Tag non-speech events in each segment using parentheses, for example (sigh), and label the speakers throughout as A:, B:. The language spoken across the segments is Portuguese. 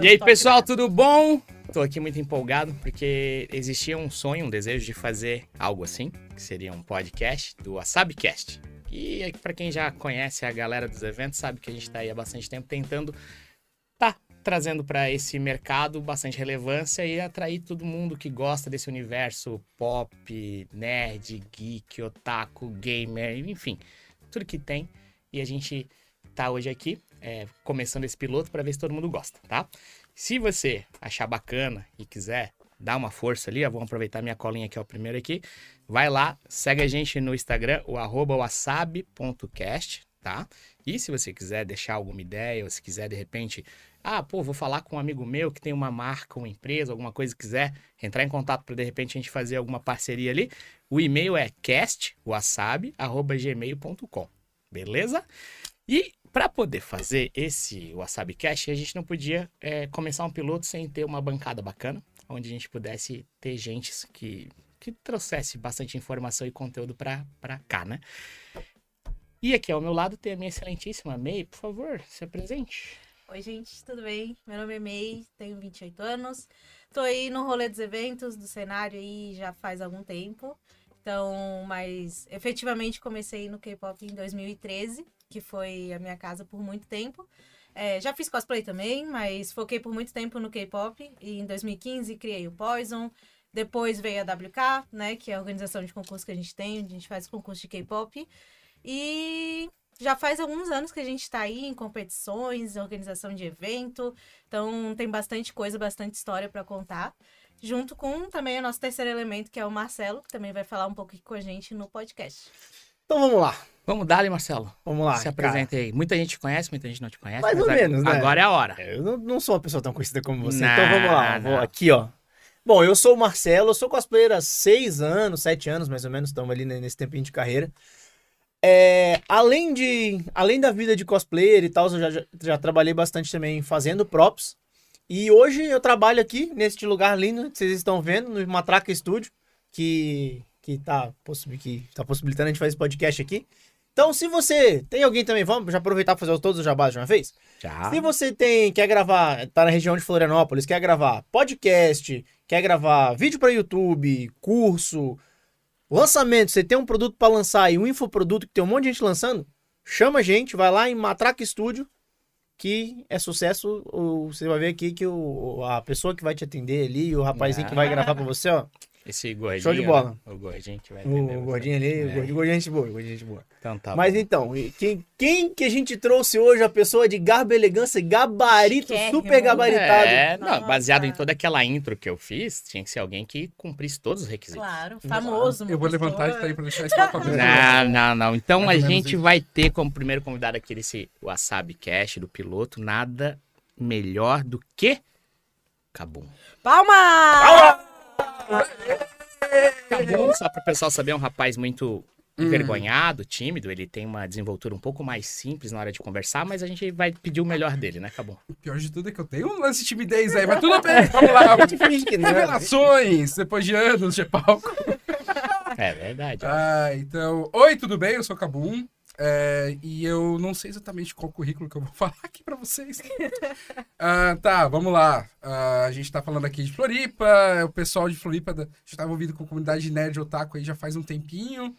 A: E aí, pessoal, tudo bom? Tô aqui muito empolgado porque existia um sonho, um desejo de fazer algo assim, que seria um podcast do WasabiCast. E para quem já conhece a galera dos eventos, sabe que a gente tá aí há bastante tempo tentando tá trazendo para esse mercado bastante relevância e atrair todo mundo que gosta desse universo pop, nerd, geek, otaku, gamer, enfim, tudo que tem. E a gente tá hoje aqui é, começando esse piloto para ver se todo mundo gosta, tá? Se você achar bacana e quiser dar uma força ali, ó, vou aproveitar minha colinha aqui, ó, primeiro aqui, vai lá, segue a gente no Instagram, o arroba wasabi.cast, tá? E se você quiser deixar alguma ideia, ou se quiser de repente, ah, pô, vou falar com um amigo meu que tem uma marca, uma empresa, alguma coisa, quiser entrar em contato para de repente a gente fazer alguma parceria ali, o e-mail é castwasabi@gmail.com. Beleza? E para poder fazer esse Wasabi Cash, a gente não podia é, começar um piloto sem ter uma bancada bacana, onde a gente pudesse ter gente que, que trouxesse bastante informação e conteúdo para cá, né? E aqui ao meu lado tem a minha excelentíssima May, por favor, se apresente.
B: Oi, gente, tudo bem? Meu nome é May, tenho 28 anos. Tô aí no rolê dos eventos, do cenário aí já faz algum tempo. Então, mas efetivamente comecei no K-pop em 2013 que foi a minha casa por muito tempo. É, já fiz cosplay também, mas foquei por muito tempo no K-pop. E em 2015 criei o Poison. Depois veio a WK, né? Que é a organização de concurso que a gente tem. A gente faz concurso de K-pop. E já faz alguns anos que a gente está aí em competições, organização de evento. Então tem bastante coisa, bastante história para contar. Junto com também o nosso terceiro elemento, que é o Marcelo, que também vai falar um pouco aqui com a gente no podcast.
C: Então vamos lá.
A: Vamos dar, Marcelo.
C: Vamos lá.
A: Se apresente aí. Muita gente conhece, muita gente não te conhece.
C: Mais ou menos, né?
A: Agora é a hora.
C: Eu não, não, sou uma pessoa tão conhecida como você,
A: não,
C: então vamos lá. Vou aqui, ó. Bom, eu sou o Marcelo, eu sou cosplayer há seis anos, sete anos mais ou menos, estamos ali nesse tempinho de carreira. É, além de além da vida de cosplayer e tal, eu já, já, já, trabalhei bastante também fazendo props. E hoje eu trabalho aqui, neste lugar lindo que vocês estão vendo, no Matraca Studio, que, que, tá, que tá possibilitando a gente fazer esse podcast aqui. Então, se você tem alguém também, vamos já aproveitar para fazer todos os jabás de uma vez?
A: Já.
C: Se você tem, quer gravar, tá na região de Florianópolis, quer gravar podcast, quer gravar vídeo para YouTube, curso, lançamento, você tem um produto para lançar e um infoproduto que tem um monte de gente lançando, chama a gente, vai lá em Matraca Studio, que é sucesso. Você vai ver aqui que o, a pessoa que vai te atender ali, o rapazinho ah. que vai gravar para você, ó.
A: Esse gordinho.
C: Show de bola.
A: Né? O gordinho que vai
C: O gordinho ali, é. o gordinho, gordinho é gente boa, gordinho é gente boa.
A: Então tá
C: Mas
A: bom.
C: então, quem, quem que a gente trouxe hoje? A pessoa de garbo, elegância, gabarito, super gabaritado.
A: É, não, baseado em toda aquela intro que eu fiz, tinha que ser alguém que cumprisse todos os requisitos.
B: Claro, famoso.
D: Eu vou levantar isso aí pra deixar isso pra.
A: Não, não, não. Então a gente
D: isso.
A: vai ter como primeiro convidado aqui esse Wasabi Cash do piloto, nada melhor do que Cabum.
B: Palma!
A: Cabum, só para o pessoal saber, é um rapaz muito
D: Hum.
A: envergonhado, tímido, ele tem uma desenvoltura um pouco mais simples na hora de conversar, mas a gente vai pedir o melhor dele, né, Cabum?
D: O pior de tudo é que eu tenho um lance de timidez aí, mas tudo (laughs) bem, vamos lá.
C: Que não.
D: Revelações, depois de anos de palco.
A: É verdade.
D: Ah, então... Oi, tudo bem? Eu sou o Cabum. É, e eu não sei exatamente qual currículo que eu vou (laughs) falar aqui pra vocês. (laughs) Ah, tá, vamos lá. Ah, a gente tá falando aqui de Floripa. O pessoal de Floripa da- já tava envolvido com a comunidade nerd otaku aí já faz um tempinho.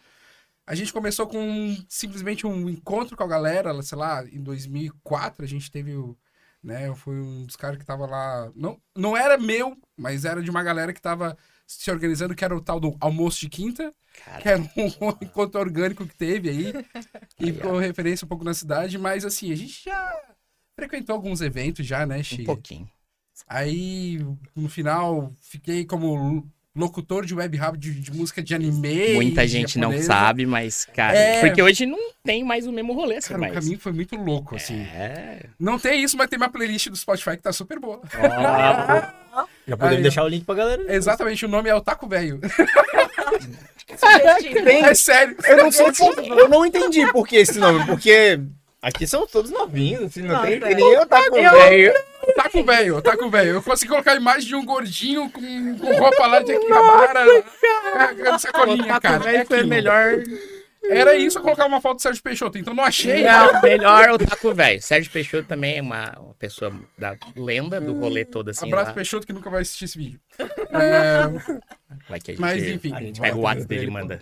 D: A gente começou com simplesmente um encontro com a galera, sei lá, em 2004 a gente teve o. Né, eu fui um dos caras que tava lá. Não, não era meu, mas era de uma galera que tava se organizando, que era o tal do almoço de quinta,
A: Cara,
D: que era um (laughs) encontro orgânico que teve aí. (laughs) e ficou referência um pouco na cidade, mas assim, a gente já frequentou alguns eventos já, né,
A: um
D: Chico?
A: pouquinho.
D: Aí, no final, fiquei como locutor de web rádio de, de música de anime.
A: Muita gente não
D: japonesa.
A: sabe, mas, cara,
D: É.
A: porque hoje não tem mais o mesmo rolê, assim,
D: Cara,
A: mas...
D: o caminho foi muito louco, assim.
A: É.
D: Não tem isso, mas tem uma playlist do Spotify que tá super boa. (laughs)
C: Já podemos
D: Aí,
C: deixar o link pra galera.
D: Exatamente, o nome é o Taco Velho. (laughs) É sério.
C: eu não sei, (laughs) eu não entendi por que esse nome, porque aqui são todos novinhos, assim, não,
B: Não,
C: tem nem tá com
B: Eu-
C: velho.
D: Taco Velho, Taco Velho. Eu consegui colocar a imagem de um gordinho com, com roupa lá de Akihabara, carregando sacolinha,
A: Taco
D: cara.
A: Velho
D: É
A: foi
D: aquilo.
A: melhor
D: Era isso, eu colocava uma foto do Sérgio Peixoto. Então não achei.
A: Não, melhor o Taco Velho. Sérgio Peixoto também é uma, uma pessoa da lenda do rolê todo assim.
D: Abraço
A: lá.
D: Peixoto que nunca vai assistir esse vídeo. É,
A: Vai que a gente,
D: Mas, enfim.
A: a gente pega o WhatsApp dele e manda.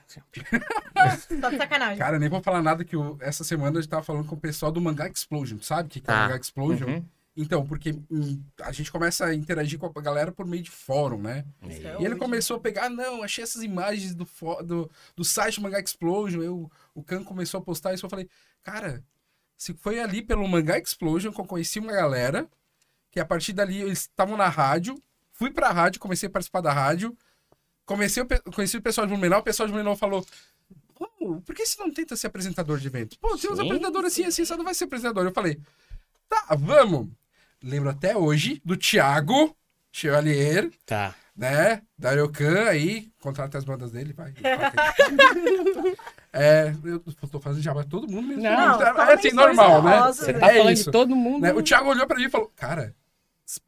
B: Só de sacanagem.
D: cara, nem vou falar nada que eu- essa semana a gente tava falando com o pessoal do Mangá Explosion. Sabe o que, que é o
A: Tá.
D: Mangá Explosion?
A: Uhum.
D: Então, porque hum, a gente começa a interagir com a galera por meio de fórum, né?
B: É
D: E ele começou a pegar, não, achei essas imagens do, do, do site Mangá Explosion. Eu, o Khan começou a postar isso. Eu falei, cara, se foi ali pelo Mangá Explosion que eu conheci uma galera, que a partir dali eles estavam na rádio, fui pra rádio, comecei a participar da rádio, comecei a, conheci o pessoal de Blumenau, o pessoal de Blumenau falou. "Ô, por que você não tenta ser apresentador de evento? Pô, tem uns apresentadores assim, assim, você não vai ser apresentador. Eu falei, tá, vamos. Lembro até hoje do Thiago Chevalier,
A: Tá.
D: né? Dario Khan aí, contrata as bandas dele, vai. (laughs) é, eu tô fazendo já pra todo mundo mesmo.
A: Não,
D: é assim, normal, né?
A: Você tá
D: É
A: falando
D: isso.
A: de todo mundo.
D: né? O Thiago olhou pra mim e falou, cara,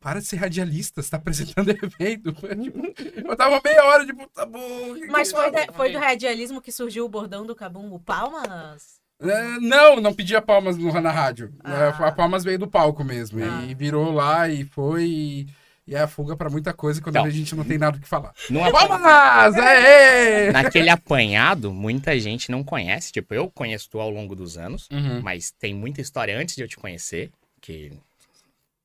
D: para de ser radialista, você tá apresentando (laughs) evento. Tipo, eu tava meia hora de puta bom. que
B: Mas foi, da- foi do radialismo que surgiu o bordão do Cabumbo Palmas?
D: É, não, não pedia palmas no, na rádio.
B: Ah.
D: É, a palmas veio do palco mesmo.
B: Ah.
D: E virou lá e foi. E, e é a fuga pra muita coisa quando
A: Então.
D: a gente não tem nada o que falar.
A: Não é
D: Palmas! Aê! (laughs)
A: Naquele apanhado, muita gente não conhece. Tipo, eu conheço tu ao longo dos anos,
D: Uhum.
A: mas tem muita história antes de eu te conhecer, que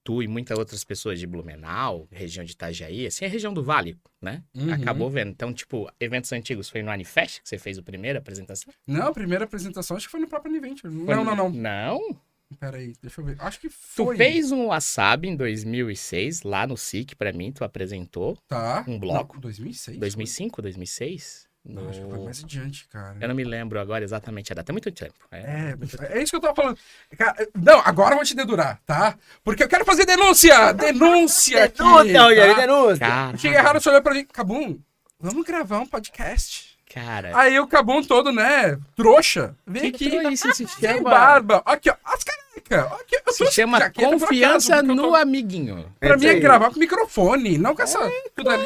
A: tu e muitas outras pessoas de Blumenau, região de Itajaí, assim, é a região do Vale, né?
D: Uhum.
A: Acabou vendo. Então, tipo, eventos antigos foi no Anifest, que você fez a primeira apresentação?
D: Não, a primeira apresentação acho que foi no próprio Adventure.
A: Foi
D: Não,
A: no-
D: não, não.
A: Não?
D: Pera aí, deixa eu ver. Acho que
A: Tu
D: foi.
A: fez um Wasabi em 2006, lá no SIC, pra mim, tu apresentou.
D: Tá.
A: um bloco.
D: Não, 2006?
A: 2005, 2006?
D: Não, acho que foi mais adiante, cara.
A: Eu não me lembro agora exatamente a data. É muito tempo. É.
D: É, é isso que eu tava falando. Cara, não, agora eu vou te dedurar, tá? Porque eu quero fazer denúncia! (laughs) Denúncia aqui!
C: Denúncia, Rogério,
D: tá?
C: denúncia.
A: Cara,
D: Chega errado, você olhou pra mim, Cabum, vamos gravar um podcast.
A: cara.
D: Aí o Cabum todo, né, trouxa, vem
A: que
D: aqui,
A: é isso? Se
D: sem
A: chama,
D: barba. Aqui, ó, as carecas. Aqui, eu
A: se chama
D: jaqueta
A: confiança
D: acaso,
A: no
D: tô-
A: amiguinho.
D: Pra
C: É
D: mim é gravar com microfone, não com essa tudo ali.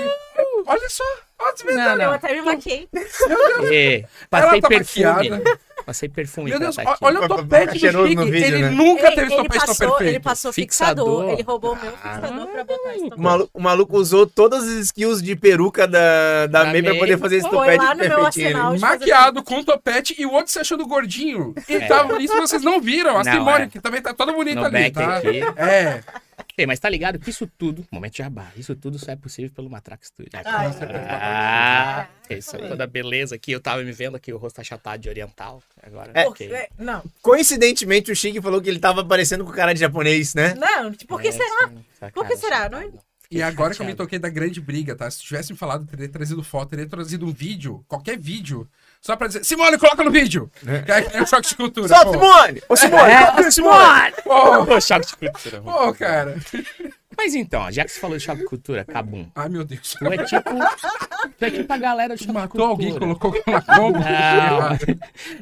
D: Olha só, olha as
A: Não,
B: Eu
A: não.
B: até me maquei. (laughs)
A: É, passei
D: tá
A: perfume.
D: maquiada.
A: Passei perfume
D: Meu Deus,
A: tá
D: olha o
C: Vai
D: topete do Chique.
C: vídeo,
D: ele
C: né?
D: nunca
B: Ele,
D: teve
B: ele
D: topete
B: passou,
D: perfeito.
B: ele passou
A: Fixador.
B: fixador. Ele roubou o meu fixador pra botar esse
C: O maluco, o maluco usou todas as skills de peruca da, da
A: Da
C: May pra poder fazer esse topete perfeitinho.
D: Maquiado com topete e o outro você achou do gordinho. E
A: É.
D: tava, isso vocês não viram. A
A: Não,
D: Simone,
A: é.
D: que também tá toda bonita
A: No
D: ali, tá?
A: aqui.
D: É.
A: Ei, mas tá ligado que isso tudo, momento de jabá, isso tudo só é possível pelo Matrax Studio.
B: Ai,
A: Ah, isso é toda a beleza aqui. Eu tava me vendo aqui, o rosto achatado de oriental. Agora,
C: É.
A: ok.
B: Porque- Não,
C: Coincidentemente, o Chique falou que ele tava parecendo com cara de japonês, né?
B: não, por que
A: É,
B: será?
A: sim, essa
B: Por que será? Não-
D: E agora que eu me
A: chateado.
D: toquei da grande briga, tá? Se tivesse me falado, teria trazido foto, teria trazido um vídeo, qualquer vídeo, só pra dizer, Simone, coloca no vídeo! Que aí é o choque de cultura. Pô.
C: Simone! Ô, Simone!
A: É,
C: Simone!
D: Pô,
A: Ô, choque de cultura.
D: pô, cara.
A: Mas então, já que você falou de choque de cultura, Cabum.
D: Ai, meu Deus.
A: Tu é tipo. Tu é tipo a galera do choque de
D: Matou alguém,
A: cultura.
D: colocou na combo.
A: Não.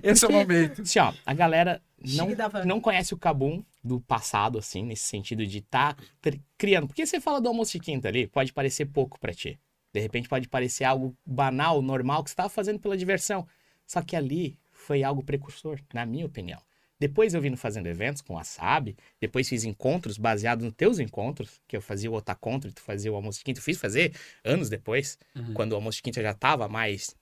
D: Esse é o momento.
A: Assim, ó, a galera não, não conhece o Cabum do passado, assim, nesse sentido de estar criando. Porque você fala do almoço de quinta ali, pode parecer pouco pra ti. De repente pode parecer algo banal, normal, que você tava fazendo pela diversão. Só que ali foi algo precursor, na minha opinião. Depois eu vim fazendo eventos com a SAB, depois fiz encontros baseados nos teus encontros, que eu fazia o Otacontra e tu fazia o almoço de quinta. Eu fiz fazer anos depois,
D: Uhum.
A: quando o almoço de quinta já tava mais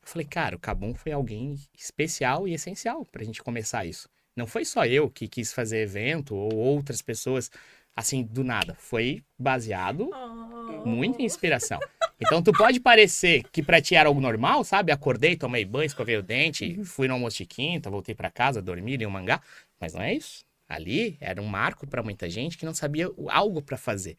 A: eu falei, cara, o Cabum foi alguém especial e essencial pra gente começar isso. Não foi só eu que quis fazer evento ou outras pessoas assim do nada. Foi baseado
B: Oh.
A: muito em inspiração. Então tu pode parecer que pra ti era algo normal, sabe? Acordei, tomei banho, escovei o dente, fui no almoço de quinta, voltei pra casa, dormi, li um mangá, mas não é isso. Ali era um marco pra muita gente que não sabia o- algo pra fazer.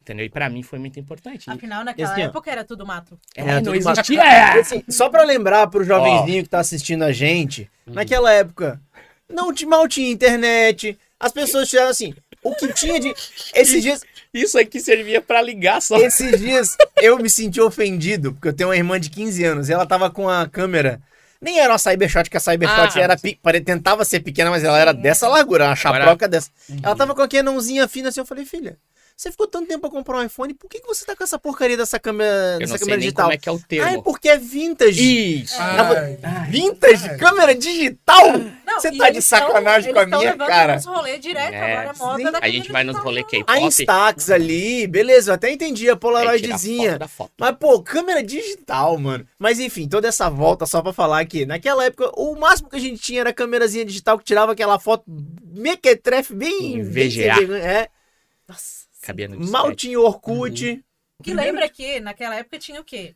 A: Entendeu? E pra mim foi muito importante.
B: Afinal, naquela
C: Assim, ó.
B: época era tudo mato.
A: É,
C: Era
A: não
C: tudo uma-
A: existia. É.
C: Assim, só pra lembrar pro jovenzinho que tá assistindo a gente, naquela época, não mal tinha internet, as pessoas tiraram assim, o que tinha de... Esses dias,
A: Isso aqui servia pra ligar só.
C: esses dias eu me senti ofendido, porque eu tenho uma irmã de 15 anos, e ela tava com a câmera. Nem era uma Cybershot, que a Cybershot
A: Ah,
C: era pe- pare- tentava ser pequena, mas ela era dessa largura, uma chaproca dessa. Ela tava com a Canonzinha fina assim, eu falei, filha, você ficou tanto tempo pra comprar um iPhone, por que, que você tá com essa porcaria dessa câmera,
A: Eu
C: dessa
A: não sei
C: câmera
A: nem
C: digital?
A: como é que é o
C: Ah, é
A: termo.
C: porque é vintage.
A: Isso.
D: Ai,
C: Vintage? Câmera digital?
B: Não,
C: Você tá de
B: tão-
C: sacanagem com a minha cara.
B: Nos rolê direto
A: É,
B: agora, a moda da
A: A gente vai nos rolê
C: A
A: K-pop.
C: Instax ali, beleza, eu até entendi a
A: a
C: Polaroidzinha.
A: foto da foto.
C: Mas, pô, câmera digital, mano. Mas enfim, toda essa volta só pra falar que naquela época o máximo que a gente tinha era a câmerazinha digital que tirava aquela foto mequetrefe bem.
A: Em
C: bem
A: VGA.
C: É.
A: Cabia no
C: mal tinha Orkut.
B: Que lembra que naquela época tinha o quê?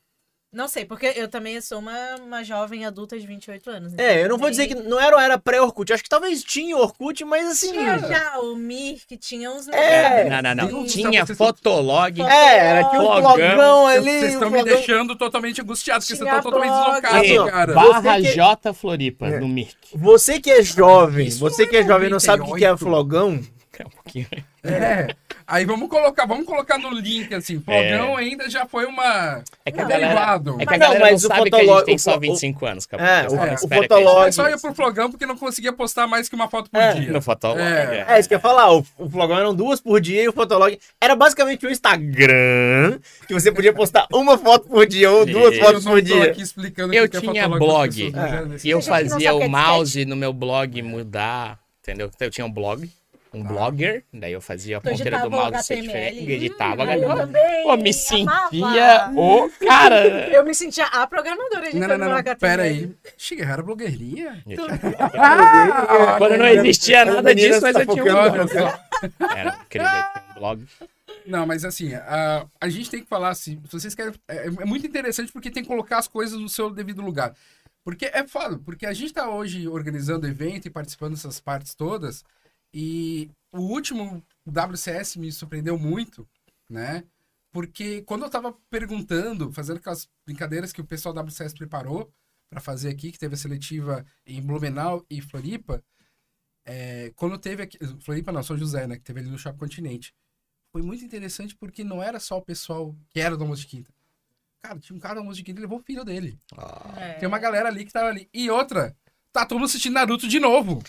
B: Não sei, porque eu também sou uma, uma jovem adulta de 28 anos. então
C: É, eu não vou dizer que não era, era pré-Orkut. Acho que talvez tinha Orkut, mas assim.
B: Tinha já o Mir, que tinha uns...
C: É.
A: Não, não, não.
D: Deus,
A: Tinha
D: vocês-
A: fotolog.
C: É, era tinha um
A: Flogão.
C: flogão ali.
D: Vocês estão me
C: flogão.
D: deixando totalmente angustiados, porque vocês estão totalmente deslocados, cara.
A: Barra
C: que-
A: J Floripa,
C: É.
A: no Mirk.
C: Você que é jovem, você
D: não
C: que é
D: é
C: jovem e não sabe o que que é
D: 98.
C: flogão.
A: É um pouquinho.
D: É. Aí vamos colocar, vamos colocar no link, assim. Flogão ainda já foi uma...
A: É que a
B: Não,
A: galera,
D: derivado.
A: é que a
C: Não,
A: galera não,
C: mas o
A: sabe que a gente tem
C: o
A: só
C: fo-
A: 25 anos, cara.
C: É,
A: Então,
C: o-
A: não
C: o fotolog-
D: Eu só ia pro Flogão porque não conseguia postar mais que uma foto por
C: É,
D: dia.
A: No fotolog.
D: É.
C: É, isso que eu ia falar. O, o Flogão eram duas por dia e o Fotolog era basicamente um Instagram que você podia postar (laughs) uma foto por dia ou duas
A: Isso.
C: Fotos
D: não
C: por dia.
D: o
A: Eu
D: que é
A: tinha blog.
D: não nesse-
A: E eu
B: gente não
A: fazia
B: o
A: o
B: é
A: mouse no meu blog mudar, entendeu? Então eu tinha um blog,
C: Tá.
A: um blogger, daí eu fazia a ponteira do mouse ser
B: HTML.
A: diferente, editava,
B: Hum,
A: galera.
B: eu
A: Pô, me sentia o cara. (laughs)
B: Eu me sentia a programadora
D: Não,
B: editando
D: não, não.
B: HTML.
D: Pera aí. Chega, era blogueirinha? (laughs)
C: Ah, (laughs)
A: Quando não existia nada disso, mas
C: tá
A: eu tinha um blog.
D: Só.
A: Era incrível, eu um blog.
D: Não, mas assim, a, a gente tem que falar assim, se vocês querem. É, é muito interessante porque tem que colocar as coisas no seu devido lugar. Porque é foda, porque a gente tá hoje organizando evento e participando dessas partes todas, e o último WCS me surpreendeu muito, né? Porque quando eu tava perguntando, fazendo aquelas brincadeiras que o pessoal da WCS preparou para fazer aqui, que teve a seletiva em Blumenau e Floripa, é, quando teve aqui. Floripa não, São José, né? Que teve ali no Shopping Continente foi muito interessante porque não era só o pessoal que era do almoço de quinta. Cara, tinha um cara do almoço de quinta e levou o filho dele.
B: É.
D: Tem uma galera ali que tava ali. E outra, tá todo mundo assistindo Naruto de novo.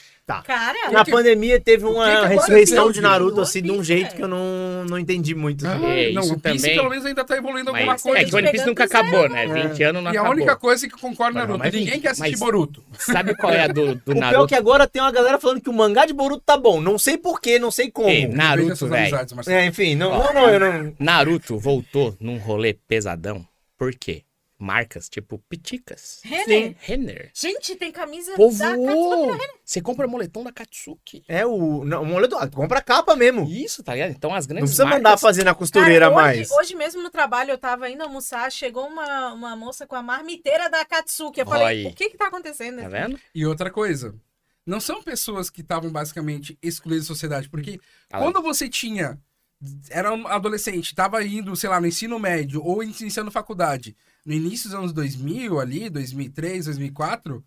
B: Cara,
C: Na
D: que-
C: pandemia teve
D: o que
C: uma
D: que
C: ressurreição de Naruto, assim, de um jeito
B: Piece,
C: que eu não, não entendi muito. assim.
A: É,
D: não,
A: isso
D: o Piece
A: também.
D: pelo menos ainda tá evoluindo alguma
A: Mas
D: coisa.
A: é que o One Piece nunca acabou,
B: zero.
A: né? 20 anos não
D: E a
A: acabou.
D: única coisa que concorda
A: Não,
D: Naruto,
A: mas
D: ninguém quer assistir
A: mas-
D: Boruto.
A: Sabe qual é a do, do
C: O pior é
A: Naruto?
C: que agora tem uma galera falando que o mangá de Boruto tá bom. Não sei porquê, não sei como.
A: Ei, Naruto, velho.
C: É, enfim, não, não, não, eu não.
A: Naruto voltou num rolê pesadão. Por quê? Marcas tipo Piticas,
B: Renner.
A: Renner.
B: Gente, tem camisa da
A: Povoou!
B: Katsuki.
A: Você compra moletom da Katsuki.
C: É o. Não, o moletom. ah, Compra a capa mesmo.
A: Isso, tá ligado? Então as
C: Não
A: grandes
C: precisa
A: marcas...
C: mandar fazer na costureira
B: Cara,
C: mais.
B: hoje, hoje mesmo no trabalho, eu tava indo almoçar, chegou uma, uma moça com a marmiteira da Katsuki. Eu falei,
A: aí.
B: o que que tá acontecendo?
A: Tá vendo?
D: E outra coisa, não são pessoas que estavam basicamente excluídas da sociedade, porque
A: Ah,
D: quando você tinha, era um adolescente, estava indo, sei lá, no ensino médio ou iniciando faculdade, no início dos anos 2000 ali, 2003, 2004,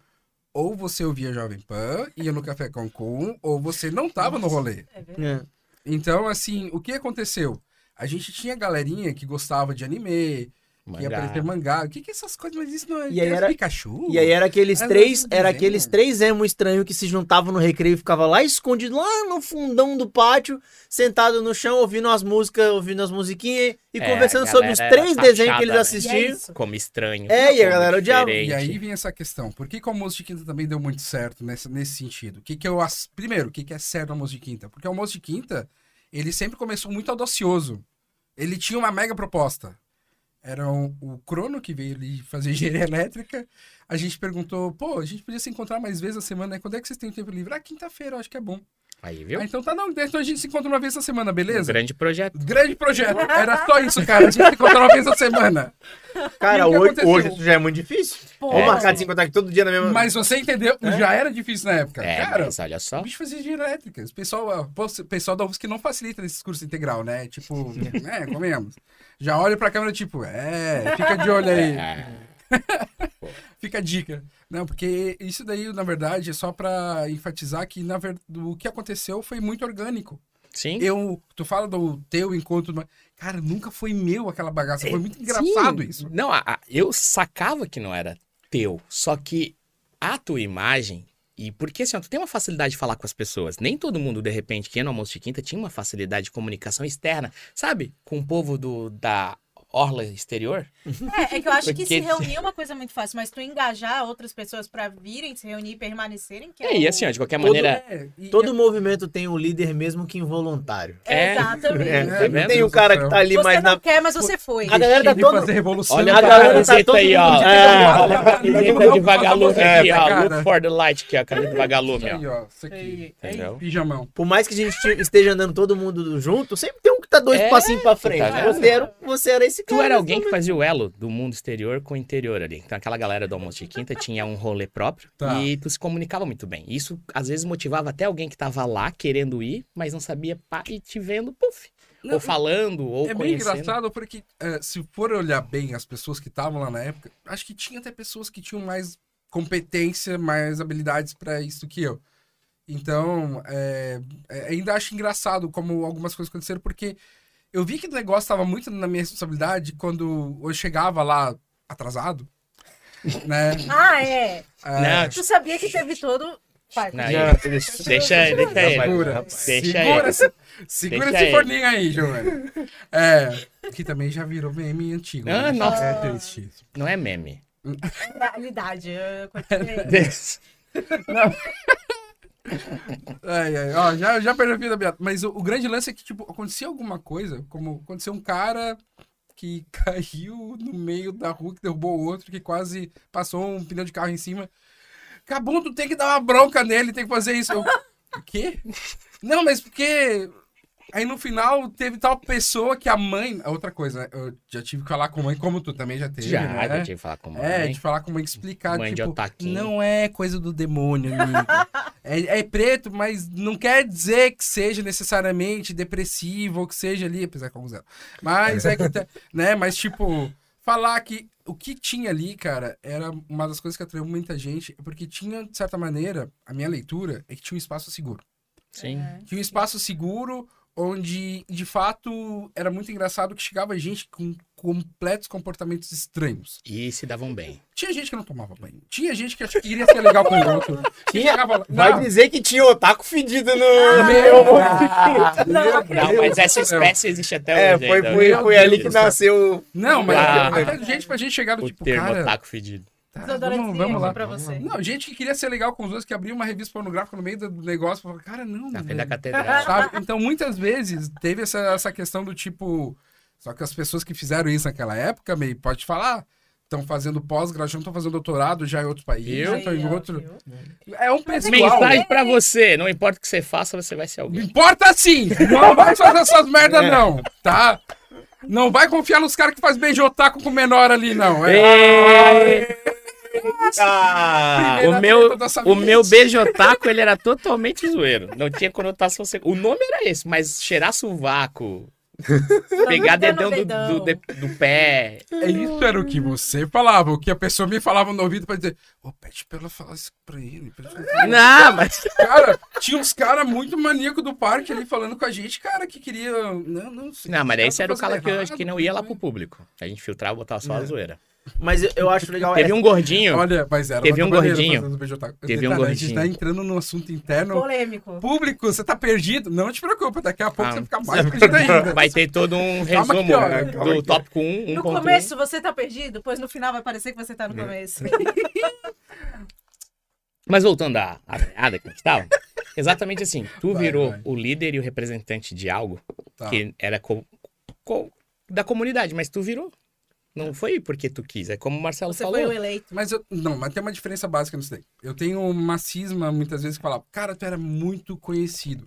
D: ou você ouvia Jovem Pan, ia no Café Cancún, ou você não tava no rolê.
B: É verdade.
C: É.
D: Então, assim, o que aconteceu? A gente tinha galerinha que gostava de anime, que ia
A: Mangá.
D: aparecer mangá. O que que é essas coisas? Mas isso não é,
C: E aí
D: é
C: era-
D: Pikachu?
C: E aí era aqueles
D: É,
C: três,
D: mas
C: era
D: desenho.
C: aqueles três emo estranhos que se juntavam no recreio e ficava lá escondido, lá no fundão do pátio, sentado no chão, ouvindo as músicas, ouvindo as musiquinhas e
A: É,
C: conversando sobre os três desenhos que eles
A: taxada, né?
B: É
C: assistiam.
B: isso.
A: Como estranho.
C: É, e a galera odiava.
D: E aí vem essa questão. Por que, que o almoço de quinta também deu muito certo nesse, nesse sentido? O que que eu, as- primeiro, o que, que é certo no almoço de quinta? Porque o almoço de quinta, ele sempre começou muito audacioso. Ele tinha uma mega proposta. Era um- o Crono que veio ali fazer (laughs) engenharia elétrica. A gente perguntou, pô, a gente podia se encontrar mais vezes na semana, né? Quando é que vocês têm tempo livre? Ah, quinta-feira, eu acho que é bom.
A: Aí, viu?
D: Ah, então tá, não. Então a gente se encontra uma vez na semana,
A: Um
D: beleza?
A: grande projeto.
D: Grande projeto. Era só isso, cara. A gente se encontra uma vez na semana.
C: Cara, hoje, hoje isso já é muito difícil.
B: Pô,
C: Ou marcar de se encontrar aqui todo dia na mesma.
D: Mas você entendeu? Já era difícil na época.
A: É,
D: cara,
A: mas olha só.
D: O bicho fazia engenharia elétrica. O pessoal, o pessoal da UFSC não facilita nesses cursos integral, né? Tipo, é, comemos. Já olha pra câmera, tipo, é, fica de olho aí. (laughs)
A: É, (laughs)
D: Fica a dica. Não, porque isso daí, na verdade, é só pra enfatizar que, na verdade, o que aconteceu foi muito orgânico.
A: sim.
D: Eu, tu fala do teu encontro, mas, cara, nunca foi meu aquela bagaça. Foi muito engraçado
A: Sim.
D: isso.
A: Não, a- a- eu sacava que não era teu. Só que a tua imagem. E porque assim, ó, tu tem uma facilidade de falar com as pessoas. Nem todo mundo, de repente, que ia no almoço de quinta, tinha uma facilidade de comunicação externa, sabe? Com o povo do, da orla exterior.
B: É, é que eu acho que
A: Porque-
B: se reunir é uma coisa muito fácil, mas tu engajar outras pessoas pra virem se reunir e permanecerem, que é,
A: É, e
B: o-
A: assim, ó, de qualquer
C: Todo-
A: maneira.
D: É, e-
C: Todo movimento tem um líder mesmo que involuntário.
A: É.
B: Exatamente.
C: É,
A: tá
C: tem o cara que tá ali
B: Você
C: mais
B: não
C: na.
B: quer, mas você foi.
C: A galera tá toda.
D: fazer revolução.
A: Olha
C: A galera tá
A: camiseta
C: todo
A: aí, ó.
C: mundo de
A: É, vagalume
D: é,
A: aqui, ó. Look for the light aqui, ó. A camiseta de vagalume, ó.
D: Isso aqui. Pijamão.
C: Por mais que a gente te- esteja andando todo mundo junto, sempre tem um que tá dois
A: É,
C: passinhos pra frente.
A: tá
C: você, era, você era esse cara.
A: Tu era alguém que fazia o elo do mundo exterior com o interior ali. Então, aquela galera do almoço de quinta tinha um rolê próprio
D: Tá.
A: e tu se comunicava muito bem. Isso, às vezes, motivava até alguém que tava lá querendo ir, mas não sabia pá, e te vendo, puf.
D: Não,
A: ou falando, ou
D: É bem engraçado porque, é, se for olhar bem as pessoas que estavam lá na época, acho que tinha até pessoas que tinham mais competência, mais habilidades pra isso que eu. Então, é, é, ainda acho engraçado como algumas coisas aconteceram, porque eu vi que o negócio estava muito na minha responsabilidade quando eu chegava lá atrasado, né? (laughs)
B: Ah, é.
D: É,
A: Não,
B: Tu sabia que teve todo. Vai,
A: Não, deixa, deixa ele.
D: Segura,
A: Deixa
D: segura,
A: ele.
D: esse, segura
A: Deixa
D: esse
A: ele.
D: forninho aí, Giovanni. É, que também já virou meme antigo.
A: Ah,
D: né?
A: nossa.
D: É triste.
A: Não é meme.
B: Realidade. Eu continuei.
D: Ai, ai, ó, já, já perdi a vida, Beato. Mas o, o grande lance é que, tipo, acontecia alguma coisa, como aconteceu um cara que (laughs) caiu no meio da rua, que derrubou o outro, que quase passou um pneu de carro em cima. Cabum, tu tem que dar uma bronca nele, tem que fazer isso. Eu, o quê? Não, mas porque... Aí no final teve tal pessoa que a mãe... Outra coisa, né? Eu já tive que falar com a mãe, como tu também já teve,
A: Já,
D: né?
A: já tive que falar com a mãe.
D: É, de falar com a mãe, explicar,
A: Mãe de
D: tipo, não é coisa do demônio, amigo. é, é preto, mas não quer dizer que seja necessariamente depressivo ou que seja ali, apesar que alguns eram. Mas é que, né, mas tipo, falar que o que tinha ali, cara, era uma das coisas que atraiu muita gente, porque tinha, de certa maneira, a minha leitura é que tinha um espaço seguro.
A: Sim.
D: Tinha um espaço seguro onde, de fato, era muito engraçado que chegava gente com completos comportamentos estranhos.
A: E se davam bem.
D: Tinha gente que não tomava banho. Tinha gente que queria ser legal com o outro.
C: Tinha?
D: chegava lá-
C: Vai
D: Não,
C: dizer que tinha otaku fedido no. (laughs)
D: Meu
C: no-
B: Não,
A: Não, mas essa espécie existe até
C: É,
A: hoje.
C: foi,
A: ainda.
C: foi,
D: Meu
C: foi ali que nasceu.
D: não, mas
A: Ah.
D: até gente pra gente chegar do
A: O
D: tipo,
A: termo
D: cara...
A: otaku fedido.
D: Tá, vamos, vamos lá.
B: pra você.
D: Não, gente que queria ser legal com os outros, que abria uma revista pornográfica no meio do negócio, falava, cara, não,
A: Na frente da catedral.
D: sabe? Então, muitas vezes, teve essa, essa questão do tipo... Só que as pessoas que fizeram isso naquela época, meio, pode falar, estão fazendo pós-graduação, estão fazendo doutorado já em outro país,
A: Viu?
D: estão em
B: Aí, ó,
D: outro...
B: viu?
D: É um pessoal...
A: Mensagem pra você. Não importa o que você faça, você vai ser alguém.
D: Importa sim! Não vai fazer essas merda, não, tá? Não vai confiar nos caras que faz beijo otaku com menor ali, não. É...
C: Ah,
A: O meu, o meu beijo otaku, ele era totalmente zoeiro. Não tinha conotação sexual. O nome era esse, mas cheirar sovaco, pegar dedão do, do, de- do pé.
D: É isso era o que você falava, o que a pessoa me falava no ouvido pra dizer, ô, pede pra ela falar isso pra ele. pra
A: Não, mas.
D: Cara, tinha uns caras muito maníacos do parque ali falando com a gente, cara, que queria. Não, não sei.
A: Não, mas
D: esse
A: era o cara que,
D: errado,
A: acho que não ia lá pro público. A gente filtrava e botava só a
D: É.
A: zoeira.
C: Mas eu, eu acho legal.
A: Teve um gordinho.
D: Olha, mas era
A: Teve um gordinho. Teve um
D: Detalhe, A gente
A: gordinho.
D: tá entrando num assunto interno.
B: Polêmico.
D: Público, você tá perdido? Não te preocupa, daqui a pouco
A: Ah.
D: você fica mais perdido (laughs) ainda.
A: Vai ter todo um resumo
D: aqui,
A: do
D: aqui.
A: tópico 1,
B: No
A: 1.1.
B: começo você tá perdido, pois no final vai parecer que você tá no começo. (laughs)
A: Mas voltando à, à piada que a gente tava, exatamente assim, tu
D: Vai,
A: virou
D: vai.
A: o líder e o representante de algo
D: Tá.
A: que era co- co- da comunidade, mas tu virou. Não foi porque tu quis, é como o Marcelo
B: Você
A: falou.
B: foi o eleito.
D: Mas eu, não, mas tem uma diferença básica nisso daí. Eu tenho uma cisma muitas vezes que fala, cara, tu era muito conhecido.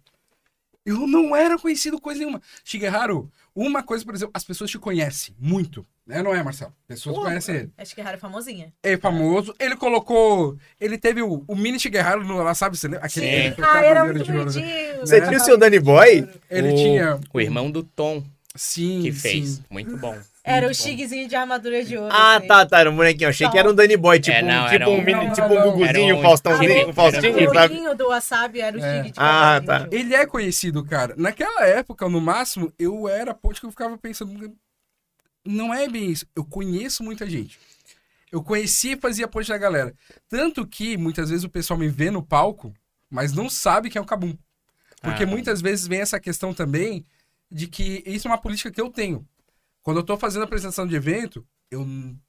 D: Eu não era conhecido coisa nenhuma. Shigeharu, uma coisa, por exemplo, as pessoas te conhecem muito. Né? Não é, Marcelo? Pessoas
B: Pô,
D: conhecem ele.
B: É famosinha.
D: É famoso. Ele colocou. Ele teve o, o mini Shigeharu no lá, sabe? Você lembra? Aquele
A: Sim.
B: Ah, era muito
D: de ouro, né?
C: Você tinha o seu Danny Boy?
D: Ele
A: o,
D: tinha.
A: O irmão do Tom
D: Sim,
A: que fez.
D: sim.
A: Muito bom.
B: Era o chiguezinho de armadura de ouro.
C: Ah,
B: assim.
C: tá, tá. Era um bonequinho. Achei que era um Danny Boy, tipo,
A: É, não,
C: um,
A: era
C: tipo um
A: um-
C: mini,
D: não,
C: tipo um
D: não.
C: Guguzinho,
A: Era
C: um
A: um-
C: Faustãozinho, um Faustinho,
B: O
C: sabe?
B: olhinho do wasabi era o
D: É.
B: Shig de
C: Ah, tá.
D: Ele é conhecido, cara. Naquela época, no máximo, eu era ponte que eu ficava pensando. Não é bem isso. Eu conheço muita gente. Eu conhecia e fazia ponte da galera. Tanto que muitas vezes o pessoal me vê no palco, mas não sabe quem é o Cabum. Porque
A: Ah.
D: muitas vezes vem essa questão também de que isso é uma política que eu tenho. Quando eu tô fazendo a apresentação de evento, eu,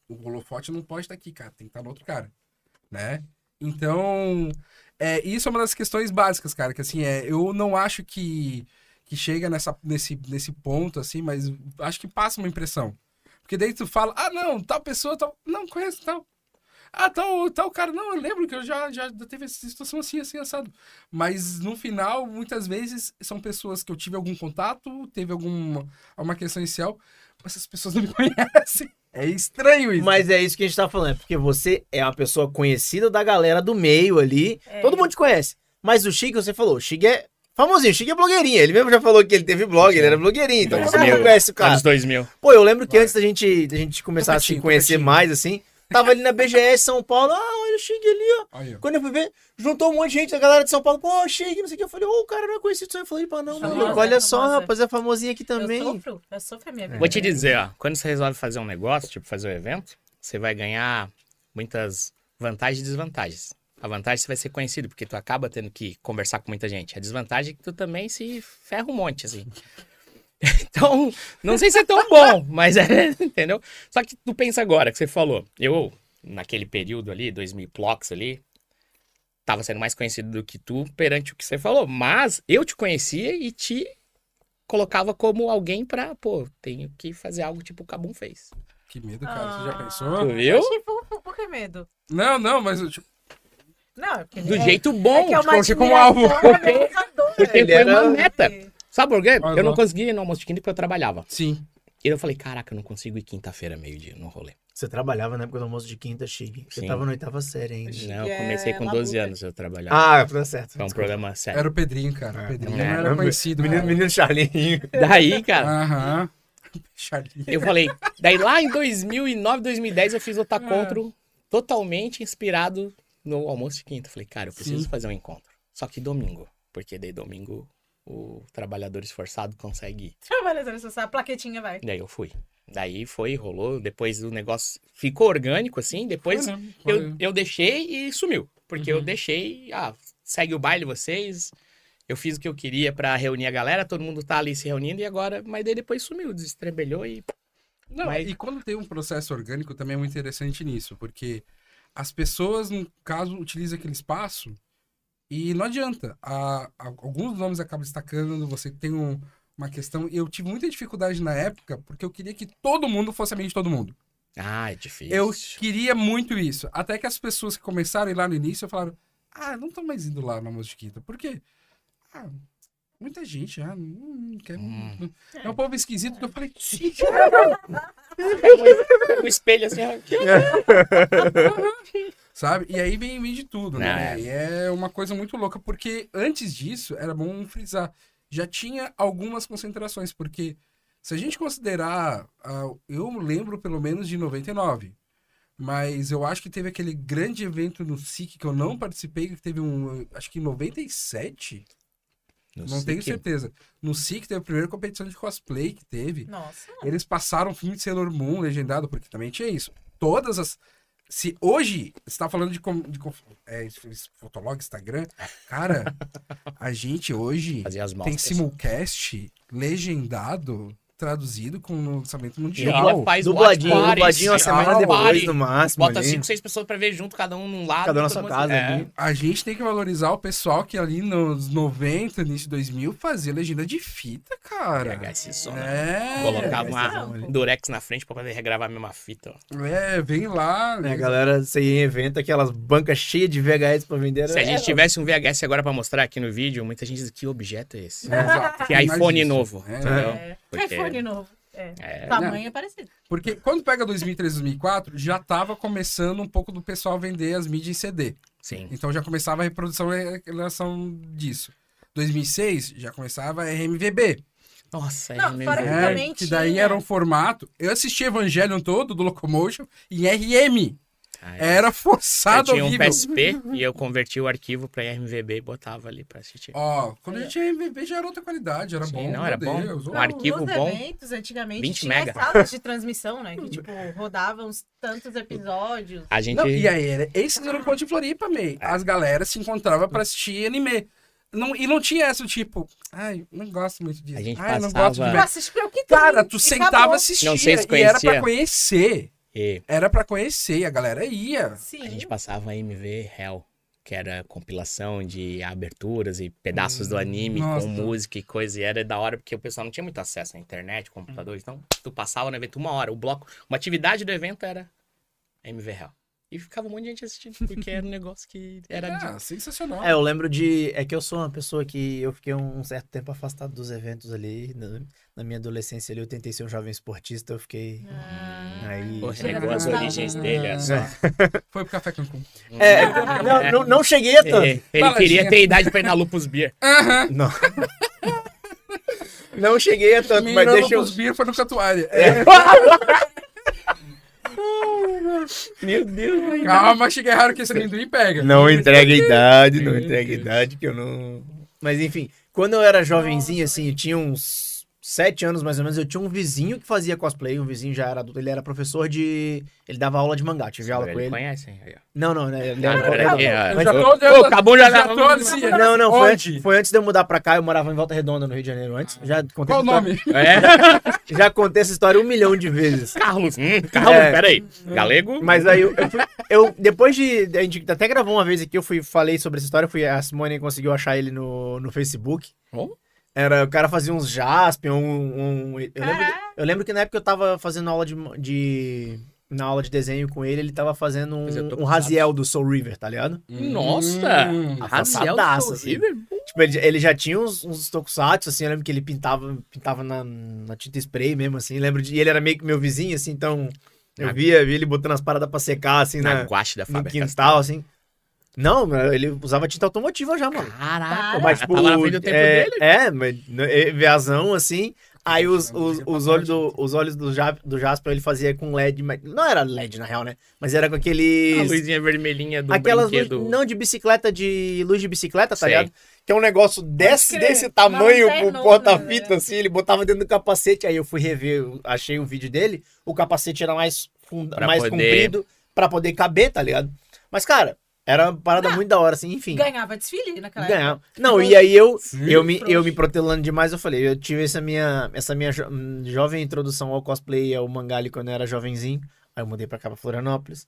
D: o holofote não pode estar aqui, cara. Tem que estar no outro cara. Né? Então, é, isso é uma das questões básicas, cara. Que assim, é, eu não acho que, que chega nessa, nesse, nesse ponto, assim, mas acho que passa uma impressão. Porque daí tu fala, ah, não, tal pessoa, tal. Não, conheço tal. Ah, tal, tal cara. Não, eu lembro que eu já, já teve essa situação assim, assim, assado. Mas no final, muitas vezes, são pessoas que eu tive algum contato, teve alguma uma questão inicial, essas pessoas não me (laughs) conhecem. É estranho isso.
C: Mas é isso que a gente tá falando, é porque você é uma pessoa conhecida da galera do meio ali.
B: É.
C: Todo mundo te conhece. Mas o Chico, você falou, o Chico é famosinho, o Chico é blogueirinho. Ele mesmo já falou que ele teve blog, ele era blogueirinho. Então todo mundo conhece o cara.
A: Anos 2000.
C: Pô, eu lembro que
D: Vai.
C: antes da gente, da gente começar a se conhecer mais, assim, tava ali na BGS São Paulo, ah, Chico ali, ó.
D: Aí, ó.
C: Quando eu fui ver, juntou um monte de gente da galera de São Paulo, pô, Chico, não sei o que. Eu falei, ô, o cara não é conhecido, só eu falei, pá, não,
B: Famosa,
C: maluco, olha só,
B: famosa.
C: rapaz, é famosinho aqui também.
B: Eu sofro, eu sofro a minha vida.
A: Vou te dizer, ó, quando você resolve fazer um negócio, tipo fazer um evento, você vai ganhar muitas vantagens e desvantagens. A vantagem é que você vai ser conhecido, porque tu acaba tendo que conversar com muita gente. A desvantagem é que tu também se ferra um monte, assim. (laughs) Então, não sei se é tão bom, mas é, (laughs) entendeu? Só que tu pensa agora, que você falou, eu, naquele período ali, 2000 blocks ali, tava sendo mais conhecido do que tu perante o que você falou, mas eu te conhecia e te colocava como alguém pra, pô, tenho que fazer algo tipo o Cabum fez.
D: Que medo, cara. Você já
B: Ah.
D: pensou?
A: Tu viu?
B: Tipo, por, que medo?
D: Não, não, mas eu, tipo,
B: Não, é porque
A: Do
B: é,
A: jeito
B: é
A: bom,
B: que é
D: coloquei como alvo. (laughs)
A: porque
C: Ele
A: foi
C: era-
A: uma meta. Sabe por quê? Eu não conseguia ir no almoço de quinta porque eu trabalhava.
D: sim.
A: E eu falei, caraca, eu não consigo ir quinta-feira, meio-dia, no rolê.
C: Você trabalhava na época do almoço de quinta, Chique. Você
A: Sim.
C: tava na oitava série ainda.
A: Não, eu
B: É,
A: comecei com 12
B: labuta.
A: anos eu trabalhava.
C: Ah, tá certo.
A: Foi um programa sério.
D: Era o Pedrinho, cara. O Pedrinho
A: É.
D: não era conhecido.
C: Menino,
D: cara.
C: menino Charlinho.
A: Daí, cara,
D: Aham. (laughs) Charlinho.
A: eu falei. Daí lá em 2009, 2010, eu fiz o Tacontro totalmente inspirado no almoço de quinta. Falei, cara, eu preciso
D: Sim.
A: fazer um encontro. Só que domingo. Porque daí domingo o trabalhador esforçado consegue ir.
B: Trabalhador social, a plaquetinha vai.
A: Daí eu fui. Daí foi, rolou. Depois o negócio ficou orgânico, assim. Depois
D: Foi, né? Foi.
A: eu, eu deixei e sumiu. Porque eu
D: Uhum.
A: deixei, ah, segue o baile vocês. Eu fiz o que eu queria pra reunir a galera, todo mundo tá ali se reunindo e agora, mas daí depois sumiu, desestrebelhou e
D: Não,
A: Mas-
D: e quando tem um processo orgânico também é muito interessante nisso, porque as pessoas, no caso, utilizam aquele espaço e não adianta. A- a- alguns nomes acabam destacando, você tem um- uma questão. E eu tive muita dificuldade na época, porque eu queria que todo mundo fosse amigo de todo mundo.
A: ah, é difícil.
D: Eu queria muito isso. Até que as pessoas que começaram lá no início falaram: Ah, não estão mais indo lá na Almoço de Quinta. Por quê? Ah, muita gente, ah, não, não quer.
A: Hum.
D: não- É um povo esquisito que eu falei. (laughs)
A: o espelho assim, ó. (laughs)
D: Sabe? E aí vem, vem de tudo,
A: Não,
D: né?
A: é.
D: E é uma coisa muito louca, porque antes disso, era bom frisar, já tinha algumas concentrações, porque se a gente considerar, ah, eu lembro pelo menos de 99, mas eu acho que teve aquele grande evento no SIC que eu não participei, que teve um, acho que em 97, não tenho certeza. No SIC teve a primeira competição de cosplay que teve,
B: Nossa.
D: eles passaram o filme de Sailor Moon legendado, porque também tinha isso. Todas as. Se hoje, você tá falando de, com, de é, Fotolog, Instagram, cara, (laughs) a gente hoje tem simulcast legendado, traduzido com o lançamento
A: E
D: mundial.
A: ainda faz
C: Dubladinho,
A: watch parties,
C: dubladinho uma semana depois,
A: party,
C: no máximo.
A: Bota
C: ali.
A: cinco, seis pessoas pra ver junto, cada um num lado.
C: Cada um na sua casa
A: É.
D: A gente tem que valorizar o pessoal que ali nos 90, início de 2000, fazia legenda de fita, cara.
A: VHS som.
D: É,
A: Colocava
C: Não.
A: uma durex na frente pra poder regravar a mesma fita. ó.
D: é, vem lá.
C: É, a galera, você ia em evento, aquelas bancas cheias de VHS pra vender.
A: Se a
C: era-
A: gente tivesse um VHS agora pra mostrar aqui no vídeo, muita gente diz que objeto é esse?
D: Exato,
A: Que iPhone
D: isso.
A: novo.
D: É.
A: entendeu?
B: É.
A: Porque-
B: iPhone novo. É.
A: É,
B: Tamanho é parecido.
D: Porque quando pega 2003, 2004, já tava começando um pouco do pessoal vender as mídias em CD.
A: sim.
D: Então já começava a reprodução em relação disso. 2006 já começava a RMVB.
A: Nossa,
B: Não,
A: é
B: que
D: É, que daí era um formato. Eu assisti Evangelion todo do Locomotion em RM.
A: Ah,
D: Era
A: Eu
D: forçado
A: tinha um
D: horrível.
A: PSP e eu converti o arquivo pra RMVB e botava ali pra assistir.
D: Ó, quando a gente tinha MVB já era outra qualidade, era
A: Sim,
D: bom.
A: não, era bom.
D: Deus.
A: Um
D: ó.
A: arquivo
B: nos
A: bom,
B: eventos, antigamente,
A: 20
B: tinha
A: mega.
B: as salas de transmissão, né? Que, tipo, (laughs) rodavam uns tantos episódios.
A: A gente.
D: Não, e aí, era- esses eram pontos de Floripa, meio.
A: É.
D: As galera se encontravam pra assistir anime. Não, e não tinha essa, tipo, ai, não gosto muito disso.
A: A gente
D: ai, não
A: passava-
D: gosto de
B: Pra
D: ver.
B: assistir o que tem.
D: Cara, tu
B: e
D: sentava
B: acabou.
D: assistia
A: Não sei se
D: e era pra
A: conhecia.
D: conhecer.
A: E
D: Era pra conhecer, a galera ia.
B: Sim.
A: a gente passava MV Hell, que era compilação de aberturas e pedaços do anime
D: nossa.
A: com música e coisa. E era da hora porque o pessoal não tinha muito acesso à internet, computador. Então, tu passava no evento uma hora. O bloco, uma atividade do evento era MV Hell. E ficava um monte de gente assistindo, porque era um (laughs) negócio que era de
D: Ah, sensacional.
C: É, eu lembro de. É que eu sou uma pessoa que eu fiquei um certo tempo afastado dos eventos ali. Na, na minha adolescência ali, eu tentei ser um jovem esportista, eu fiquei.
B: Ah,
C: Aí.
A: Pô,
B: Chega
A: renegou as origens dele, é só.
D: Foi pro Café Cancún.
C: É, não, não, não cheguei a tanto.
A: É, ele
D: Baladinha.
A: queria ter idade pra ir na Lupus Beer.
C: Não. Não cheguei a tanto, mas
D: Mirando
C: deixa eu.
D: pros beer foi no Catuária.
C: É. (laughs) (laughs) Meu Deus.
D: Calma, cheguei errado que esse amendoim pega.
C: Não entrega a idade, não entrega a idade, que eu não. Mas enfim, quando eu era jovenzinho, assim, eu tinha uns sete anos mais ou menos, eu tinha um vizinho que fazia cosplay, um vizinho já era adulto, ele era professor de. Ele dava aula de mangá, tive aula com
A: Ele
C: ele.
A: conhece, hein? Aí, ó.
C: Não, não, né? Ele
A: Ah,
C: era.
A: Ô, acabou já-
D: já tô assim.
C: Não, não, foi antes, foi antes de eu mudar pra cá, eu morava em Volta Redonda, no Rio de Janeiro, antes. Já contei
D: Qual o nome?
A: É, (laughs)
C: Já contei essa história um milhão de vezes.
A: Carlos. Hum, Carlos,
C: É.
A: peraí. Galego?
C: Mas aí eu, eu, fui- eu- depois de. A gente até gravou uma vez aqui, eu fui, falei sobre essa história, fui, a Simone conseguiu achar ele no, no Facebook.
A: Oh.
C: Era, o cara fazia uns Jaspion, um. um- eu, lembro, eu lembro que na época eu tava fazendo aula de. de na aula de desenho com ele, ele tava fazendo um,
A: tô
C: um Raziel do Soul River, tá ligado?
A: Nossa!
D: Hum.
C: Avançadaço,
A: do
C: assim.
A: River?
C: Tipo, ele, ele já tinha uns, uns tokusatsu, assim, eu lembro que ele pintava, pintava na, na tinta spray mesmo, assim, lembro de... E ele era meio que meu vizinho, assim, então... Eu
A: Na-
C: via, via ele botando as paradas pra secar, assim,
A: Na
C: na,
A: guache da
C: no
A: Faber
C: quintal, assim. Não, ele usava tinta automotiva já, mano.
A: Caraca,
C: Mas, tipo,
A: do tempo
C: é,
A: dele.
C: é, mas é, veazão, assim. Aí os, os, os olhos, do, os olhos do, Ja- do Jasper ele fazia com LED, mas não era LED na real, né? Mas era com
A: A
C: aqueles...
A: luzinha vermelhinha do
C: Aquelas luzes,
A: brinquedo.
C: não de bicicleta, de luz de bicicleta, tá
A: Sei.
C: ligado? Que é um negócio desse, desse tamanho pro
B: lanternona,
C: porta-fita,
B: né?
C: assim, ele botava dentro do capacete, aí eu fui rever, achei o vídeo dele, o capacete era mais, funda,
A: Pra
C: mais
A: poder-
C: comprido pra poder caber, tá ligado? Mas, cara, era uma parada muito da hora, assim, enfim.
B: Ganhava desfile naquela época.
C: Ganhar. Não, e aí eu,
D: Sim.
C: eu, me, eu me protelando demais, eu falei, eu tive essa minha, essa minha jo- hum, jovem introdução ao cosplay e ao mangá ali quando eu era jovenzinho. Aí eu mudei pra cá, pra Florianópolis.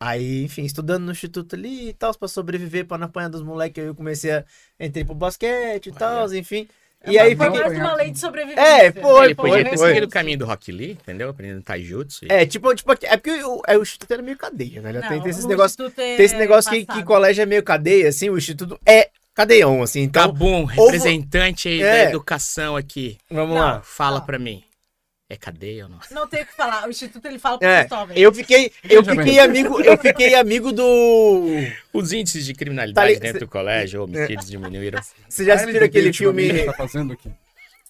C: Aí, enfim, estudando no instituto ali e tal, pra sobreviver, pra não apanhar dos moleques, aí eu comecei a... Entrei pro basquete e tal, enfim.
D: É,
C: e aí
B: Foi mais uma lei de sobrevivência.
C: É, foi,
A: Ele podia ter
C: foi.
A: seguido o caminho do Rock Lee, entendeu? Aprendendo taijutsu. e-
C: É, tipo, tipo, é porque o, é, o instituto era meio cadeia, né?
B: Não,
C: Tem, tem esses
B: o
C: negócios
B: Instituto é
C: tem esse negócio que, que colégio é meio cadeia, assim, o instituto é cadeião, assim, então...
A: Cabum,
C: ou-
A: representante aí
C: É.
A: da educação aqui.
C: Vamos
B: Não.
C: lá.
A: Fala
B: Não.
A: pra mim. É cadeia ou não?
B: Não tem o que falar. O Instituto ele fala pro
C: É,
B: jovem.
C: eu fiquei, eu fiquei amigo, eu fiquei amigo do.
A: Os índices de
C: Tá
A: criminalidade
C: li-
A: dentro do colégio, homicídios diminuíram.
C: Vocês já assistiram
D: ele
C: aquele filme?
D: Tá fazendo aqui.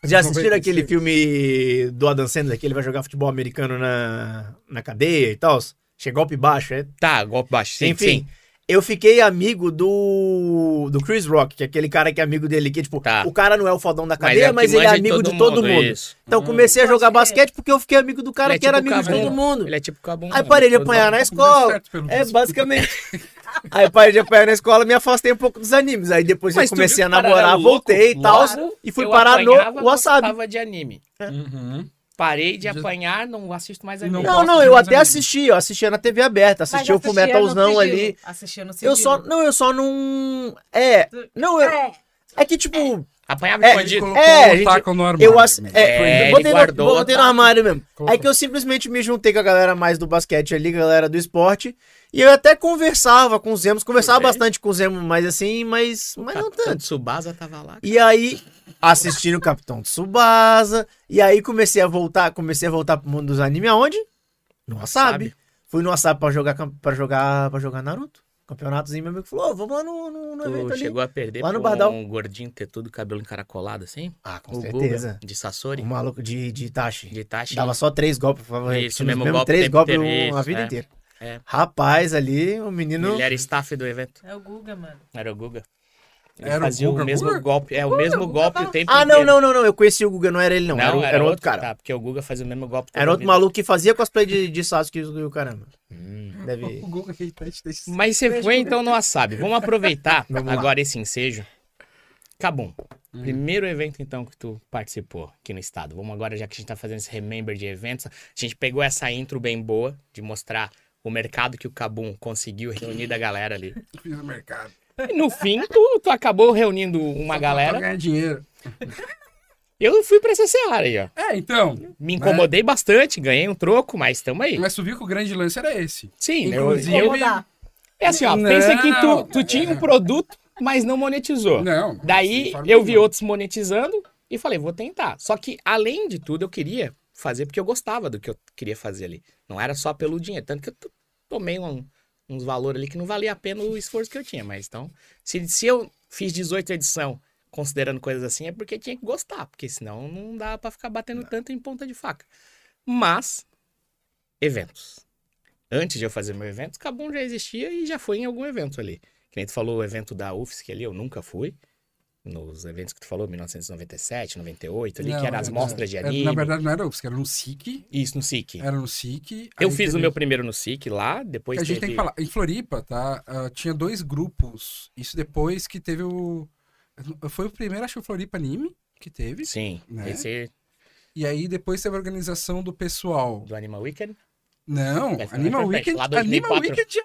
C: Já assistiram
D: 96.
C: aquele filme do Adam Sandler que ele vai jogar futebol americano na, na cadeia e tal? Chegou golpe baixo, é?
A: Tá, golpe baixo. Sim,
C: Enfim,
A: sim.
C: Eu fiquei amigo do do Chris Rock, que é aquele cara que é amigo dele, que tipo,
A: Tá.
C: o cara não é o fodão da
A: Mas
C: cadeia,
A: é o
C: mas, ele é amigo de todo mundo.
A: Isso.
C: Então comecei a jogar basquete porque eu fiquei amigo do cara
A: é
C: que era
A: tipo
C: amigo de todo mundo.
A: Ele é tipo cabum.
C: Aí parei de
A: Todo
C: apanhar
A: mundo-
C: na escola. É,
D: visto.
C: basicamente. (laughs) Aí parei de apanhar na escola, me afastei um pouco dos animes. Aí depois
A: Mas
C: eu comecei a namorar,
A: louco?
C: voltei e tal. E fui
A: eu
C: parar no Wasabi.
A: gostava de anime.
D: Uhum.
A: Parei de apanhar, não assisto mais
D: não
A: anime.
C: Não, não, eu até assisti, eu assistia na TV aberta,
B: Mas
C: assistia o Fullmetalzão
B: sigilo.
C: ali.
B: Assistia no
C: Eu só, não, eu só não, é, não, eu,
B: É,
C: é que tipo,
A: Apanhava
C: É,
A: escondido.
D: colocou
C: É,
D: o
C: gente,
D: taco no armário.
C: eu ass... é,
A: É, ele
C: botei, no, botei no
A: tá.
C: armário mesmo.
D: Colocou.
C: Aí que eu simplesmente me juntei com a galera mais do basquete ali, galera do esporte, e eu até conversava com os Zemos, conversava
A: é.
C: bastante com os Zemos, mas assim, mas, mas não tanto.
A: Tsubasa tava lá.
C: E aí, assistindo o Capitão Tsubasa, e aí comecei a voltar, comecei a voltar pro mundo dos animes aonde? No. Wasabi. Fui no Wasabi pra jogar para jogar para jogar Naruto. Campeonatozinho, meu amigo falou, "Ô, vamos lá no, no, no evento ali.
A: chegou a perder
C: Lá no Bardal.
A: um gordinho ter tudo cabelo encaracolado assim?
C: Ah, com
A: o
C: certeza.
A: Guga, de Sasori,
C: O maluco de, de Itachi.
A: de Itachi.
C: Dava só três golpes, por favor.
A: Isso, mesmo
C: mesmos
A: golpe
C: três golpes um- a vida
A: é.
C: inteira.
A: É.
C: Rapaz, ali o menino.
A: Ele era staff do evento.
B: É o Guga, mano.
A: Era o Guga. Ele
D: Era o
A: fazia
D: Guga,
A: o mesmo
D: Guga?
A: golpe. É, o mesmo
B: Guga
A: golpe
B: tá-
A: o tempo
C: Ah, não,
A: inteiro.
C: não, não, não. Eu conheci o Guga, não era ele, não. era, um- era um outro cara.
A: Tá, porque o Guga fazia o mesmo golpe.
C: Era outro maluco que fazia cosplay de, de Sasuke e o caramba.
A: Hum.
C: Deve. (laughs)
D: O Google aqui tá desse-
A: Mas você foi
B: Guga.
A: então no Wasabi. Vamos aproveitar (laughs)
C: Vamos
A: agora esse ensejo. Cabum.
D: Hum.
A: Primeiro evento então que tu participou aqui no estado. Vamos agora, já que a gente tá fazendo esse remember de eventos, a gente pegou essa intro bem boa de mostrar o mercado que o Cabum conseguiu reunir da galera ali. (laughs)
D: Fiz no mercado.
A: E no fim, tu, tu acabou reunindo uma
D: Pra
A: galera.
D: ganhar dinheiro.
A: Eu fui pra essa seara aí, ó.
D: É, então.
A: Me incomodei bastante, ganhei um troco, mas tamo aí.
D: Mas tu viu que o grande lance era esse.
A: Sim, eu,
D: Inclusive-
A: eu,
B: Incomodar.
A: É assim, ó,
D: Não.
A: pensa que tu, tu tinha um produto, mas não monetizou.
D: Não.
A: Daí eu vi outros monetizando e falei, vou tentar. Só que, além de tudo, eu queria fazer porque eu gostava do que eu queria fazer ali. Não era só pelo dinheiro. Tanto que eu tomei um- uns valores ali que não valia a pena o esforço que eu tinha. Mas então, se, se eu fiz 18 edição considerando coisas assim, é porque tinha que gostar. Porque senão não dá pra ficar batendo tanto em ponta de faca. Mas, eventos. Antes de eu fazer meu evento, Cabum já existia e já foi em algum evento ali. Que nem tu falou o evento da UFSC ali, eu nunca fui. Nos eventos que tu falou, 1997, 98, ali,
D: Não,
A: que eram as
D: é-
A: mostras de
D: era-
A: anime.
D: Na verdade, não era UFSC, era no SIC.
A: Isso, no SIC.
D: Era no SIC.
A: Eu fiz o
D: teve-
A: meu primeiro no SIC lá, depois
D: a gente
A: teve...
D: tem que falar. Em Floripa, tá? ah, tinha dois grupos. Isso depois que teve o. Foi o primeiro, acho que o Floripa Anime que teve.
A: Sim,
D: Né?
A: esse
D: E aí depois teve a organização do pessoal.
A: do Animal Weekend.
D: Não,
A: É,
D: Animal Weekend.
A: lá
D: Animal
A: 2004.
D: Weekend já.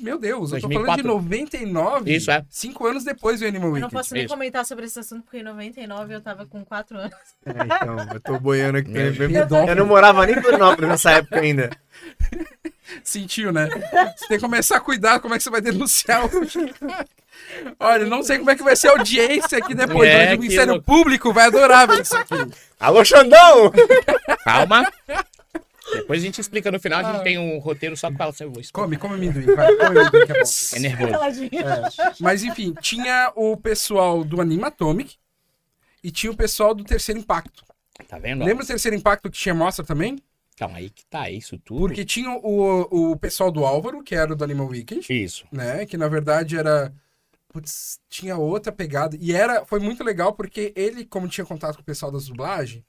D: Meu Deus, eu tô
A: 2004.
D: falando de 99.
A: Isso, é.
D: Cinco anos depois do Animal
B: Eu
D: Weekend.
B: não posso nem
A: Isso.
B: comentar sobre esse assunto, porque em 99 eu tava com 4 anos.
C: É, então, eu tô boiando aqui.
A: Meu
D: Pedófilo.
C: Eu não morava nem em Florianópolis nessa época ainda. (laughs)
D: Sentiu, né? Você tem que começar a cuidar como é que você vai denunciar o. (laughs) Olha, não sei como é que vai ser a audiência aqui depois,
A: É,
D: mas o Ministério
A: louco.
D: Público vai adorar ver isso aqui.
C: Alô, Xandão!
A: Calma. Depois a gente explica no final, a gente
D: Ah.
A: tem um roteiro só com ela. Eu vou explicar.
D: Come, come amendoim, vai, come amendoim que é bom.
A: É nervoso.
D: Mas enfim, tinha o pessoal do Anima Atomic e tinha o pessoal do Terceiro Impacto.
A: Tá vendo? ó?
D: Lembra o Terceiro Impacto que tinha mostra também?
A: Calma aí que tá isso tudo.
D: Porque tinha o, o pessoal do Álvaro, que era do Animal Weekend,
A: Isso.
D: né? Que na verdade era. Putz, tinha outra pegada. E era, foi muito legal porque ele, como tinha contato com o pessoal das dublagens,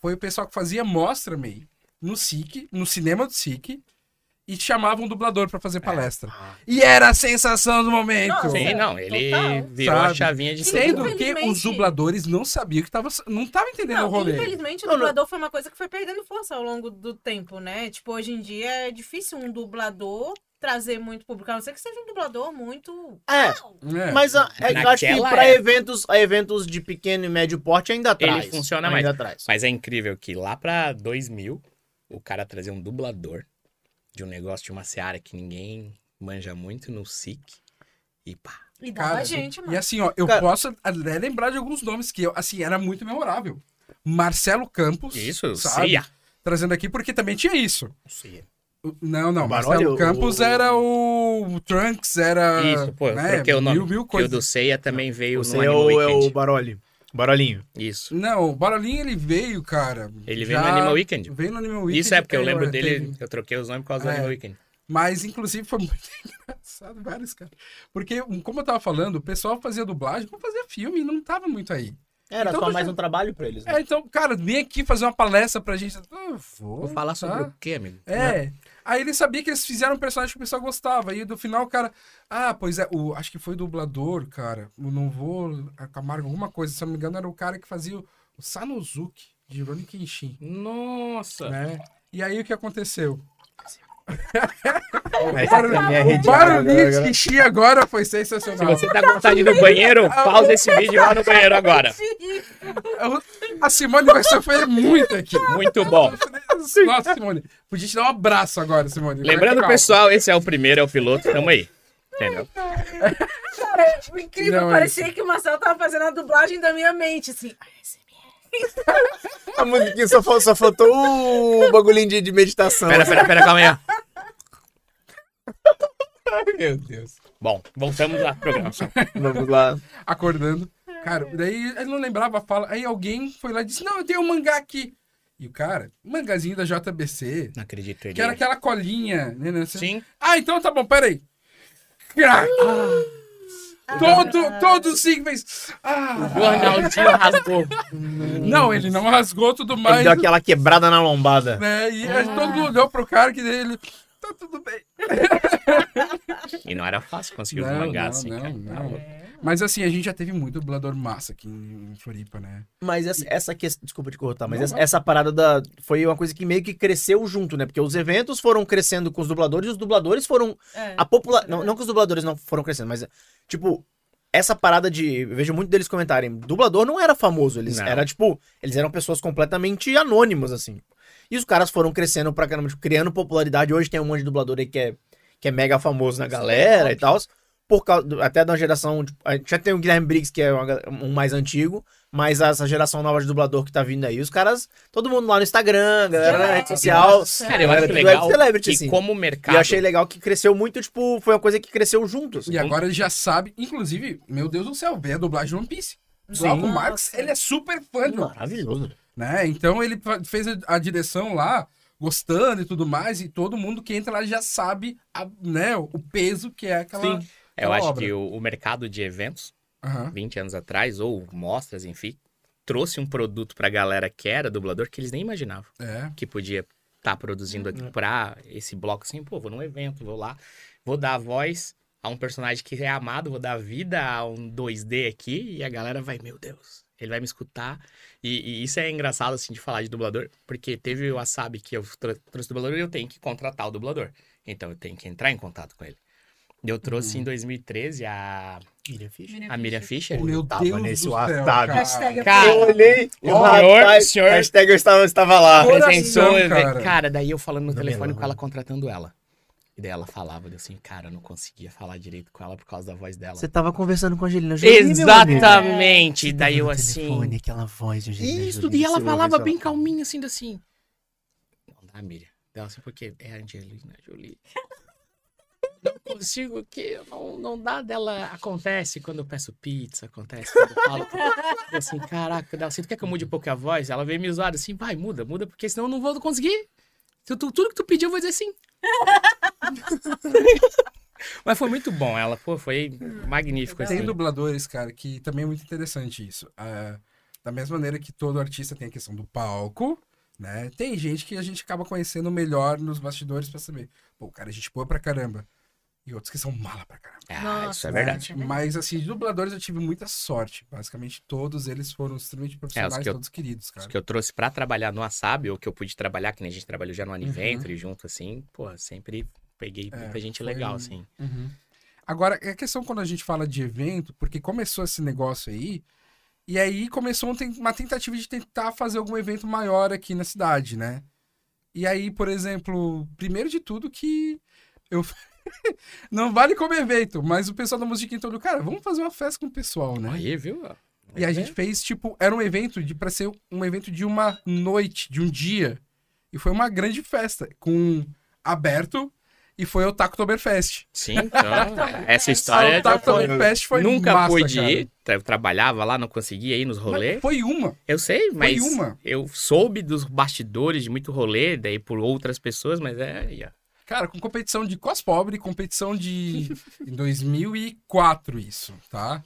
D: foi o pessoal que fazia mostra meio no SIC, no cinema do SIC, e chamavam um dublador pra fazer palestra. E era a sensação do momento.
B: Nossa,
A: Sim, não, ele
B: Total.
A: virou a
D: Sabe?
A: chavinha de.
D: Sendo que os dubladores não sabiam que tava. Não tava entendendo o
B: Não,
D: rolê.
B: infelizmente o
C: Não, não.
B: dublador foi uma coisa que foi perdendo força ao longo do tempo, né? Tipo, hoje em dia é difícil um dublador trazer muito público, a não ser que seja um dublador muito...
C: É,
D: É.
C: mas ah, é, eu acho que
A: época.
C: eventos, a eventos de pequeno e médio porte ainda
A: Ele
C: traz.
A: funciona
C: ainda
A: mais.
C: Traz.
A: Mas é incrível que lá pra 2000, o cara trazer um dublador de um negócio de uma seara que ninguém manja muito no SIC. E pá.
B: E dava
D: Cara,
B: gente,
D: E
B: mano.
D: assim, ó, eu
C: Cara-
D: posso até lembrar de alguns nomes que, eu, assim, era muito memorável. Marcelo Campos.
A: Isso,
D: sabe?
A: Cia.
D: Trazendo aqui, porque também tinha isso.
A: Cia.
D: O- Não, não.
C: O
D: Marcelo
C: o-
D: Campos
C: o-
D: era o... o Trunks, era.
A: Isso, pô, eu
D: né,
A: troquei o nome.
D: Mil, mil
A: porque o
D: coisas.
A: do Ceia também veio
C: Você
A: no
C: é
A: Animal
C: o, é
A: Weekend.
C: o Baroli. Barolinho.
A: Isso.
D: Não, o Barolinho ele veio, cara.
A: Ele veio
D: já-
A: no Animal Weekend.
D: Veio no Animal Weekend.
A: Isso é porque eu lembro
D: teve-
A: dele, eu troquei os nomes por causa do
D: É.
A: Animal Weekend.
D: Mas, inclusive, foi muito (laughs) engraçado, vários, cara. Porque, como eu tava falando, o pessoal fazia dublagem, como fazia filme, e não tava muito aí.
C: Era
D: Então,
C: só mais um trabalho pra eles. né?
D: É, então, cara, vem aqui fazer uma palestra pra gente. Ah, vou,
A: Vou falar sobre
D: tá?
A: o quê, amigo?
D: É. Aí ele sabia que eles fizeram um personagem que o pessoal gostava. E do final, o cara. Ah, pois é, o, acho que foi o dublador, cara. O Não vou. A Camargo, alguma coisa, se eu não me engano, era o cara que fazia o, o Sanosuke de Rurouni Kenshin.
A: Nossa!
D: Né? E aí o que aconteceu?
C: Essa é a minha
D: O barulhinho de
C: agora.
D: xixi agora foi
A: Se
D: sensacional.
A: você tá com vontade de ir no banheiro, (laughs) pausa esse vídeo e vá no banheiro agora.
D: A Simone vai sofrer muito aqui.
A: Muito bom.
D: Nossa, Simone. Podia te dar um abraço agora, Simone.
A: Lembrando, pessoal, esse é o primeiro, é o piloto, tamo aí. Entendeu?
B: O incrível,
D: Não, é
B: parecia que o Marcelo tava fazendo a dublagem da minha mente, assim.
C: A musiquinha só, fal- só faltou o bagulhinho de, de meditação.
A: Pera, pera, pera, calma aí. ó.
D: Meu Deus.
A: Bom, voltamos à programação.
C: Vamos lá.
D: Acordando. Cara, daí ele não lembrava a fala. Aí alguém foi lá e disse: Não, eu tenho um mangá aqui. E o cara, mangazinho da JBC,
A: Não acredito ele.
D: que era aquela colinha, né? né.
A: Sim.
D: Ah, então tá bom, peraí. Crack! Todo, todo sim fez. Ah,
A: O Arnaldinho rasgou.
D: não, ele não rasgou tudo
C: Ele
D: mais.
C: deu aquela quebrada na lombada.
D: Né? E aí todo mundo olhou pro cara que ele. Tá tudo bem.
A: E não era fácil conseguir um
D: Não,
A: mangá
D: não,
A: assim,
D: não,
A: cara.
D: não.
B: É.
D: Mas assim, a gente já teve muito dublador massa aqui em Floripa, né?
C: Mas essa, essa questão. Desculpa te cortar, mas
D: Não,
C: essa,
D: vai.
C: essa parada da. Foi uma coisa que meio que cresceu junto, né? Porque os eventos foram crescendo com os dubladores e os dubladores foram.
B: É.
C: A popula... não, não que os dubladores não foram crescendo, mas. Tipo. Essa parada de. Eu vejo muito deles comentarem. Dublador não era famoso. Eles
A: Não.
C: era tipo. Eles eram pessoas completamente anônimas, assim. E os caras foram crescendo pra caramba, tipo, criando popularidade. Hoje tem um monte de dublador aí que é, que é mega famoso na galera e tal. Por causa. do- Até da geração. a gente já tem o Guilherme Briggs, que é um mais antigo. Mas essa geração nova de dublador que tá vindo aí, os caras. Todo mundo lá no Instagram, galera na
B: É,
C: rede social.
B: nossa.
A: Cara, eu acho
C: tudo
A: legal
C: celebrity,
A: que
C: assim.
A: como
C: E
A: mercado...
C: eu achei legal que cresceu muito, tipo, foi uma coisa que cresceu junto. assim.
D: E agora ele já sabe, inclusive, meu Deus do céu, vê a dublagem de One Piece. O
B: Sim.
D: Alco Marx,
B: Nossa.
D: ele é super fã de
C: Maravilhoso.
D: né? Então ele fez a, a direção lá, gostando e tudo mais, e todo mundo que entra lá já sabe a- né, o peso que é aquela,
C: Sim.
A: Eu
D: aquela
A: acho
D: obra.
A: que o, o mercado de eventos,
D: Aham.
A: 20 anos atrás, ou mostras, enfim, trouxe um produto pra galera que era dublador que eles nem imaginavam
D: É.
A: que podia estar produzindo aqui pra esse bloco assim, pô, vou num evento, vou lá, vou dar voz a um personagem que é amado, vou dar vida a um 2D aqui e a galera vai, meu Deus, ele vai me escutar. E, e isso é engraçado, assim, de falar de dublador, porque teve o Wasabi que eu tro- trouxe dublador e eu tenho que contratar o dublador. Então eu tenho que entrar em contato com ele. Eu trouxe em 2013 a,
C: Miriam Fischer.
A: a Miriam Fischer.
D: Meu
C: tava
D: Deus
C: nesse
D: do céu,
C: WhatsApp.
D: cara.
B: Hashtag
A: Cara,
C: Eu olhei,
A: o o senhor-
C: hashtag eu estava, estava lá.
A: Eu falei,
D: cara.
A: cara, daí eu falando no
C: Não
A: telefone com ela, contratando ela. E daí ela falava, eu assim, cara, eu não conseguia falar direito com ela por causa da voz dela.
C: Você tava conversando com a Angelina Jolie.
A: Exatamente! E daí eu assim.
C: telefone, aquela voz de Angelina
A: Isso,
C: Jolie,
A: e ela falava bem
C: só.
A: calminha, assim, assim. Não dá, Miriam. Dela assim, porque é a Angelina Jolie. Não consigo, que não, não dá dela. Acontece quando eu peço pizza, acontece quando eu falo. Assim, caraca, dela assim, tu quer que eu mude um pouco a voz? Ela veio me usar assim, vai, muda, muda, porque senão eu não vou conseguir. Se tu- tudo que tu pediu, eu vou dizer sim. (laughs) Mas foi muito bom, ela pô, foi magnífico.
D: Tem
A: Assim.
D: dubladores, cara, que também é muito interessante isso. Ah, da mesma maneira que todo artista tem a questão do palco, né? Tem gente que a gente acaba conhecendo melhor nos bastidores pra saber. Pô, o cara é gente boa pra caramba. E outros que são mala pra caramba.
A: Ah,
B: Nossa,
A: isso é
D: né?
A: verdade.
D: Mas, assim, de dubladores eu tive muita sorte. Basicamente, todos eles foram extremamente profissionais,
A: que eu-
D: todos queridos,
A: Os
D: cara.
A: que eu trouxe pra trabalhar no Wasabi, ou que eu pude trabalhar, que nem a gente trabalhou já no
D: Uhum.
A: Aniventure junto, assim, pô, sempre peguei
D: É,
A: muita gente
D: foi-
A: legal, assim.
D: Uhum. Agora, é questão quando a gente fala de evento, porque começou esse negócio aí, e aí começou um uma tentativa de tentar fazer algum evento maior aqui na cidade, né? E aí, por exemplo, primeiro de tudo que eu. (laughs) Não vale como evento, mas o pessoal da musiquinha todo, cara, vamos fazer uma festa com o pessoal, né?
A: Aí, viu?
D: E a gente fez, tipo, era um evento de para ser um evento de uma noite, de um dia. E foi uma grande festa, com aberto, e foi o Tacotoberfest.
A: Sim, então, (laughs) essa história
D: o
A: foi...
D: Tacotoberfest foi
A: Nunca
D: massa,
A: pude
D: cara.
A: ir, eu trabalhava lá, não conseguia ir nos rolês.
D: Foi uma.
A: Eu sei, mas
D: uma.
A: eu soube dos bastidores de muito rolê, daí por outras pessoas, mas é...
D: Cara, com competição de cos pobre, competição de. (laughs) em 2004, isso, tá?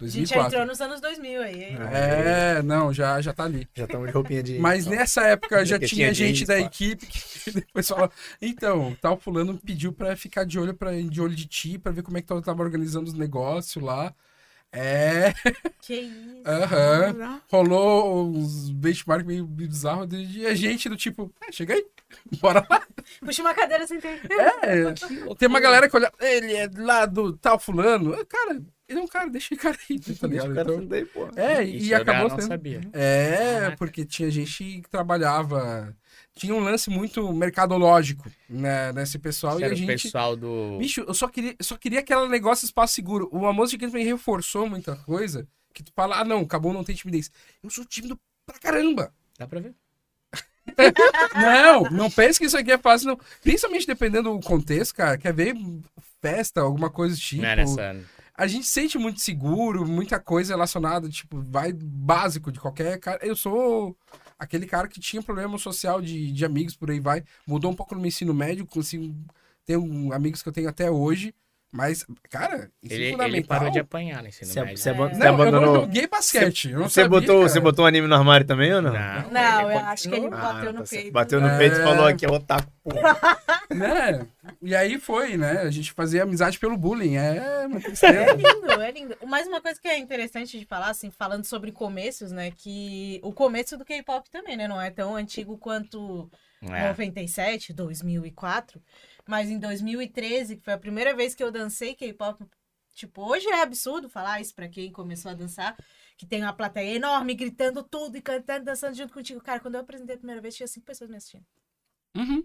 B: A gente já
D: 2004.
B: entrou nos anos 2000 aí. hein?
D: É, não, já, já tá ali.
C: Já estamos de roupinha de.
D: Mas nessa época já tinha
C: tinha
D: gente
C: jeans,
D: da
C: pá.
D: equipe que (laughs) depois falou: então, tal fulano pediu pra ficar de olho, pra, de olho de ti, pra ver como é que tu tava organizando os negócios lá. É,
B: Que isso.
D: aham. Rolou uns benchmark meio bizarros de a gente do tipo, é, chega aí, (laughs) bora lá.
B: Puxa uma cadeira sem ter.
D: É, tem uma galera que olha, ele é lá do tal fulano. Ah, Cara, ele é um cara, deixa o cara aí, tá (laughs) ligado? Então,
C: daí,
D: é,
A: Isso
D: e
A: já
D: acabou
A: não
D: sendo.
A: sabia.
D: É,
A: Caraca.
D: porque tinha gente que trabalhava. Tinha um lance muito mercadológico né, nesse pessoal
A: Isso
D: e a
A: o
D: gente.
A: pessoal do...
D: Bicho, eu só queria, só queria aquele negócio espaço seguro. O Amos de me reforçou muita coisa. Que tu fala, ah, não, acabou, não tem timidez. Eu sou tímido pra caramba.
A: Dá pra ver? (laughs)
D: Não, não pense que isso aqui é fácil, não. Principalmente dependendo do contexto, cara. Quer ver festa, alguma coisa do tipo.
A: Não é nessa...
D: A gente se sente muito seguro, muita coisa relacionada, tipo, vai básico de qualquer cara. Eu sou aquele cara que tinha problema social de, de amigos, por aí vai. Mudou um pouco no meu ensino médio, consigo um, amigos que eu tenho até hoje. Mas, cara, isso é
A: Ele,
D: fundamental.
A: ele parou de apanhar no ensino
C: Você,
A: médio.
C: você,
B: É.
C: você
D: Não, eu não
C: abandonou.
D: joguei basquete. não
C: Você
D: sabia,
C: botou,
D: cara.
C: você botou um anime no armário também ou não?
A: Não,
B: Não,
A: ele
B: eu acho que ele
A: continuou.
B: bateu no
C: tá
B: peito.
C: Bateu no
D: É.
C: peito e falou aqui, é otaku. pô.
D: Né? (laughs) E aí foi, né? A gente fazia amizade pelo bullying. É
B: É lindo, é lindo. Mais uma coisa que é interessante de falar, assim, falando sobre começos, né? Que o começo do K-pop também, né? Não é tão antigo quanto
A: É.
B: 97, 2004. Mas em 2013, que foi a primeira vez que eu dancei K-pop. Tipo, hoje é absurdo falar isso pra quem começou a dançar. Que tem uma plateia enorme, gritando tudo e cantando, dançando junto contigo. Cara, quando eu apresentei a primeira vez, tinha cinco pessoas me assistindo.
D: Uhum.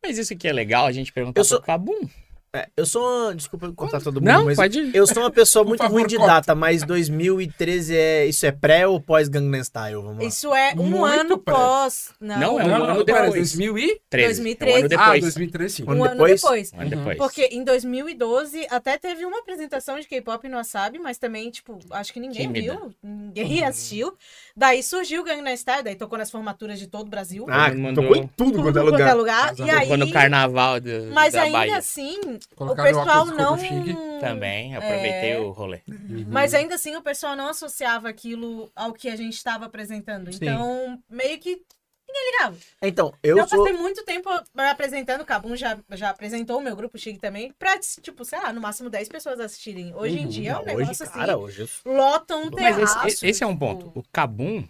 A: Mas isso que é legal, a gente perguntar
C: Eu sou-
A: pro Cabum.
C: É, eu sou uma... Desculpa cortar todo mundo,
A: Não,
C: mas...
A: pode ir.
C: Eu sou uma pessoa muito
D: favor,
C: ruim de
D: corta.
C: data, mas 2013 é... Isso é pré ou pós Gangnam Style? Vamos lá.
B: Isso é um
D: Muito
B: ano
D: pré.
B: pós. Não,
A: Não, é um
D: Não,
A: ano
D: não, pera,
A: depois.
D: 2000 e...
A: 13.
B: 2013.
A: É um ano
D: Ah,
A: depois.
D: 2013, sim.
C: Um
B: um
C: ano
B: ano
C: depois?
B: depois.
A: Um ano depois.
B: Porque em 2012 até teve uma apresentação de K-pop no Wasabi, mas também, tipo, acho que ninguém
A: Tímida.
B: viu, ninguém assistiu. Daí surgiu o Gangnam Style, daí tocou nas formaturas de todo o Brasil.
C: Ah,
A: mundo-
C: tocou em tudo quanto é
B: tudo quanto é
C: lugar.
B: lugar. E
A: Tocou no
B: aí,
A: carnaval do,
B: mas
A: da
B: ainda
A: Bahia.
B: assim, o
D: Colocaram
B: pessoal
D: óculos de
B: não...
D: chique.
A: Também, aproveitei
B: É.
A: o rolê.
B: Mas ainda assim, o pessoal não associava aquilo ao que a gente estava apresentando.
C: Sim.
B: Então, meio que ninguém ligava.
C: Então, eu
B: Eu
C: sou...
B: passei muito tempo apresentando, o Cabum já, já apresentou o meu grupo Chique também, pra, tipo, sei lá, no máximo 10 pessoas assistirem. Hoje em
C: Uhum,
B: dia é um negócio
C: hoje, cara,
B: assim,
C: hoje... eu-
B: lotam um
A: Mas
B: terraço.
A: esse, esse é um
B: tipo,
A: ponto. O Cabum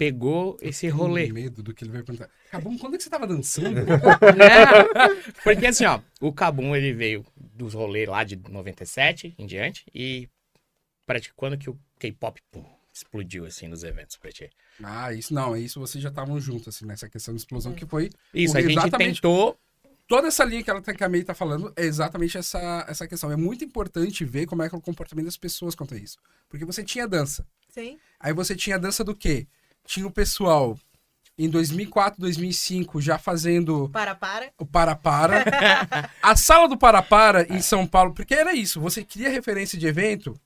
A: pegou esse
D: Com
A: rolê.
D: medo do que ele vai perguntar. Acabou, quando é que você tava dançando?
A: né? (laughs) Porque assim, ó, o Cabum ele veio dos rolês lá de 97 em diante e praticamente quando que o K-pop explodiu assim nos eventos pra ti.
D: ah, isso não, isso vocês já estavam juntos, assim, nessa questão de explosão, que foi
A: Isso, a gente tentou.
D: toda essa linha que, ela, tá- que a May tá falando é exatamente essa, essa questão. É muito importante ver como é que é o comportamento das pessoas quanto a isso. Porque você tinha dança.
B: Sim.
D: Aí você tinha dança do quê? Tinha o pessoal em 2004, 2005 já fazendo
B: Para, para.
D: o Para-Para. (laughs) a sala do Para-Para em São Paulo, porque era isso, você queria referência de evento.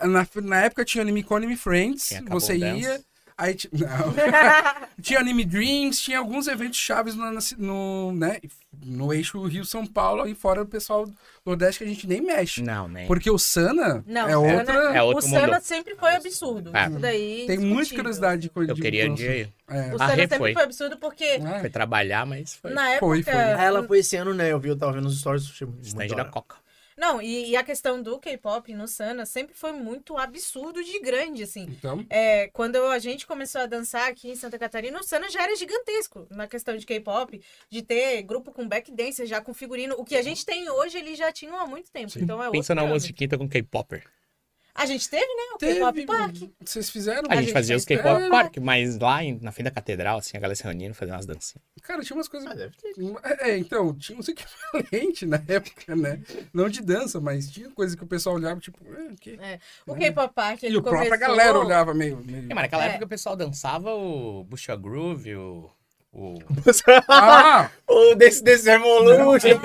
D: Na, na época tinha Anime com Anime Friends, você
A: Dance.
D: ia. Aí ti- (laughs) não. (laughs) tinha Anime Dreams, tinha alguns eventos chaves no, no, né, no eixo Rio-São Paulo, aí fora o pessoal do Nordeste que a gente nem mexe.
A: Não, nem.
D: Porque o Sana
B: Não,
D: é
B: o Sana-
D: outra.
A: É outro
B: o Sana
A: mundo.
B: sempre foi absurdo.
A: É.
B: Isso daí.
D: Tem muita curiosidade de coisa
A: Eu
D: de
A: queria um dia ir.
D: É.
B: O
A: A
B: Sana sempre
A: foi.
B: foi absurdo porque
D: É.
A: Foi trabalhar, mas foi
B: na época.
D: Foi, foi.
C: Ah, ela foi esse ano, né? Eu vi, eu tava vendo os stories. muito
A: stand
C: da.
A: Coca.
B: Não, e, e a questão do K-pop no Sana sempre foi muito absurdo de grande, assim.
D: Então,
B: É, quando a gente começou a dançar aqui em Santa Catarina, o Sana já era gigantesco na questão de K-pop, de ter grupo com backdancer, já com figurino. O que a gente tem hoje, eles já tinham há muito tempo. Então é
A: Pensa no almoço de quinta com K-Popper.
B: A gente teve, né? O. K-pop Park.
D: Vocês fizeram?
A: A,
B: A
A: gente
B: gente
A: fazia os K-Pop
B: É.
A: Park, mas lá em- na frente da catedral, assim, a galera se reunindo, fazendo umas dancinhas.
D: Cara, tinha umas coisas.
C: Ah, deve ter.
D: É, é, então, tinha uns (laughs) equivalentes na época, né? Não de dança, mas tinha coisa que o pessoal olhava, tipo, é, o quê?
B: O K-pop Park, ele
D: E o própria
B: começou...
D: galera olhava meio. meio...
A: É, mas naquela
B: É.
A: época o pessoal dançava o Bucha Groove, o. o...
D: Ah! (laughs)
C: O desse, desse Revolution.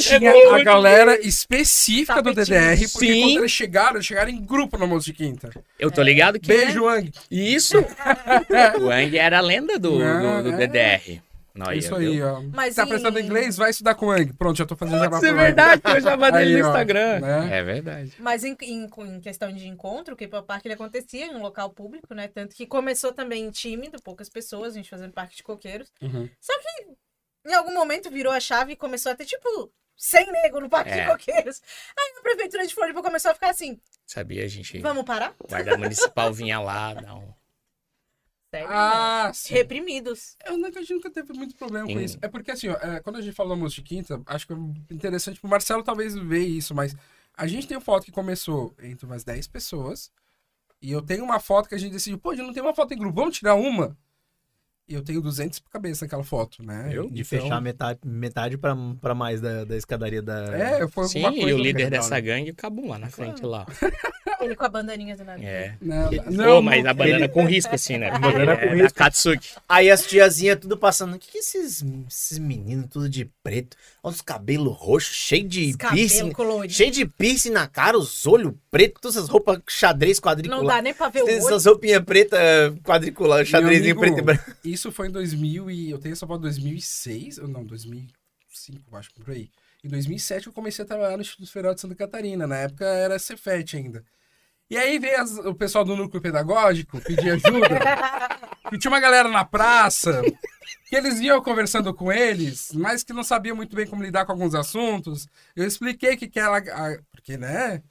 D: Tinha a galera específica do. DDR, porque
A: Sim.
D: quando eles chegaram, eles chegaram em grupo no almoço de quinta.
A: Eu tô ligado que.
D: Beijo, Ang.
A: Isso! (laughs) o Ang era a lenda do, do, do
D: É.
A: DDR. Não,
D: Isso
A: eu-
D: aí,
A: eu-
D: ó.
B: Mas
D: tá
B: em-
D: prestando inglês? Vai estudar com o Ang. Pronto, já tô fazendo jabá
A: Isso é
D: pro Ang.
A: verdade, eu já mandei no
D: ó,
A: Instagram.
D: né?
A: É verdade.
B: Mas em, em, em questão de encontro, o K-pop Park ele acontecia em um local público, né? Tanto que começou também tímido, poucas pessoas, a gente fazendo parque de coqueiros.
D: Uhum.
B: Em algum momento virou a chave e começou a ter, tipo, 100 nego no parque
A: É.
B: de coqueiros. Aí a prefeitura de Floripa começou a ficar assim,
A: Sabia, a gente.
B: vamos parar?
A: O guarda municipal vinha lá, não.
B: Sério?
D: Ah, sim.
B: Reprimidos.
D: Eu nunca, a gente nunca teve muito problema com
A: Sim.
D: isso. É porque, assim, ó, é, quando a gente falou almoço de quinta, acho que é interessante pro Marcelo talvez ver isso, mas a gente tem uma foto que começou entre umas 10 pessoas, e eu tenho uma foto que a gente decidiu, pô, a gente não tem uma foto em grupo, vamos tirar uma? E eu tenho 200 por cabeça naquela foto, né?
A: Eu?
C: De
D: Então,
C: fechar metade, metade pra, pra mais da, da escadaria da.
D: É, foi
A: Sim,
D: alguma coisa...
A: e o líder
C: legal,
A: dessa
C: né?
A: gangue, o Cabum lá na frente, lá. (laughs)
B: Ele com a bandaninha do nada.
A: É.
D: Não,
A: Ele-
D: não,
A: Pô, mas
D: não.
A: a banana com risco, assim, né? (laughs)
C: Banana
A: é,
C: com risco.
A: Katsuki.
C: Aí as tiazinhas tudo passando. O que, que esses, esses meninos tudo de preto? Olha os cabelos roxos, cheio de
B: cabelo
C: piercing.
B: colorido.
C: Cheio de piercing na cara, os olhos pretos, todas essas roupas xadrez
B: Não
C: quadriculado.
B: dá nem pra ver o olho.
C: Essas roupinhas pretas quadriculadas, xadrezinho
D: amigo,
C: preto e branco. (laughs)
D: Isso foi em 2000 e... Eu tenho essa foto em 2006, ou não, 2005, eu acho, por aí. Em 2007 eu comecei a trabalhar no Instituto Federal de Santa Catarina. Na época era Cefet ainda. E aí veio as- o pessoal do núcleo pedagógico pedir ajuda. (laughs) e tinha uma galera na praça que eles iam conversando com eles, mas que não sabiam muito bem como lidar com alguns assuntos. Eu expliquei que que ela... a- Porque, né?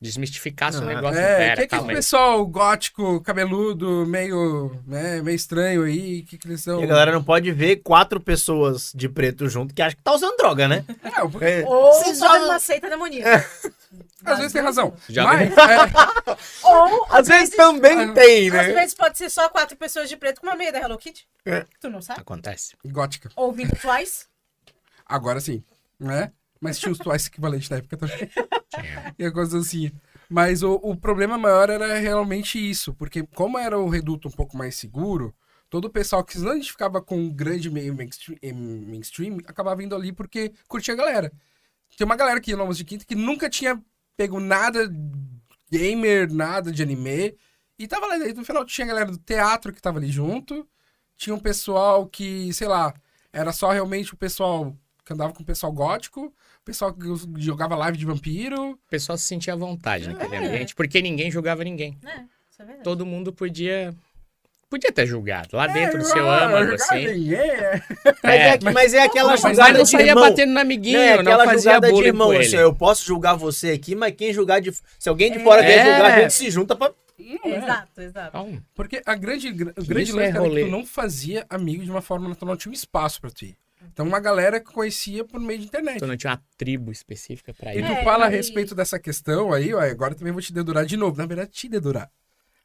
A: Desmistificasse o
C: Ah,
A: negócio.
D: É,
A: Pera,
D: que é que o pessoal gótico, cabeludo, meio, né, meio estranho aí, que que eles são...
C: E a galera não pode ver quatro pessoas de preto junto que acha que tá usando droga, né?
D: É, o-
C: É.
B: Ou fazendo
C: jogam-
B: uma seita demoníaca.
D: às vezes tem razão. (laughs)
A: Já
D: Mas, é,
B: Ou,
C: Às vezes também tem,
B: às
C: né?
B: vezes pode ser só quatro pessoas de preto com uma meia da Hello Kitty.
C: É.
B: Tu não sabe?
A: Acontece.
D: gótica.
B: Ouvindo Twice.
D: Agora sim, né? Mas tinha os Twice equivalentes na época também. (laughs) E a coisa assim. Mas o, o problema maior era realmente isso, porque como era o reduto um pouco mais seguro, todo o pessoal que não identificava com um grande meio mainstream, em mainstream acabava vindo ali porque curtia a galera. Tem uma galera que ia no Almoço de Quinta que nunca tinha pego nada gamer, nada de anime, e tava lá dentro. No final tinha a galera do teatro que tava ali junto, tinha um pessoal que, sei lá, era só realmente o pessoal que andava com o pessoal gótico, o pessoal que jogava live de vampiro,
A: O pessoal se sentia à vontade naquele
B: É.
A: ambiente, porque ninguém julgava ninguém.
B: É, isso é verdade.
A: Todo mundo podia. Podia ter julgado. Lá dentro do
D: É,
A: seu
D: ah,
A: âmago, assim.
D: ninguém, é.
C: Mas é,
A: É,
C: mas é aquela
A: Mas
C: julgada
A: não
C: de
A: saía
C: irmão.
A: batendo no amiguinho,
C: Não, é
A: não,
C: aquela
A: fazia
C: julgada de
A: bullying
C: irmão.
A: com
C: Assim,
A: ele.
C: eu posso julgar você aqui, mas quem julgar de. Se alguém de fora vier
A: É.
C: julgar, a gente se junta pra.
D: É.
B: Exato, exato.
A: Então,
D: Porque a grande, o grande
A: Isso
D: lance
A: é
D: que tu não fazia amigo de uma forma natural, não tinha um espaço pra tu ir. Então uma galera que conhecia por meio de internet.
A: tu não tinha uma tribo específica pra
D: E
A: ir.
D: tu
B: É,
D: fala a
B: e-
D: respeito dessa questão aí, ó, agora também vou te dedurar de novo. Na verdade, te dedurar.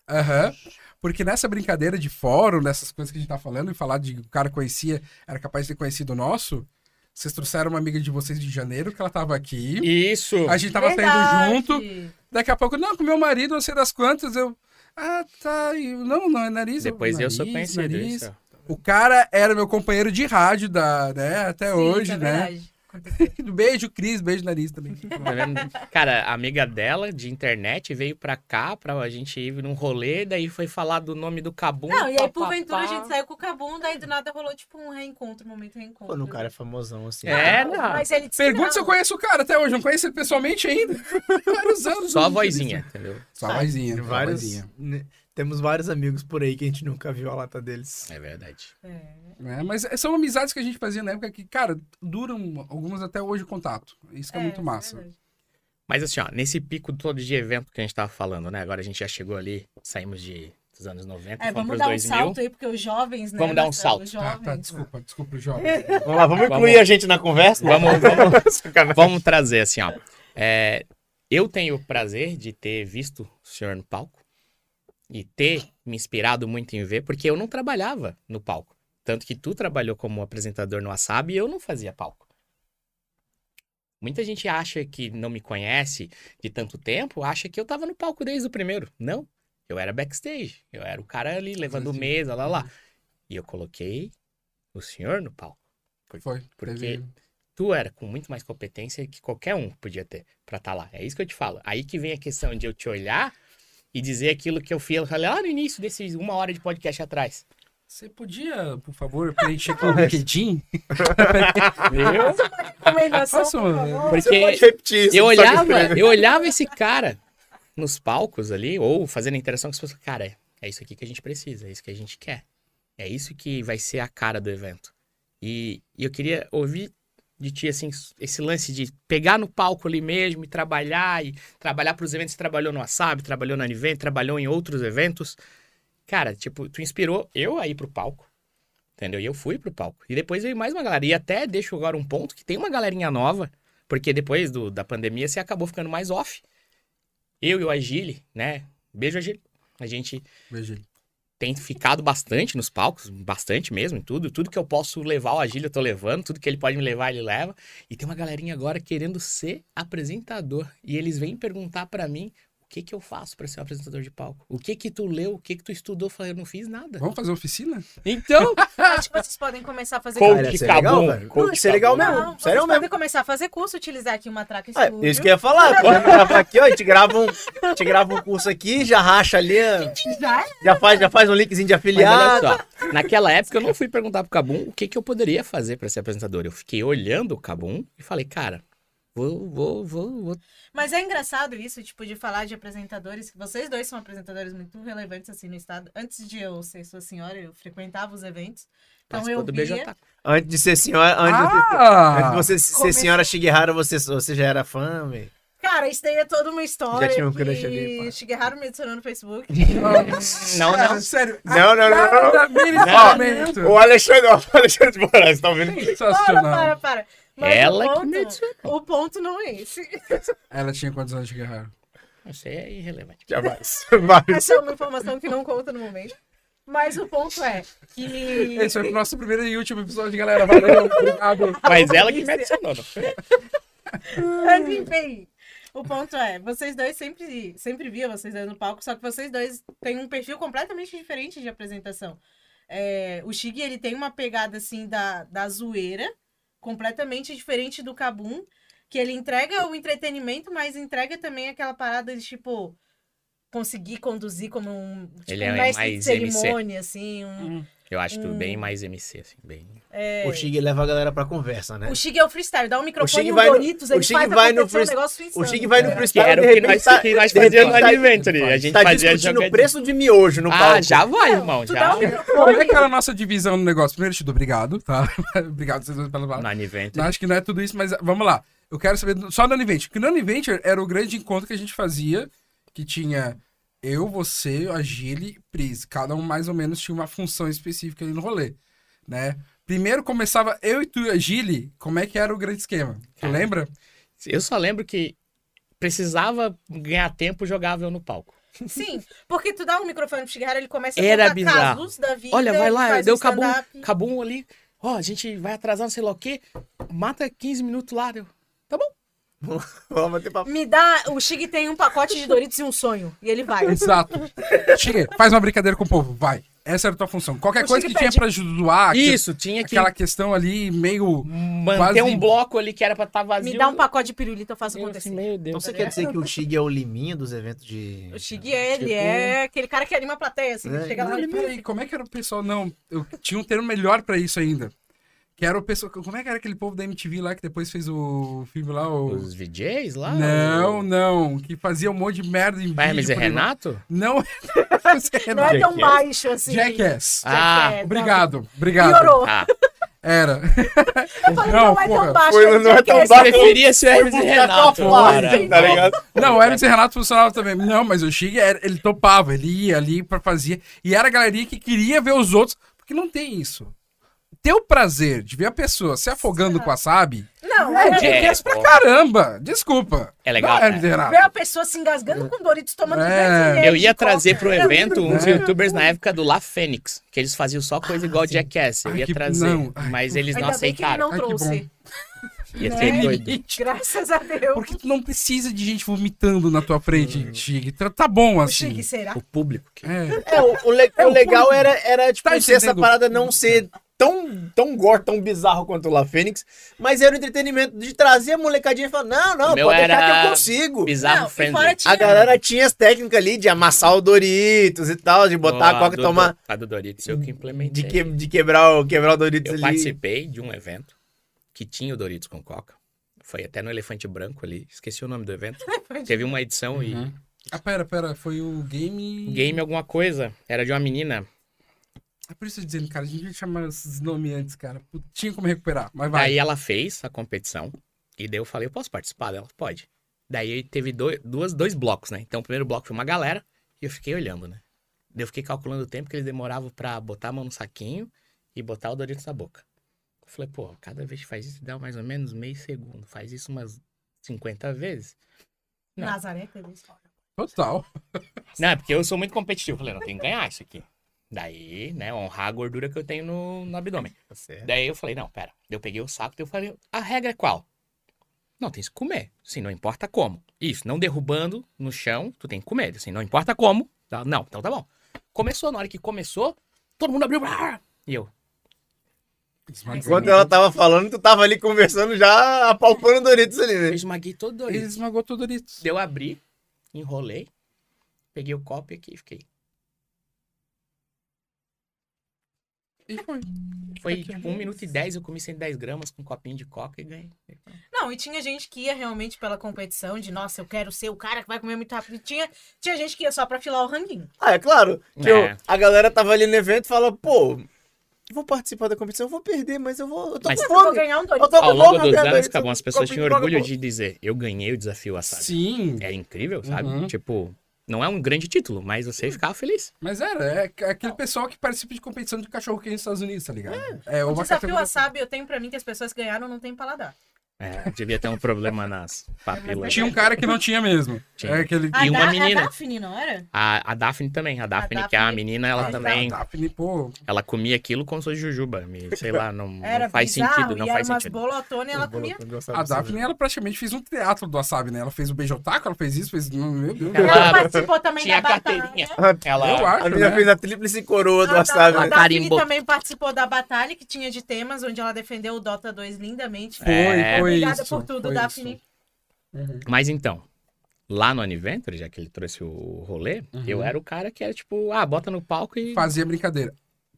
D: Aham. Porque nessa brincadeira de fórum, nessas coisas que a gente tá falando, e falar de o cara conhecia, era capaz de ter conhecido o nosso, vocês trouxeram uma amiga de vocês de janeiro, que ela tava aqui.
A: Isso!
D: A gente tava
B: Verdade.
D: saindo junto. Daqui a pouco, não, com meu marido, não sei das quantas, eu. Ah, tá. e eu, não, não é nariz.
A: Depois eu sou
D: nariz,
A: conhecido.
D: nariz.
A: Isso.
D: O cara era meu companheiro de rádio da, né, até
B: Sim,
D: hoje,
B: é
D: né?
B: verdade. (laughs)
D: Beijo, Cris, beijo, nariz também. (laughs)
A: Cara, a amiga dela de internet veio pra cá pra a gente ir num rolê, daí foi falar do nome do Cabum.
B: Não, e aí, porventura, a gente saiu com o Cabum, daí do nada rolou, tipo, um reencontro, um momento reencontro.
C: Quando o cara é famosão assim.
A: É,
B: Não,
A: não.
B: Mas ele
D: Pergunta
B: não.
D: se eu conheço o cara até hoje, não conheço ele pessoalmente ainda. (laughs) Vários anos.
A: Só a vozinha, entendeu?
D: Só a vozinha. Só a
C: vários,
D: vozinha.
C: Temos vários amigos por aí que a gente nunca viu a lata deles.
A: É verdade.
B: É.
D: É, mas são amizades que a gente fazia na época que, cara, duram algumas até hoje o contato. Isso que é, muito
B: isso
D: massa.
B: verdade.
A: Mas assim, ó, nesse pico todo de evento que a gente tava falando, né? Agora a gente já chegou ali, saímos de, dos anos 90,
B: É,
A: fomos
B: vamos dar um
A: 2000.
B: salto aí, porque os jovens, né?
A: Vamos dar um salto.
B: Os
D: Tá,
B: jovens.
D: tá, desculpa, desculpa, jovem. (laughs)
C: Vamos lá, vamos incluir
A: Vamos.
C: a gente na conversa?
A: Vamos, (laughs) vamos, vamos trazer assim, ó. É, eu tenho o prazer de ter visto o senhor no palco e ter me inspirado muito em ver, porque eu não trabalhava no palco. Tanto que tu trabalhou como apresentador no Wasabi e eu não fazia palco. Muita gente acha que não me conhece de tanto tempo, acha que eu tava no palco desde o primeiro. Não, eu era backstage. Eu era o cara ali levando
D: Sim.
A: mesa, lá, lá. E eu coloquei o senhor no palco.
D: Foi.
A: Porque
D: teve-
A: tu era com muito mais competência que qualquer um podia ter pra estar lá. É isso que eu te falo. Aí que vem a questão de eu te olhar e dizer aquilo que eu fiz lá no início desses uma hora de podcast atrás.
D: Você podia, por favor, preencher aqui o (laughs) LinkedIn? Faça
B: por
D: uma-
B: favor.
A: Porque eu olhava, eu olhava esse cara nos palcos ali, ou fazendo interação com as pessoas. Cara, é, é isso aqui que a gente precisa, é isso que a gente quer. É isso que vai ser a cara do evento. E, e eu queria ouvir de ti, assim, esse lance de pegar no palco ali mesmo e trabalhar, e trabalhar para os eventos. Você trabalhou no Wasabi, trabalhou na Anivent, trabalhou em outros eventos. Cara, tipo, tu inspirou eu a ir pro palco. Entendeu? E eu fui pro palco. E depois veio mais uma galera. E até deixo agora um ponto que tem uma galerinha nova, porque depois do, da pandemia você acabou ficando mais off. Eu e o Agile, né? Beijo, Agile. A gente
D: Beijo.
A: Tem ficado bastante nos palcos, bastante mesmo, em tudo. Tudo que eu posso levar o Agile eu tô levando, tudo que ele pode me levar, ele leva. E tem uma galerinha agora querendo ser apresentador. E eles vêm perguntar pra mim que que eu faço pra ser um apresentador de palco? O que que tu leu? O que que tu estudou? Eu falei, eu não fiz nada.
D: Vamos fazer oficina?
A: Então, (laughs)
B: Acho que vocês podem começar a fazer
A: Coach
C: ser
A: Cabum,
C: legal, velho.
A: coach
C: Não, Ia ser legal mesmo.
B: Não,
C: Sério
B: vocês
C: mesmo.
B: podem começar a fazer curso, utilizar aqui uma traca
C: Ah,
B: estúdio.
C: isso que eu ia falar. (laughs) Pode gravar aqui, ó. A gente grava um, a gente grava um curso aqui, já racha ali.
B: Já?
C: Já faz, já faz um linkzinho de
A: Mas
C: afiliado.
A: olha só, naquela época eu não fui perguntar pro Cabum o que, que eu poderia fazer pra ser apresentador. Eu fiquei olhando o Cabum e falei, cara, vou, vou, vou, vou.
B: Mas é engraçado isso, tipo, de falar de apresentadores, que vocês dois são apresentadores muito relevantes, assim, no estado. Antes de eu ser sua senhora, eu frequentava os eventos. Então
A: Participou
B: eu
A: do
B: via...
A: BJ.
C: Antes de ser senhora, antes, de, antes
D: Ah!
C: de você ser senhora Shigehara, você, você já era fã, velho.
B: Cara, isso daí é toda uma história
C: Já tinha um
B: que
C: crush ali.
B: Shigeharu me adicionou no Facebook. (laughs)
A: Não,
D: Cara,
A: não.
D: Sério.
C: Não, não, não, não.
D: Nada, ministramento.
C: O Alexandre, o Alexandre de Moraes, tá ouvindo?
B: Para,
D: Sensacional.
B: para, para. Mas
A: Ela
B: o
A: que
B: ponto,
A: me adicionou.
B: o ponto não é esse. (laughs)
D: Ela tinha quantos anos de guerra?
A: Isso aí é irrelevante.
C: Jamais. (laughs) Vai.
B: Essa é uma informação que não conta no momento. Mas o ponto é que.
D: Esse foi o nosso primeiro e último episódio, galera. Valeu, (laughs) obrigado.
A: Mas ela que me adicionou, não foi?
B: Mas enfim, o ponto é, vocês dois sempre, sempre via vocês dois no palco, só que vocês dois têm um perfil completamente diferente de apresentação. É, o Shig, ele tem uma pegada, assim, da, da zoeira, completamente diferente do Kabum, que ele entrega o entretenimento, mas entrega também aquela parada de, tipo, conseguir conduzir como um, tipo,
A: Ele
B: um
A: é
B: mestre
A: mais
B: de
A: MC.
B: cerimônia, assim, um...
A: Eu acho
B: Hum.
A: bem mais MC, assim, bem.
B: é,
C: O Shig leva a galera pra conversa, né?
B: o Shig é o freestyle, dá um microfone e um
C: vai no- o
B: ele
C: Shig
B: faz
C: vai no
B: acontecer um negócio
C: O Shig vai no.
A: Que
C: freestyle
A: era
C: de
A: o que nós,
C: tá-
A: que nós fazíamos no
C: tá-
A: Adventure. A gente
C: Tá
A: fazia
C: discutindo o preço de miojo no
A: Ah,
C: palco.
A: já vai, irmão.
B: tu
A: Já.
B: um
D: Como é que era a nossa divisão no negócio? Primeiro, te dou obrigado, tá? (laughs) obrigado vocês dois pela palavra.
A: No Adventure.
D: Acho que não é tudo isso, mas vamos lá. Eu quero saber do- só do Univenture. Porque no Univenture era o grande encontro que a gente fazia, que tinha eu, você, a Gile, Pris. Cada um mais ou menos tinha uma função específica ali no rolê, né? Primeiro começava eu e tu e a Gile, como é que era o grande esquema? Tu lembra?
A: Eu só lembro que precisava ganhar tempo, jogava eu no palco.
B: Sim, porque tu dá um microfone pro Shigeharu, ele começa a
A: Era
B: contar
A: bizarro.
B: casos da vida.
A: Olha, vai lá, deu
B: um
A: cabum,
B: stand-up.
A: cabum ali. Ó, a gente vai atrasar não sei lá o quê. Mata 15 minutos lá. Deu. Tá bom. (laughs)
C: Vamos bater papo.
B: Me dá. O Shig tem um pacote de Doritos e um sonho. E ele vai.
D: Exato. Chega, faz uma brincadeira com o povo, vai. Essa era a tua função. Qualquer
B: O
D: coisa que
B: Chique
D: tinha
B: pede-
D: pra zoar, aquele-
A: Isso, tinha que
D: aquela questão ali meio.
A: manter
D: quase-
A: um bloco ali que era pra estar vazio.
B: Me dá um pacote de pirulito, eu faço acontecer.
A: assim, meu
C: Então
A: Deus.
C: você quer dizer que o Shig é o liminho dos eventos de...
B: O Shig, ele
A: Tipo-
B: é aquele cara que anima a plateia, assim.
C: É.
B: Chega lá e
D: peraí, como é que era o pessoal? Não, eu tinha um termo melhor pra isso ainda. Que era o pessoal. Como é que era aquele povo da MTV lá que depois fez o filme lá? O...
A: Os VJs lá?
D: Não,
A: o...
D: não. Que fazia um monte de merda em
A: Vai, Hermes e
D: vídeo. por aí.
A: Renato?
D: Não, (laughs) e
B: Não é tão
C: Jackass.
B: baixo assim.
D: Jackass.
A: Ah,
B: Jackass,
D: Obrigado,
B: não.
D: obrigado.
B: Piorou.
A: Ah,
D: Era. (laughs)
B: Eu falei, não, é tão baixo.
C: Foi-
B: é
C: não é tão baixo.
A: preferia ser Hermes e (laughs) Renato. cara.
C: tá ligado?
D: Não, o Hermes e Renato funcionava também. Não, mas o Chig, ele topava, ele ia ali pra fazer. E era a galerinha que queria ver os outros, porque não tem isso. Ter o prazer de ver a pessoa se afogando com a Sabe
B: Não,
D: é
B: é,
D: Jackass
A: É,
D: pra caramba. Desculpa.
A: É legal,
D: Não, Hermes e
B: ver a pessoa se engasgando com Doritos tomando
D: É.
B: 200
A: Eu ia trazer pro evento uns
D: É.
A: youtubers na época do La Fênix, que eles faziam só coisa igual Jackass. Eu
D: Ai,
A: ia
D: que-
A: trazer,
D: não. Ai,
A: mas eles não
B: Ainda bem que ele
A: aceitaram.
B: não
D: Ai, que
B: trouxe.
A: Ia
B: né?
A: ser doido.
B: Graças a Deus.
D: Porque tu não precisa de gente vomitando na tua frente, Chig. Tá, tá bom
B: O
D: assim.
B: Chique, será?
A: O público. que-
D: É.
C: É, o, o le- o legal era, era tipo,
D: Tá
C: ser essa parada não ser tão, tão gore, tão bizarro quanto o La Fênix, mas era o entretenimento de trazer a molecadinha e falar, não, não, pode deixar
A: era
C: que eu consigo.
A: Bizarro
B: Não, e
A: friendly.
B: fora tinha-
C: A galera tinha as técnicas ali de amassar o Doritos e tal, de botar a
A: Ó,
C: coca e tomar...
A: A do Doritos, eu que implementei.
C: De, que, de quebrar, o, quebrar o Doritos
A: Eu
C: ali.
A: participei de um evento que tinha o Doritos com Coca. Foi até no Elefante Branco ali. Esqueci o nome do evento. (laughs) Teve uma edição e
D: Uhum. Ah, pera, pera. Foi o game.
A: game alguma coisa. Era de uma menina.
D: É por isso eu dizendo, cara. A gente chamar esses nomes antes, cara. Tinha como recuperar, mas vai.
A: Daí ela fez a competição. E daí eu falei, eu posso participar dela? Pode. Daí teve dois, duas, dois blocos, né? Então o primeiro bloco foi uma galera e eu fiquei olhando, né? Daí eu fiquei calculando o tempo que eles demoravam pra botar a mão no saquinho e botar o Doritos na boca. Eu falei, pô, cada vez que faz isso dá mais ou menos meio segundo. Faz isso umas 50 vezes. Não.
B: Nazaré teve isso.
D: Total.
A: Não, é porque eu sou muito competitivo. Eu falei, não, tem que ganhar isso aqui. Daí, né, honrar a gordura que eu tenho no, no abdômen. (laughs)
C: Tá certo.
A: Daí eu falei, não, pera. Eu peguei o saco, eu falei, a regra é qual? Não, tem que comer. Assim, não importa como. Isso, não derrubando no chão, tu tem que comer. Assim, não importa como. Tá? Não, então tá bom. Começou, na hora que começou, todo mundo abriu. E eu.
D: Esmaguei.
C: Enquanto ela tava falando, tu tava ali conversando, já apalpando Doritos ali,
A: Eu
C: né?
A: esmaguei todo
D: Ele
A: Doritos.
D: esmagou tudo Doritos.
A: Eu abri, enrolei, peguei o copo aqui e fiquei.
D: E foi.
A: Foi
D: Aqui,
A: tipo 1 minuto e 10, eu comi 110 gramas com um copinho de coca e ganhei.
B: Não, e tinha gente que ia realmente pela competição de, nossa, eu quero ser o cara que vai comer muito rápido. E Tinha, tinha gente que ia só pra filar o ranguinho.
C: Ah, é claro. Que
A: É.
C: eu- a galera tava ali no evento e fala, pô, vou participar da competição, eu vou perder, mas eu vou. Eu tô
A: Mas-
C: com
B: Eu vou
C: fome.
B: ganhar um
C: Eu
B: Doritos.
C: tô com
A: Ao longo dos anos, acabou, as
C: um
A: pessoas tinham orgulho
C: pô.
A: de dizer, eu ganhei o desafio assado.
D: Sim.
A: É incrível, sabe?
D: Uhum.
A: Tipo, não é um grande título, mas você ficava feliz.
D: Mas era, é aquele pessoal que participa de competição de cachorro quente nos Estados Unidos, tá ligado? É,
B: O
D: uma
B: desafio
D: categoria-
B: Wasabi, eu tenho pra mim que as pessoas que ganharam não têm paladar.
A: É, devia ter um problema nas papilas.
D: Tinha um cara que não tinha mesmo.
A: Tinha.
D: É aquele.
B: A
A: E uma
B: Da-
A: menina.
B: A Daphne, não era?
A: A, a Daphne também. A Daphne, que é a menina, ela
B: Ah,
A: também.
D: A Daphne, pô,
A: Ela comia aquilo como se fosse jujuba. me- Sei lá, não, não
B: Era
A: faz
B: bizarro,
A: sentido. Não
B: e era
A: faz
B: umas
A: sentido.
B: bolotonas e ela comia.
D: a Daphne, ela praticamente fez um teatro do Wasabi, né? Ela fez o beijotaco, ela fez isso, fez. Meu Deus.
A: Ela-
B: Ela participou também
A: Tinha
B: da batalha.
A: carteirinha.
D: Eu
A: Ela.
D: acho,
C: A menina
D: né?
C: fez a tríplice coroa do
B: A,
C: Wasabi,
B: a
C: né?
B: Daphne também participou da batalha que tinha de temas, onde ela defendeu o Dota 2 lindamente.
D: Foi,
A: É.
D: foi
B: Obrigada
D: isso.
B: por tudo, Daphne.
D: Uhum.
A: Mas então, lá no Aniventure, já que ele trouxe o rolê,
D: Uhum.
A: eu era o cara que era tipo, ah, bota no palco e.
D: Fazia brincadeira.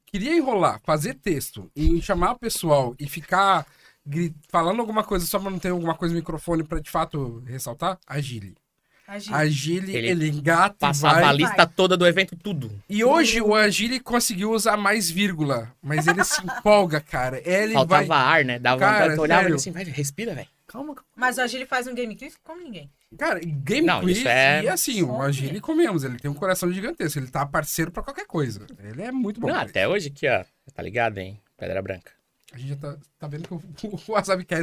D: Queria enrolar, fazer texto e chamar o pessoal e ficar gri- falando alguma coisa só pra não ter alguma coisa no microfone pra de fato ressaltar, agile.
B: Agile.
D: Agile,
A: Ele
D: ele, engata
A: Passava
D: vai.
A: a lista toda do evento, tudo.
D: E hoje o Agile conseguiu usar mais vírgula, mas ele se empolga, cara. Ele
A: Faltava
D: vai.
A: ar, né? Dava
D: Cara,
A: vontade, olhava
D: sério.
A: assim, vai, respira, velho. Calma, calma.
B: Mas o Agile faz um game quiz como ninguém.
D: Cara, game
A: Não,
D: quiz
A: isso é-
D: e assim, o Agile comemos. Ele tem um coração gigantesco. Ele tá parceiro pra qualquer coisa. Ele é muito bom.
A: Não, até hoje aqui, ó. Tá ligado, hein? Pedra Branca.
D: A gente já tá, tá vendo que o, (laughs) o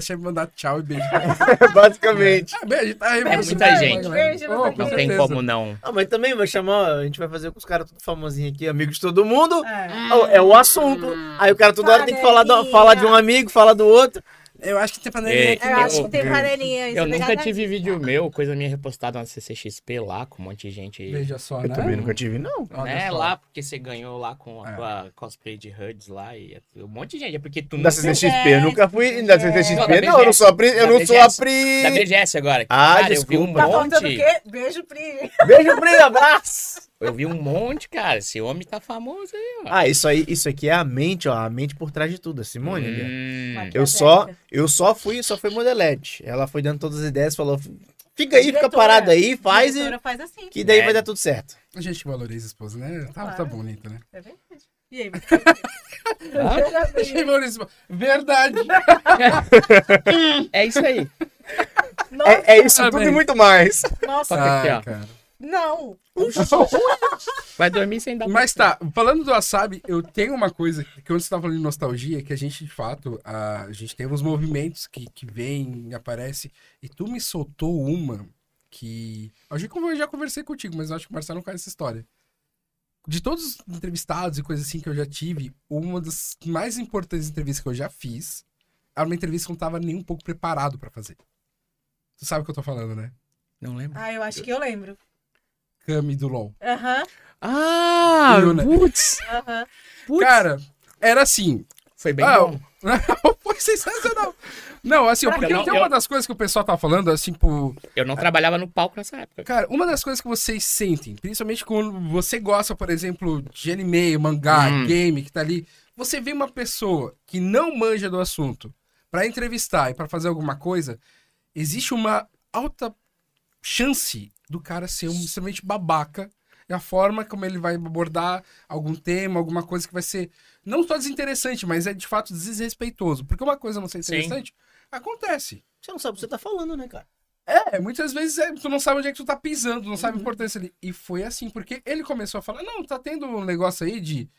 D: ia me mandar tchau e beijo. (laughs)
C: Basicamente.
D: ah, beijo, tá aí.
A: É
D: vamos
A: muita gente.
B: Beijo,
D: Pô,
B: não
A: tem como não.
C: Ah, mas também vai chamar, a gente vai fazer com os caras tudo famosinhos aqui, amigos de todo mundo.
B: É.
C: Oh, É o assunto. Aí o cara toda hora tem que falar, do, falar de um amigo, falar do outro.
D: Eu acho que tem
A: É,
D: panelinha aqui.
B: Eu acho
A: Eu-
B: que tem panelinha aí.
A: Eu nunca tive vídeo meu, coisa minha repostada na CCXP lá, com um monte de gente.
D: Veja só, né?
C: tive, não.
D: Olha
A: né,
D: só.
A: lá, porque você ganhou lá com a
D: É.
A: tua cosplay de HUDs lá e um monte de gente. É porque tu
C: Da
A: não.
C: CCXP, eu nunca fui. Da CCXP,
A: Não, da
C: não, eu não sou a Pri. Eu não sou a
A: BGS.
C: Pri.
A: Da BGS agora.
C: Ah,
A: eu um
C: desculpa.
B: Tá faltando o
A: monte.
B: quê? Beijo, Pri.
C: Beijo, Pri, abraço. (laughs)
A: Eu vi um monte, cara. Esse homem tá famoso aí, ó.
C: Ah, isso aí, isso aqui é a mente, ó. A mente por trás de tudo, a Simone. ali, ó.
A: Hum,
B: Mas-
C: Eu só, eu só fui, só fui modelete. Ela foi dando todas as ideias, falou: fica aí, fica parado aí, faz e
B: faz assim.
C: que daí
A: É.
C: vai dar tudo certo.
D: A gente valoriza a esposa, né? Tá,
B: Claro.
D: tá bonita, né?
B: É verdade. E aí?
A: Ah,
D: A gente valoriza a esposa. Verdade. (laughs)
A: é isso aí.
B: Nossa,
C: É, é isso
D: Ah,
C: tudo e muito mais.
B: nossa.
A: Toca aqui,
D: Ai,
A: ó.
D: cara.
B: Não.
A: Vai dormir sem dar
D: Mas tá, falando do wasabi, eu tenho uma coisa que quando você tá falando de nostalgia, que a gente, de fato, a, a gente tem uns movimentos que, que vem e aparece. E tu me soltou uma que. Eu já, eu já conversei contigo, mas eu acho que o Marcelo não conhece essa história. De todos os entrevistados e coisas assim que eu já tive, uma das mais importantes entrevistas que eu já fiz era uma entrevista que eu não tava nem um pouco preparado pra fazer. Tu sabe o que eu tô falando, né?
A: Não lembro.
B: Ah, eu acho que eu lembro.
D: Cami do LOL.
B: Aham,
A: Ah, putz.
D: Cara, era assim.
A: Foi bem
D: Ah,
A: bom. (laughs)
D: Foi sensacional. Não, assim,
A: Pra
D: porque
A: não-
D: tem
A: eu-
D: uma das coisas que o pessoal tá falando, assim, por.
A: Eu não trabalhava no palco nessa época.
D: Cara, uma das coisas que vocês sentem, principalmente quando você gosta, por exemplo, de anime, mangá,
A: Hum.
D: game, que tá ali, você vê uma pessoa que não manja do assunto pra entrevistar e pra fazer alguma coisa, existe uma alta chance do cara ser um extremamente babaca. E a forma como ele vai abordar algum tema, alguma coisa que vai ser não só desinteressante, mas é de fato desrespeitoso. Porque uma coisa não ser
A: Sim.
D: interessante, acontece.
C: Você não sabe o que você tá falando, né, cara?
D: É, muitas vezes é, tu não sabe onde é que tu tá pisando, não
A: Uhum.
D: sabe a importância ali. E foi assim, porque ele começou a falar, não, tá tendo um negócio aí de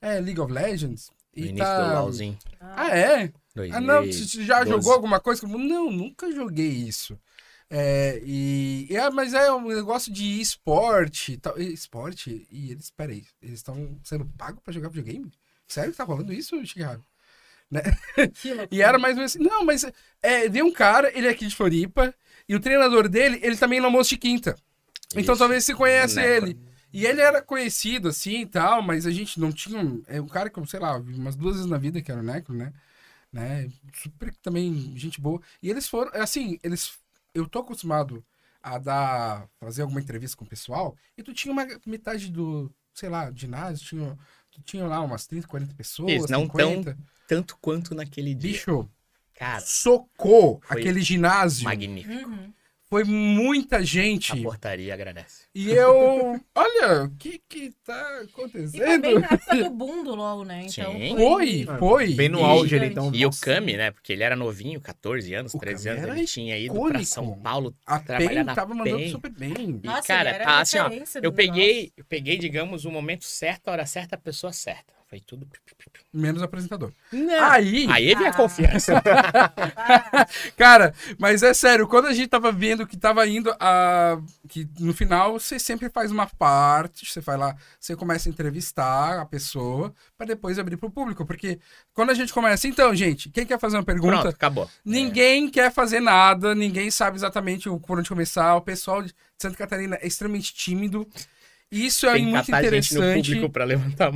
D: é, League of Legends.
A: No
D: E
A: início
D: tá...
A: do LOLzinho.
D: Ah, é? Ah, não, você já
A: 2012.
D: jogou alguma coisa? Não, nunca joguei isso. É, e, e, ah, mas é um negócio de esporte. Tal, esporte? E eles, peraí, eles estão sendo pagos pra jogar videogame? Sério que tá rolando isso, Chicago?
B: Loucura. (laughs)
D: E era mais ou menos assim. Não, mas é, veio um cara, ele é aqui de Floripa, e o treinador dele, ele também no almoço de quinta. Então
A: Isso.
D: talvez você
A: Boneco.
D: ele. E ele era conhecido, assim, e tal, mas a gente não tinha... É um cara que, eu, sei lá, vi umas duas vezes na vida, que era o Necro, né? né? Super também, gente boa. E eles foram, assim, eles... Eu tô acostumado a dar... Fazer alguma entrevista com o pessoal, e tu tinha uma metade do, sei lá, ginásio, tinha... Tu tinha lá umas 30, 40 pessoas,
A: Isso, não tão
D: 50.
A: Tanto quanto naquele dia.
D: Bicho,
A: Cara,
D: socou aquele ginásio.
A: magnífico.
B: Uhum.
D: Foi muita
A: A
D: gente.
A: portaria agradece.
D: E eu. Olha, o que que tá
B: E foi
D: acontecendo?
B: bem na época do boom do LoL, né? Então
A: Sim.
D: Foi, foi.
C: Bem no
D: E-
C: auge ali, então.
A: E o. Kami, né? Porque ele era novinho, 14 anos,
D: O
A: 13
D: Kami
A: anos, ele tinha ido pra
D: icônico.
A: São Paulo
D: A
A: trabalhar
D: PEN
A: na
D: tava mandando
A: PEN.
D: super bem.
A: E,
B: Nossa,
A: cara,
B: ele era
A: tá assim, ó. Eu peguei, eu peguei, digamos, o momento certo, a hora certa, a pessoa certa. Foi tudo.
D: Menos apresentador.
A: Não.
D: Aí,
A: Aí vem a
B: Ah.
A: confiança. (laughs)
D: cara, mas é sério, quando a gente tava vendo que tava indo a. Que no final você sempre faz uma parte, você vai lá, você começa a entrevistar a pessoa, pra depois abrir pro público. Porque quando a gente começa, então, gente, quem quer fazer uma pergunta?
A: Pronto, acabou.
D: Ninguém quer fazer nada, ninguém sabe exatamente o- por onde começar. O pessoal de Santa Catarina é extremamente tímido. E isso é muito interessante,
A: a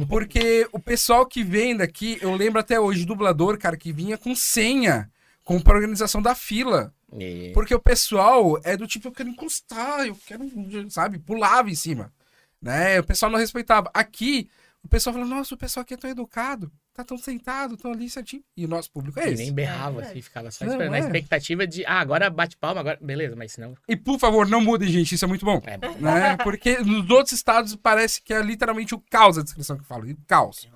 D: porque o pessoal que vem daqui, eu lembro até hoje, dublador, cara, que vinha com senha, com pra organização da fila.
A: E-
D: Porque o pessoal é do tipo, eu quero encostar, eu quero, sabe, pulava em cima. Né? O pessoal não respeitava. Aqui, o pessoal fala, nossa, o pessoal aqui é tão educado, tá tão sentado, tão ali certinho. E o nosso público é
A: E
D: esse.
A: nem berrava,
B: É.
A: assim, ficava só
D: Não,
A: esperando. Na
D: é.
A: expectativa de, ah, agora bate palma, agora. Beleza, mas senão.
D: E por favor, não mudem, gente, isso é muito bom.
A: É, (laughs)
D: né? Porque nos outros estados parece que é literalmente o caos a descrição que eu falo. O caos.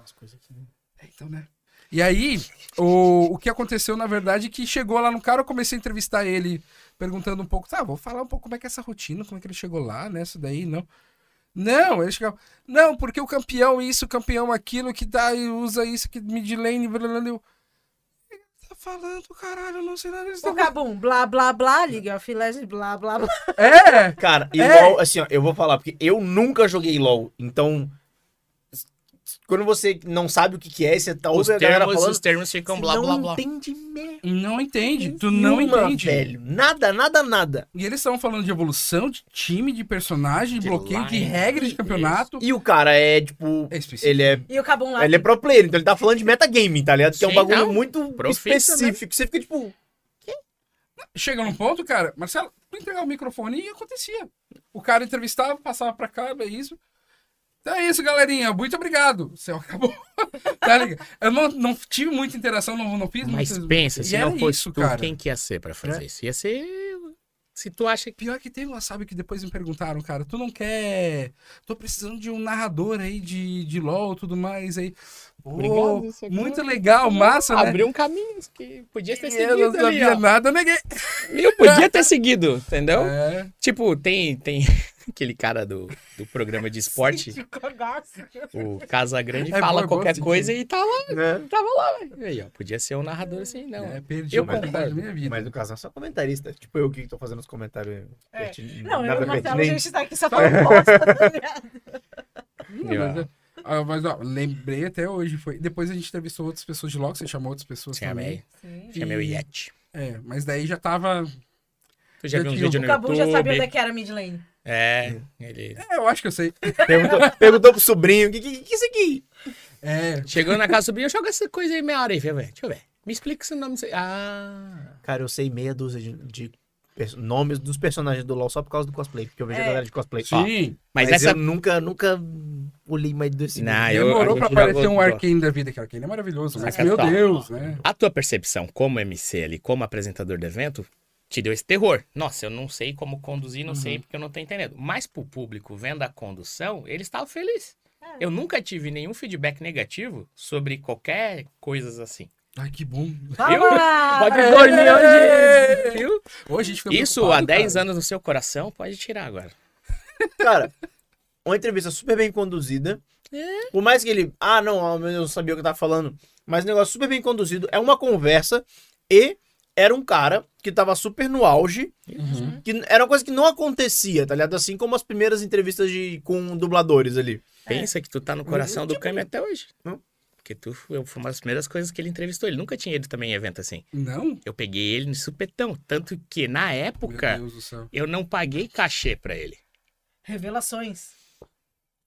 D: É, Então, né? E aí, o, o que aconteceu, na verdade, é que chegou lá no cara, eu comecei a entrevistar ele, perguntando um pouco, tá, vou falar um pouco como é que é essa rotina, como é que ele chegou lá, né? Isso daí, não. Não, ele chegava, não, porque o campeão isso, o campeão aquilo, que dá e usa isso, que mid lane, blá, blá, blá. Tá falando, caralho, eu não sei nada disso.
B: O Cabum, blá, blá, blá, League of Legends, blá, blá, blá.
D: É!
C: Cara, e
D: É.
C: LOL, assim, ó, eu vou falar, porque eu nunca joguei LOL, então. Quando você não sabe o que, que é, você tá
A: os,
C: ouvindo
A: termos,
C: falando.
A: os termos ficam blá,
C: não
A: blá, blá.
C: entende merda.
D: Não entende, tu não
C: nenhuma,
D: entende.
C: velho. Nada, nada, nada.
D: E eles estavam falando de evolução, de time, de personagem, de
A: De
D: bloqueio, de
A: line.
D: regras de campeonato.
C: E o cara é, tipo.
D: É específico.
C: Ele é,
B: E o Cabum lá.
C: ele é pro player, então ele tá falando de metagame, tá ligado? Que é um
A: Sim,
C: bagulho
A: não.
C: muito
A: Profissa,
C: específico. Você fica tipo.
D: Chega num ponto, cara, Marcelo, tu entregar o microfone e acontecia. O cara entrevistava, passava pra cá, é isso. Então é isso, galerinha. Muito obrigado. O céu (laughs) acabou. tá ligado? Eu não, não tive muita interação, não, não fiz
A: Mas
D: muitas-
A: pensa, se
D: era
A: não fosse
D: isso,
A: tu,
D: cara.
A: quem que ia ser pra fazer
C: É.
A: isso? Ia ser. Se tu acha que.
D: Pior que teve uma, sabe, que depois me perguntaram, cara, tu não quer. Tô precisando de um narrador aí de, de LOL e tudo mais aí. Pô,
A: Obrigado,
D: muito
A: é-
D: legal, massa, né?
A: Abriu um caminho que podia ter
D: E
A: seguido.
D: eu não
A: ali,
D: sabia
A: ó.
D: nada, neguei.
A: Eu podia ter seguido, entendeu?
D: É.
A: Tipo, tem, tem aquele cara do, do programa de esporte, o Casa Grande,
D: É
A: fala
D: bom, eu
A: qualquer coisa e tá lá,
C: Né?
A: tava lá, velho. Aí, ó, podia ser um narrador assim, não.
D: É, perdi
A: Eu
D: oportunidade
A: concordo.
D: da minha vida.
C: Mas no caso é só comentarista. Tipo eu que tô fazendo os comentários.
B: É.
C: pertin-
B: Não, eu e o Marcelo, a gente tá aqui só falando bosta, tá (laughs) ligado?
D: Não, mas, ah, mas, ó, lembrei até hoje. Foi... Depois a gente entrevistou outras pessoas de logo, você chamou outras pessoas também.
A: Chamei,
B: Sim.
A: chamei o Yeti.
D: É, mas daí já tava.
A: Tu já
D: Eu
A: viu uns
D: tinha-
A: vídeos
B: O
A: no
B: Cabum já sabia onde é que era mid lane.
A: É, ele...
D: É, eu acho que eu sei.
C: Perguntou, perguntou pro sobrinho: o que, que, que é isso aqui?
D: É.
A: Chegou na casa do sobrinho, joga essa coisa aí meia hora aí, velho. Deixa eu ver. Me explica esse nome. Ah...
C: Cara, eu sei meia dúzia de, de nomes dos personagens do LoL só por causa do cosplay. Porque eu vejo a
B: É.
C: galera de cosplay. Ó,
D: Sim.
A: Mas,
C: mas
A: essa...
C: eu nunca, nunca olhei mais desse
A: Não, eu-
D: Demorou
A: a
D: pra aparecer um Arcane da vida, que Arcane é maravilhoso. Mas,
A: Saca
D: meu. Deus, né?
A: A tua percepção como MC ali, como apresentador do evento, te deu esse terror. Nossa, eu não sei como conduzir, não
D: Uhum.
A: sei porque eu não tô entendendo. Mas pro público vendo a condução, eles estavam felizes.
B: É.
A: Eu nunca tive nenhum feedback negativo sobre qualquer coisas assim.
D: Ai, que bom.
B: Toma!
A: Pode dormir hoje, viu?
D: Hoje a gente
A: Isso há 10
D: cara.
A: anos no seu coração, pode tirar agora.
C: Cara, uma entrevista super bem conduzida.
A: É.
C: Por mais que ele. Ah, não, ah, eu não sabia o que eu tava falando. Mas um negócio super bem conduzido. É uma conversa. E era um cara que tava super no auge.
D: Uhum.
C: Que era uma coisa que não acontecia, tá ligado? Assim como as primeiras entrevistas de, com dubladores ali.
A: Pensa que tu tá no coração do Kami até hoje.
C: Não.
A: Porque tu foi uma das primeiras coisas que ele entrevistou. Ele nunca tinha ido também em evento assim.
D: Não?
A: Eu peguei ele no supetão. Tanto que, na
D: Meu
A: época,
D: Deus do céu.
A: eu não paguei cachê pra ele.
B: Revelações.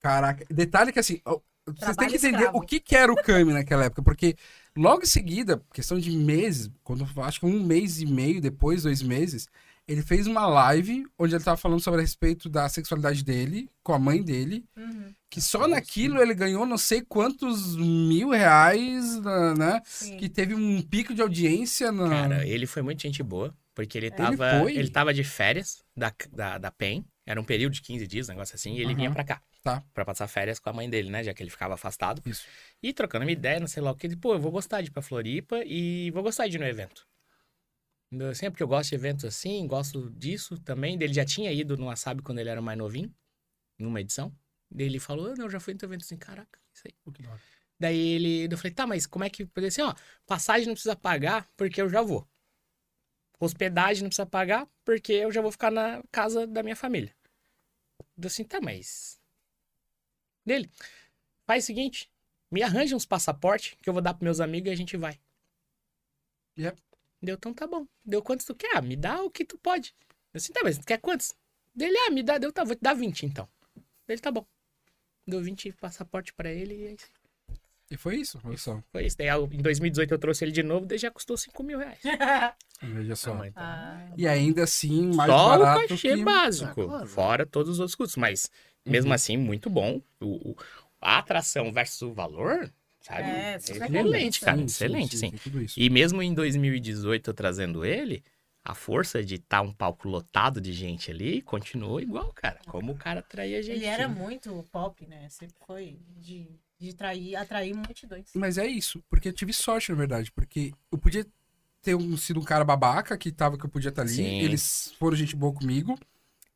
D: Caraca, detalhe que assim, vocês têm que entender
B: escravo.
D: o que, que era o Kami naquela época, porque logo em seguida, questão de meses, quando acho que um mês e meio depois, dois meses, ele fez uma live onde ele tava falando sobre a respeito da sexualidade dele, com a mãe dele,
B: Uhum.
D: que só naquilo ele ganhou não sei quantos mil reais, na- né?
B: Sim.
D: Que teve um pico de audiência na.
A: Cara, ele foi muito gente boa, porque ele
D: Ele
A: tava,
D: foi?
A: ele tava de férias da, da, da PEN, era um período de 15 dias, um negócio assim, e ele
D: Aham.
A: vinha pra cá.
D: Tá.
A: Pra passar férias com a mãe dele, né? Já que ele ficava afastado.
D: Isso.
A: E trocando uma ideia, não sei lá o que, ele, pô, eu vou gostar de ir pra Floripa e vou gostar de ir no evento. Eu- Sempre que eu gosto de eventos assim, gosto disso também. Ele já tinha ido no Wasabi quando ele era mais novinho, numa edição. Daí ele falou, ah, não, eu já fui no teu evento assim, caraca, isso aí. Daí ele, eu falei, tá, mas como é que. Eu falei assim, ó, passagem não precisa pagar porque eu já vou. Hospedagem não precisa pagar porque eu já vou ficar na casa da minha família. Eu assim, tá, mas. Dele, faz o seguinte, me arranja uns passaportes que eu vou dar pros meus amigos e a gente vai.
D: Yep.
A: Deu, então tá bom. Deu quantos tu quer? Ah, me dá o que tu pode. Eu assim, tá, mas tu quer quantos? Dele, ah, me dá, deu, tá, vou te dar 20 então. Dele, tá bom. Deu 20 passaporte pra ele e é isso.
D: E foi isso, olha só.
A: Foi isso. Daí em 2018 eu trouxe ele de novo, daí já custou 5 mil reais.
D: Veja só.
A: Ah, tá.
B: Ah,
D: E ainda assim, mais
A: Só o
D: barato
A: cachê
D: que...
A: básico,
C: Ah, claro.
A: fora todos os outros custos. Mas, mesmo
D: Uhum.
A: assim, muito bom. O, o- a atração versus o valor, sabe?
B: É, super
A: excelente, cara.
D: Sim,
A: excelente, sim.
D: isso.
A: E mesmo em 2018 eu trazendo ele, a força de estar um palco lotado de gente ali continuou igual, cara. Como o cara atraía gente.
B: Ele era muito pop, né? Sempre foi de, de trair, atrair multidões.
D: Mas é isso, porque eu tive sorte, na verdade, porque eu podia ter um- sido um cara babaca que tava que eu podia estar ali.
A: Sim.
D: Eles foram gente boa comigo.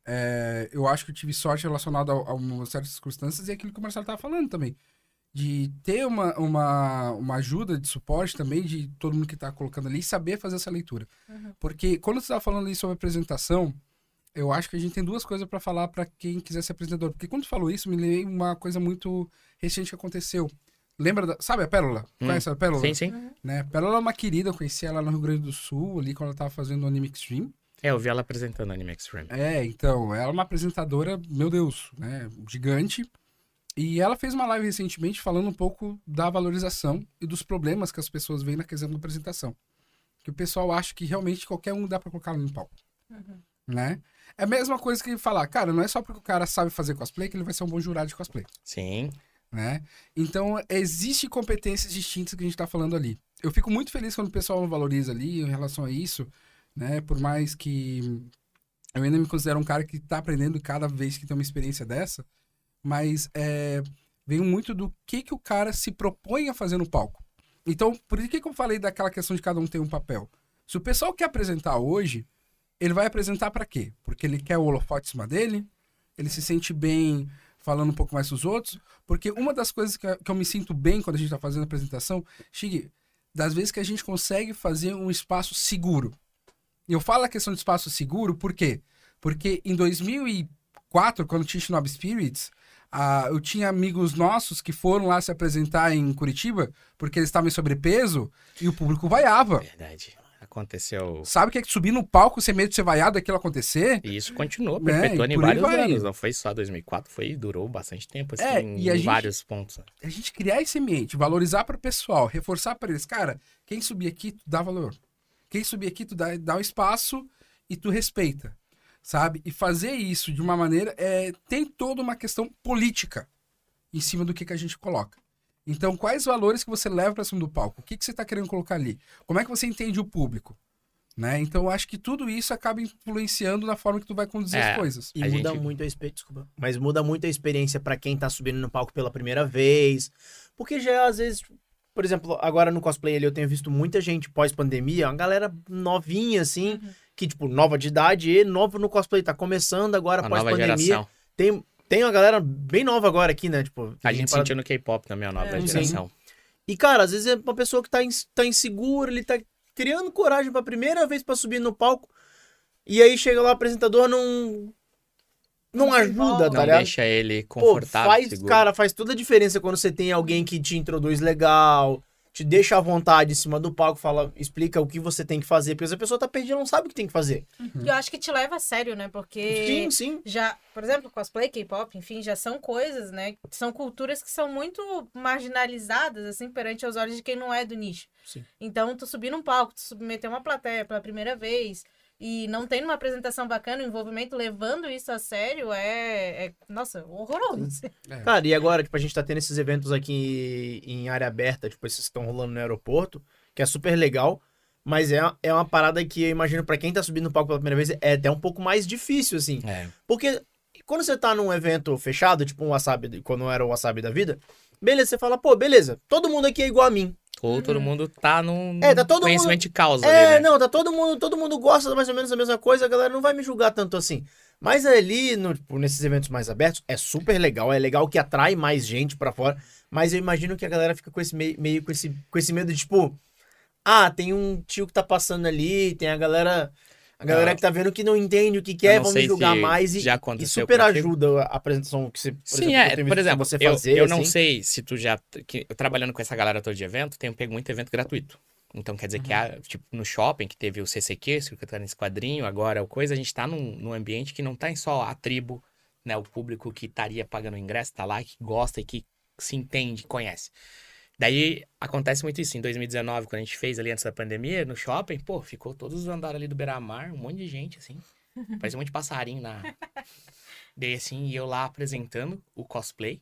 D: É, eu acho que eu tive sorte relacionada a, a umas certas circunstâncias e aquilo que o Marcelo tava falando também. De ter uma, uma, uma ajuda de suporte também de todo mundo que tá colocando ali e saber fazer essa leitura.
B: Uhum.
D: Porque quando você tava falando ali sobre apresentação, eu acho que a gente tem duas coisas para falar para quem quiser ser apresentador. Porque quando tu falou isso, me lembrei uma coisa muito recente que aconteceu. Lembra da. Sabe a Pérola?
A: Hum.
D: Conhece a Pérola?
A: Sim, sim.
D: Né? Pérola é uma querida, eu conheci ela no Rio Grande do Sul, ali quando ela tava fazendo o Anime Extreme.
A: É, eu vi ela apresentando Anime Extreme.
D: É, então, ela é uma apresentadora, meu Deus, né? Gigante. E ela fez uma live recentemente falando um pouco da valorização e dos problemas que as pessoas veem na questão da apresentação. Que o pessoal acha que realmente qualquer um dá pra colocar no palco.
B: Uhum.
D: Né? É a mesma coisa que falar, cara, não é só porque o cara sabe fazer cosplay que ele vai ser um bom jurado de cosplay
A: Sim.
D: né? Então, existem competências distintas que a gente tá falando ali. Eu fico muito feliz quando o pessoal valoriza ali em relação a isso, né? Por mais que eu ainda me considero um cara que tá aprendendo cada vez que tem uma experiência dessa, mas é, vem muito do que que o cara se propõe a fazer no palco. Então, por que que eu falei daquela questão de cada um ter um papel? Se o pessoal quer apresentar hoje, ele vai apresentar para quê? Porque ele quer o holofote em cima dele, ele se sente bem falando um pouco mais dos outros, porque uma das coisas que, eu me sinto bem quando a gente tá fazendo a apresentação, Chig, das vezes que a gente consegue fazer um espaço seguro. E eu falo a questão de espaço seguro, por quê? Porque em 2004, quando tinha Shinobi Spirits, eu tinha amigos nossos que foram lá se apresentar em Curitiba, porque eles estavam em sobrepeso, e o público vaiava.
A: Verdade. Aconteceu.
D: Sabe o que é que subir no palco sem medo de ser vaiado, aquilo acontecer?
A: E isso continuou,
D: Né,
A: perpetuando
D: e
A: em vários anos. Não foi só 2004, foi, durou bastante tempo, assim,
D: É,
A: em
D: gente-
A: vários pontos.
D: a gente criar esse ambiente, valorizar para o pessoal, reforçar para eles, cara, quem subir aqui, tu dá valor. Quem subir aqui, tu dá, dá o espaço e tu respeita, sabe? E fazer isso de uma maneira, é, tem toda uma questão política em cima do que, que a gente coloca. Então, quais valores que você leva para cima do palco? O que, que você está querendo colocar ali? Como é que você entende o público? Né? Então, eu acho que tudo isso acaba influenciando na forma que tu vai conduzir
A: É.
D: as coisas.
C: E
A: A
C: muda
A: gente-
C: muito a experiência, desculpa, mas muda muito a experiência pra quem tá subindo no palco pela primeira vez. Porque já às vezes, por exemplo, agora no cosplay ali eu tenho visto muita gente pós-pandemia, uma galera novinha assim,
B: Uhum.
C: que tipo, nova de idade e novo no cosplay, tá começando agora pós-pandemia. Tem tem uma galera bem nova agora aqui, né, tipo,
A: A gente
C: para-
A: sentiu no K-pop também, a nova
B: É, sim.
A: geração.
C: E cara, às vezes é uma pessoa que tá, ins- tá insegura, ele tá criando coragem pra primeira vez pra subir no palco. E aí chega lá o apresentador não não ajuda, tá
A: Não
C: ligado?
A: deixa ele
C: Pô,
A: confortável,
C: faz,
A: seguro.
C: cara, faz toda a diferença quando você tem alguém que te introduz legal, te deixa à vontade em cima do palco, fala, explica o que você tem que fazer, porque a pessoa tá perdida, não sabe o que tem que fazer.
B: E eu acho que te leva a sério, né? Porque
C: Sim, sim.
B: já, por exemplo, cosplay, K-pop, enfim, já são coisas, né? São culturas que são muito marginalizadas, assim, perante os olhos de quem não é do nicho.
C: Sim.
B: Então, tu subir num palco, tu submeter uma plateia pela primeira vez e não tendo uma apresentação bacana, o envolvimento levando isso a sério é, é nossa, horroroso.
D: É.
C: Cara, e agora, tipo, a gente tá tendo esses eventos aqui em área aberta, tipo, esses que estão rolando no aeroporto, que é super legal, mas é, é uma parada que eu imagino pra quem tá subindo no palco pela primeira vez é até um pouco mais difícil, assim.
A: É.
C: Porque quando você tá num evento fechado, tipo um wasabi, quando era o wasabi da vida, beleza, você fala, pô, beleza, todo mundo aqui é igual a mim.
A: Ou todo mundo tá num
C: É, tá todo
A: conhecimento
C: mundo-
A: de causa
C: É,
A: ali, né?
C: não, tá todo mundo, todo mundo gosta mais ou menos da mesma coisa, a galera não vai me julgar tanto assim. Mas ali, no, tipo, nesses eventos mais abertos, é super legal, é legal que atrai mais gente pra fora, mas eu imagino que a galera fica com esse meio, meio com, esse, com esse medo de, tipo, ah, tem um tio que tá passando ali, tem a galera, a galera
A: Não.
C: que tá vendo que não entende o que quer,
A: não
C: vão me
A: sei
C: julgar
A: se
C: mais e, e super ajuda a apresentação que você, por
A: Sim,
C: exemplo,
A: é. Por exemplo,
C: você
A: eu,
C: fazer,
A: eu não
C: assim.
A: sei se tu já. Que, eu trabalhando com essa galera todo de evento, tenho pego muito evento gratuito. Então quer dizer que
C: Uhum.
A: há, tipo, no shopping, que teve o CCQ, Circuitando esse quadrinho, agora o coisa, a gente tá num, num ambiente que não tá em só a tribo, né? O público que estaria pagando o ingresso, tá lá, que gosta e que se entende, conhece. Daí acontece muito isso. Em 2019, quando a gente fez ali antes da pandemia, no shopping, pô, ficou todos os andares ali do Beira-Mar, um monte de gente, assim. (laughs) Parecia um monte de passarinho na. Daí assim, e eu lá apresentando o cosplay.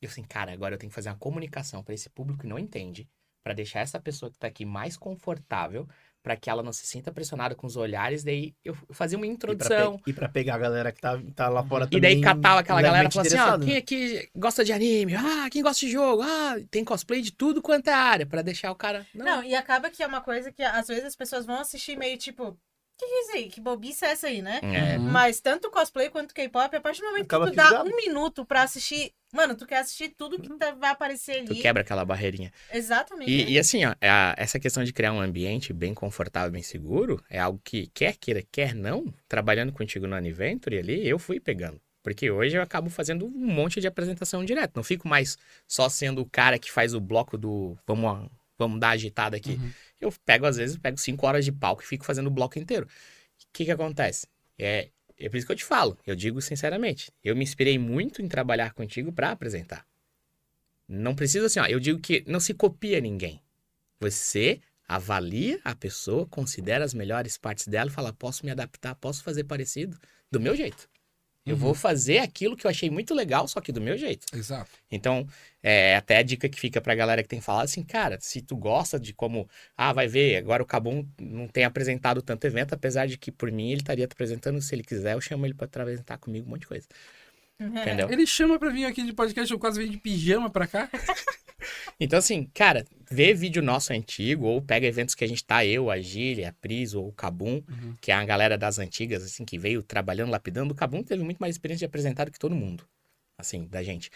A: E eu assim, cara, agora eu tenho que fazer uma comunicação pra esse público que não entende, pra deixar essa pessoa que tá aqui mais confortável, pra que ela não se sinta pressionada com os olhares. Daí eu fazia uma
C: E
A: introdução.
C: pe- e pra pegar a galera que tá, tá lá fora
A: E
C: também.
A: daí catava aquela galera e falava assim, ó,
C: interessada,
A: quem
C: né?
A: aqui gosta de anime? Ah, quem gosta de jogo? Ah, tem cosplay de tudo quanto é área, pra deixar o cara... Não,
B: Não, e acaba que é uma coisa que às vezes as pessoas vão assistir meio tipo, que é isso aí? Que bobice é essa aí, né?
A: É,
D: Uhum.
B: Mas tanto cosplay quanto K-pop, a partir do momento
C: Acaba
B: que tu dá
C: fisgado.
B: um minuto pra assistir. Mano, tu quer assistir tudo que tá- vai aparecer
A: tu
B: ali.
A: quebra aquela barreirinha.
B: Exatamente.
A: E, e assim, ó, é a- essa questão de criar um ambiente bem confortável, bem seguro, é algo que, quer queira, quer não, trabalhando contigo no Adventure ali, eu fui pegando. Porque hoje eu acabo fazendo um monte de apresentação direto. Não fico mais só sendo o cara que faz o bloco do vamos, vamos dar agitada aqui.
D: Uhum.
A: Eu pego, às vezes, pego cinco horas de palco e fico fazendo o bloco inteiro. O que que acontece? É, é por isso que eu te falo, eu digo sinceramente. Eu me inspirei muito em trabalhar contigo pra apresentar. Não precisa assim, ó. Eu digo que não se copia ninguém. Você avalia a pessoa, considera as melhores partes dela e fala: posso me adaptar, posso fazer parecido do meu jeito. Eu
D: Uhum.
A: vou fazer aquilo que eu achei muito legal, só que do meu jeito.
D: Exato.
A: Então, é até a dica que fica pra galera que tem falado assim, cara, se tu gosta de como, ah, vai ver, agora o Cabum não tem apresentado tanto evento, apesar de que por mim ele estaria apresentando, se ele quiser, eu chamo ele pra apresentar comigo um monte de coisa. Entendeu?
D: Ele chama pra vir aqui de podcast, eu quase vim de pijama pra cá. (laughs)
A: Então, assim, cara, vê vídeo nosso antigo, ou pega eventos que a gente tá, eu, a Gília, a Pris, ou o Cabum,
D: Uhum.
A: que é a galera das antigas, assim, que veio trabalhando, lapidando. O Cabum teve muito mais experiência de apresentar do que todo mundo, assim, da gente.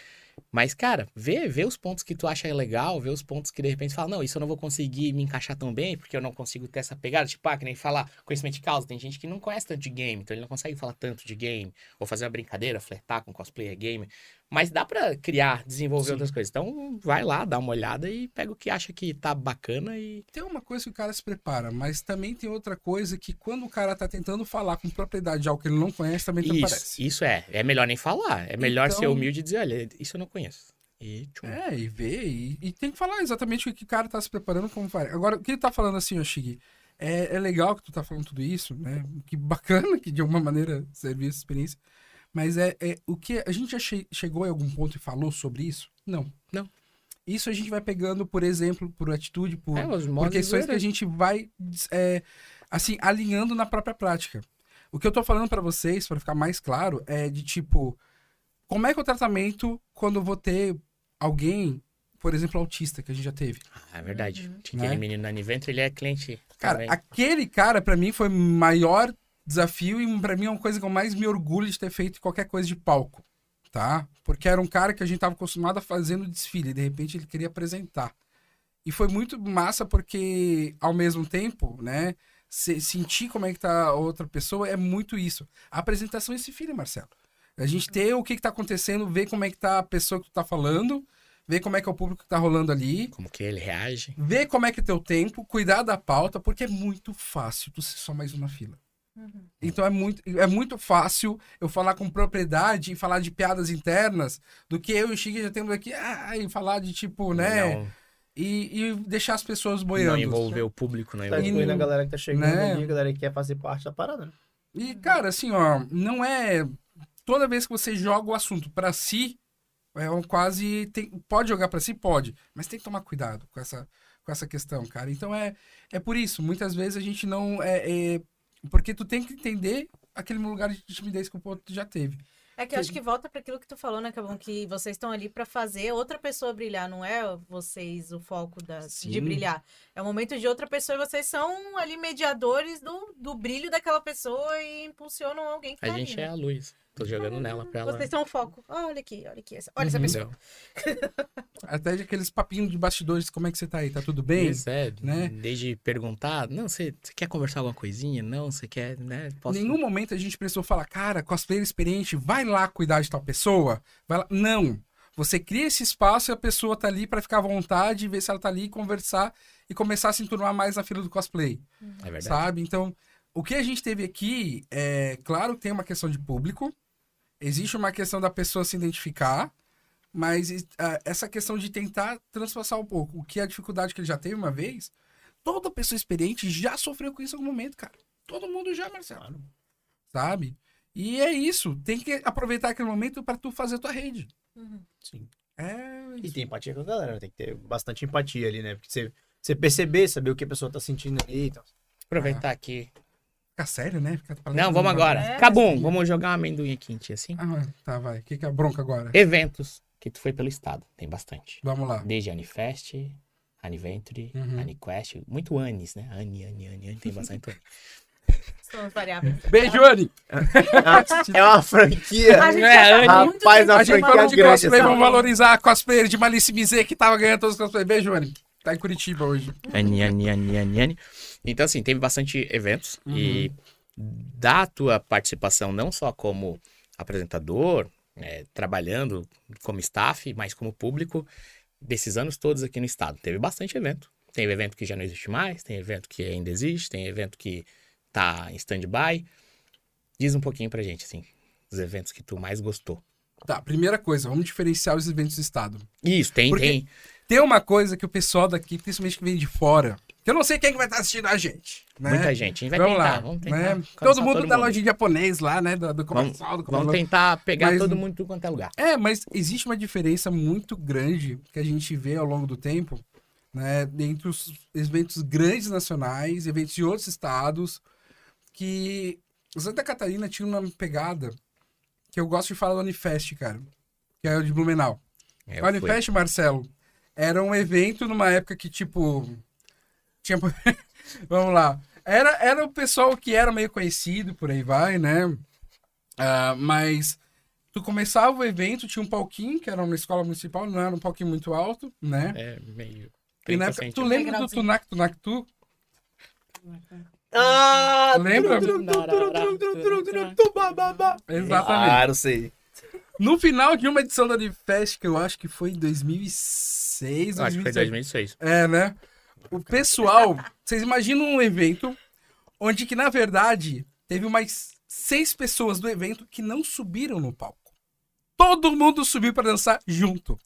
A: Mas, cara, vê, vê os pontos que tu acha legal, vê os pontos que de repente fala, não, isso eu não vou conseguir me encaixar tão bem, porque eu não consigo ter essa pegada. Tipo, ah, que nem falar conhecimento de causa. Tem gente que não conhece tanto de game, então ele não consegue falar tanto de game, ou fazer uma brincadeira, flertar com cosplayer game. Mas dá pra criar, desenvolver
D: Sim.
A: outras coisas. Então, vai lá, dá uma olhada e pega o que acha que tá bacana e.
D: Tem uma coisa que o cara se prepara, mas também tem outra coisa que quando o cara tá tentando falar com propriedade de algo que ele não conhece, também
A: Isso,
D: aparece.
A: isso é. É melhor nem falar. É melhor ser
D: Então-
A: humilde e dizer, olha, isso eu não conheço. E tchum.
D: É, e ver, e, e tem que falar exatamente o que o cara tá se preparando como vai. Agora, o que ele tá falando assim, Shiggy, é, é legal que tu tá falando tudo isso, né? Que bacana que de alguma maneira serviu essa experiência. Mas é, é o que a gente já che- chegou em algum ponto e falou sobre isso? Não.
A: Não.
D: Isso a gente vai pegando, por exemplo, por atitude, por,
A: É,
D: por questões que a gente vai, é, assim, alinhando na própria prática. O que eu tô falando pra vocês, pra ficar mais claro, é de tipo, como é que é o tratamento quando eu vou ter alguém, por exemplo, autista, que a gente já teve?
A: Ah, é verdade.
B: Uhum.
A: Tinha
D: Né?
A: aquele menino na Niventro, ele é cliente.
D: Cara,
A: também.
D: aquele cara, pra mim, foi maior desafio e pra mim é uma coisa que eu mais me orgulho de ter feito qualquer coisa de palco, tá? Porque era um cara que a gente tava acostumado a fazer no desfile, e de repente ele queria apresentar. E foi muito massa porque, ao mesmo tempo, né, se- sentir como é que tá a outra pessoa é muito isso. A apresentação é esse filho, Marcelo. A gente ter o que, que tá acontecendo, ver como é que tá a pessoa que tu tá falando, ver como é que é o público que tá rolando ali,
A: Como que ele reage.
D: ver como é que é teu tempo, cuidar da pauta, porque é muito fácil tu ser só mais uma fila.
B: Uhum.
D: Então é muito, é muito fácil eu falar com propriedade e falar de piadas internas do que eu e o Chique já temos aqui, ah, e falar de tipo, né?
A: Não,
D: E, e deixar as pessoas
A: não
D: boiando.
A: envolver o público, não
C: Tá incluindo a galera que tá chegando
D: Né?
C: ali, a galera que quer fazer parte da parada, né?
D: E, cara, assim, ó, não é. Toda vez que você joga o assunto pra si, é um quase. Tem, pode jogar pra si? Pode. Mas tem que tomar cuidado com essa, com essa questão, cara. Então é, é por isso. Muitas vezes a gente não. É, é- porque tu tem que entender aquele lugar de timidez que o outro já teve.
B: É que eu acho que volta para aquilo que tu falou, né, Cabão? Que vocês estão ali para fazer outra pessoa brilhar, não é vocês o foco da, de brilhar. É o momento de outra pessoa e vocês são ali mediadores do, do brilho daquela pessoa e impulsionam alguém que
A: A
B: tá
A: gente
B: ali,
A: é
B: né?
A: a luz. Tô jogando nela pra ela.
B: Vocês são o foco. Olha aqui, olha aqui. essa- Olha essa
D: Uhum.
B: pessoa.
A: Entendeu? (laughs)
D: Até de aqueles papinhos de bastidores, como é que você tá aí? Tá tudo bem?
A: Isso é,
D: né?
A: desde perguntar, não, você, você quer conversar alguma coisinha? Não, você quer, né? Posso...
D: Nenhum momento a gente precisou falar, cara, cosplayer experiente, vai lá cuidar de tal pessoa. Vai lá. Não. Você cria esse espaço e a pessoa tá ali pra ficar à vontade, ver se ela tá ali, conversar e começar a se enturmar mais na fila do cosplay.
A: É verdade.
D: Sabe? Então, o que a gente teve aqui é, claro que tem uma questão de público, existe uma questão da pessoa se identificar, mas e, ah, essa questão de tentar transpassar um pouco o que é a dificuldade que ele já teve uma vez, toda pessoa experiente já sofreu com isso em algum momento, cara. Todo mundo já, Marcelo. Sabe? E é isso. Tem que aproveitar aquele momento pra tu fazer a tua rede.
B: Uhum.
C: Sim.
D: É
C: E
D: isso.
C: tem empatia com a galera, tem que ter bastante empatia ali, né? Porque você, você perceber, saber o que a pessoa tá sentindo ali e tal.
A: Aproveitar aqui.
D: Fica sério, né? Fica
A: Não, vamos agora.
B: É,
A: Cabum, vamos jogar um amendoim ti, assim.
D: Ah, tá, vai. O que, que é a bronca agora?
A: Eventos que tu foi pelo estado. Tem bastante.
D: Vamos lá.
A: Desde Anifest, Aniventure,
D: Uhum.
A: Aniquest. Muito Anis, né? Ani, Ani, Ani, Ani. Tem bastante (laughs) Ani.
D: Beijo, Anne!
C: É uma franquia.
B: A gente
A: É,
B: muito
C: Rapaz, a
D: A gente falou
C: é
D: de
C: grande,
D: cosplay,
C: essa.
D: vamos valorizar a cosplayer de Malice Bizet que tava ganhando todos os cosplays. Beijo, Anne. Tá em Curitiba hoje.
A: Ani, Ani, Ani, Ani, Ani. Então, assim, teve bastante eventos. E da tua participação, não só como apresentador, é, trabalhando como staff, mas como público, desses anos todos aqui no estado. Teve bastante evento. Tem evento que já não existe mais, tem evento que ainda existe, tem evento que tá em stand-by. Diz um pouquinho pra gente, assim, os eventos que tu mais gostou.
D: Tá, primeira coisa, vamos diferenciar os eventos do estado.
A: Isso, tem,
D: Porque-
A: tem.
D: Tem uma coisa que o pessoal daqui, principalmente que vem de fora, que eu não sei quem que vai estar assistindo a gente. Né?
A: Muita gente. A gente vai
D: vamos
A: tentar,
D: lá.
A: vamos tentar.
D: né? Todo mundo da loja de japonês lá, né? Do, do
A: Vamos,
D: comercial, do
A: vamos
D: comercial.
A: tentar pegar
D: Mas-
A: todo mundo em tudo quanto é lugar.
D: É, mas existe uma diferença muito grande que a gente vê ao longo do tempo, né? Entre os eventos grandes nacionais, eventos de outros estados, que Santa Catarina tinha uma pegada que eu gosto de falar do Unifest, cara, que é o de Blumenau.
A: É,
D: o. Unifest, Marcelo, era um evento numa época que, tipo, tinha... (laughs) Vamos lá. Era, era o pessoal que era meio conhecido, por aí vai, né? Ah, mas tu começava o evento, tinha um palquinho, que era uma escola municipal, não era um palquinho muito alto, né?
A: É, meio.
D: E na
A: 30
D: época, tu lembra do. Tunak Tunak Tu?
C: Ah!
D: Lembra? Exatamente.
C: Claro, sei.
D: No final de uma edição da Unifest, que eu acho que foi em 2006,
A: Eu Acho que foi
D: 2007.
A: 2006.
D: É, né? O pessoal, vocês imaginam um evento onde que, na verdade, teve umas seis pessoas do evento que não subiram no palco. Todo mundo subiu pra dançar junto.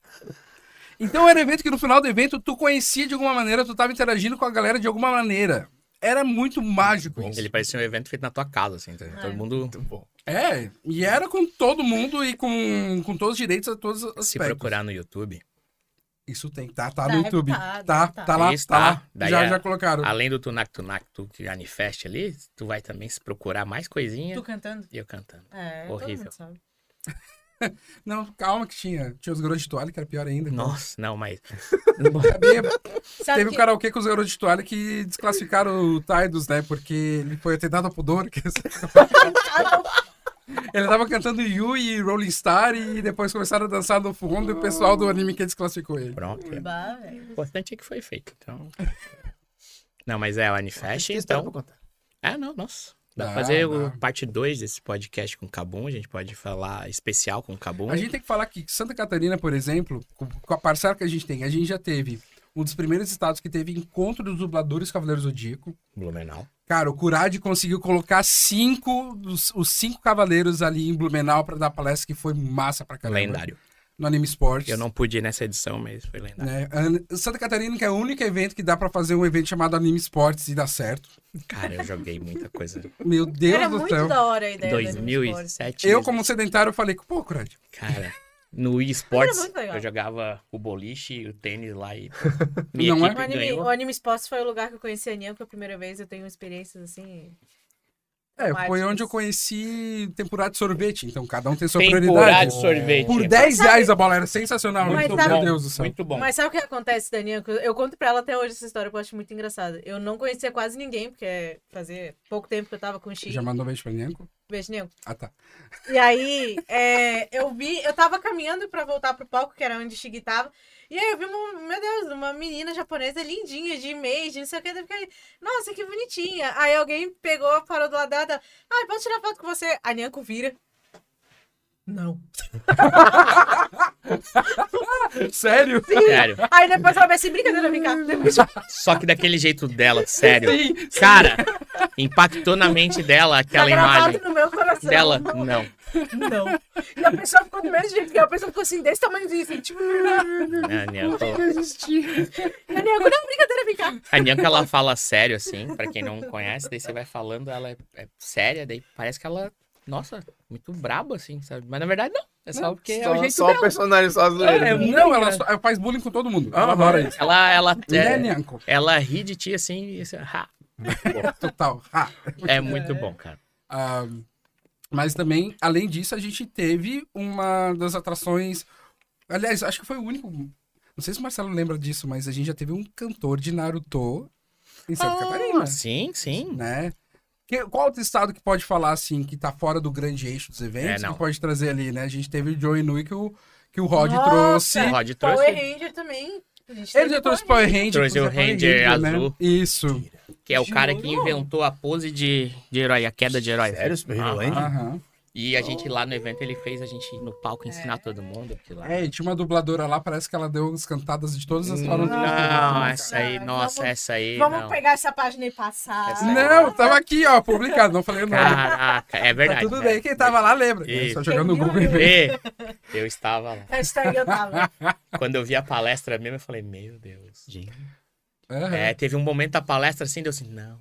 D: Então era um evento que no final do evento tu conhecia de alguma maneira, tu tava interagindo com a galera de alguma maneira. Era muito mágico isso.
A: Ele parecia um evento feito na tua casa, assim. tá?
B: É.
A: Todo mundo
C: Muito bom.
D: É, e era com todo mundo e com, com todos os direitos a todos os aspectos.
A: se procurar no YouTube.
D: Isso tem, tá, tá no
B: Deve
D: YouTube.
B: tá,
D: Tá,
B: deve tá.
D: tá lá,
A: Isso
D: tá lá.
A: tá. Daí
D: Já,
A: é-
D: já colocaram.
A: Além do Tunak Tunak Tu que Anifest ali, tu vai também se procurar mais coisinha
B: Tu cantando?
A: e eu cantando.
B: É,
A: Horrível. (laughs)
D: Não, calma que tinha. Tinha os garotos de toalha, que era pior ainda.
A: Nossa, não, mas. (laughs)
D: Teve um
B: que-
D: karaokê com os garotos de toalha que desclassificaram o Tidus, né? Porque ele foi atentado ao pudor. que- (laughs) ele tava cantando Yu e Rolling Star e depois começaram a dançar no fundo e o pessoal do anime que desclassificou ele.
A: Pronto. O importante é que foi feito. Então. Não, mas é o Anifest, então. É, não, nossa. Dá pra fazer
D: dá.
A: o parte 2 desse podcast com o Cabum. A gente pode falar especial com o Cabum.
D: A gente tem que falar que Santa Catarina, por exemplo, com com a parcela que a gente tem, a gente já teve um dos primeiros estados que teve encontro dos dubladores Cavaleiros do Zodíaco.
A: Blumenau.
D: Cara, o Curade conseguiu colocar cinco os cinco cavaleiros ali em Blumenau pra dar palestra, que foi massa pra caramba.
A: Lendário.
D: No Anime Sports.
A: Eu não pude ir nessa edição, mas foi lendário.
D: An- Santa Catarina que é o único evento que dá pra fazer um evento chamado Anime Sports e dá certo.
A: Cara, eu joguei muita coisa. (laughs)
D: Meu Deus
B: Era
D: do
B: muito
D: céu.
B: da hora a ideia do Anime Sports.
A: 2007.
D: Eu, como sedentário, falei, pô, Curade,
A: Cara, (laughs) no Wii Sports,
B: Era muito legal.
A: eu jogava o boliche e o tênis lá e. Minha
D: Não é?
B: O anime,
A: ganhou.
B: o anime Sports foi o lugar que eu conheci a Nian pela primeira vez. Eu tenho experiências assim.
D: É,
B: Martins.
D: foi onde eu conheci temporada de sorvete, então cada um tem sua
A: Temporada
D: prioridade.
A: de sorvete.
D: Por 10 reais a bola era sensacional,
B: Mas
D: muito,
B: sabe-
D: meu Deus do céu.
A: Muito bom.
B: Mas sabe o que acontece, Daniel? Eu conto pra ela até hoje essa história, que eu acho muito engraçada. Eu não conhecia quase ninguém, porque fazia pouco tempo que eu tava com o Xi.
D: Já mandou beijo pra Nianco?
B: Beijo, Nian.
D: Ah, tá.
B: E aí, é, eu vi, eu tava caminhando pra voltar pro palco, que era onde o Shigi tava. E aí eu vi, uma, meu Deus, uma menina japonesa lindinha, de image, não sei o que. Eu fiquei, nossa, que bonitinha. Aí alguém pegou, parou do lado dela. Ah, posso tirar foto com você? A Nyanko vira. Não. (laughs)
D: Sério?
A: Sério.
B: Aí depois ela vai assim, brincadeira, vem cá. Depois,
A: Só que daquele jeito dela, sério.
D: Sim.
A: Cara, impactou na mente dela
B: tá
A: aquela
B: gravado
A: imagem.
B: no meu coração.
A: Dela, não.
B: Não. E a pessoa ficou do mesmo jeito, que a pessoa ficou assim, desse tamanhozinho, assim, tipo...
A: A Nyanko,
B: A Nyanko, não, brincadeira, vem cá.
A: a Nyanko, ela fala sério, assim, pra quem não conhece, daí você vai falando, ela é, é séria, daí parece que ela, nossa, muito braba, assim, sabe? Mas na verdade não, é só porque é o
C: Só,
A: jeito
C: só o
A: dela.
C: personagem, só.
A: É, muito
D: Não, ela, só- ela faz bullying com todo mundo. Ela adora isso.
A: Ela, ela,
D: Né,
A: é, ela ri de ti, assim, e assim, ha.
D: Total. Ah.
A: É muito bom, cara.
D: Ah, mas também, além disso, a gente teve uma das atrações. Aliás, acho que foi o único. Não sei se o Marcelo lembra disso, mas a gente já teve um cantor de Naruto em Santa Catarina.
A: Ah, sim, sim.
D: Né? Que- qual outro estado que pode falar assim, que tá fora do grande eixo dos eventos,
A: É, não.
D: que pode trazer ali, né? A gente teve o Joey Nui que o, que o Rod
B: Nossa!
D: trouxe.
A: O Rod
B: Power
A: trouxe,
B: Ranger também.
D: Ele já trouxe
B: Power
D: Power Ranger.
A: Trouxe o
D: Power
A: Ranger
D: né?
A: azul.
D: Isso.
A: que é o cara que inventou a pose de, de herói, a queda de herói.
C: Sério, Super Hero
A: Aham.
C: Land?
D: Aham.
A: E a gente lá no evento, ele fez a gente ir no palco ensinar todo mundo. porque lá...
D: É, e tinha uma dubladora lá, parece que ela deu as cantadas de todas as
A: Não,
D: formas.
A: não, essa aí,
B: Vamos-
A: nossa, essa aí.
B: Vamos
A: não.
B: pegar essa página e passar.
A: Aí.
D: Não, tava aqui, ó, publicado, não falei nome.
A: Caraca, é
D: Tá
A: verdade.
D: tudo
A: né?
D: bem, quem tava lá lembra. É Só jogando no Google.
A: E eu estava lá.
B: Hashtag eu tava. (laughs)
A: Quando eu vi a palestra mesmo, eu falei, meu Deus.
C: Gente.
D: Aham.
A: É, teve um momento da palestra assim, deu assim, não.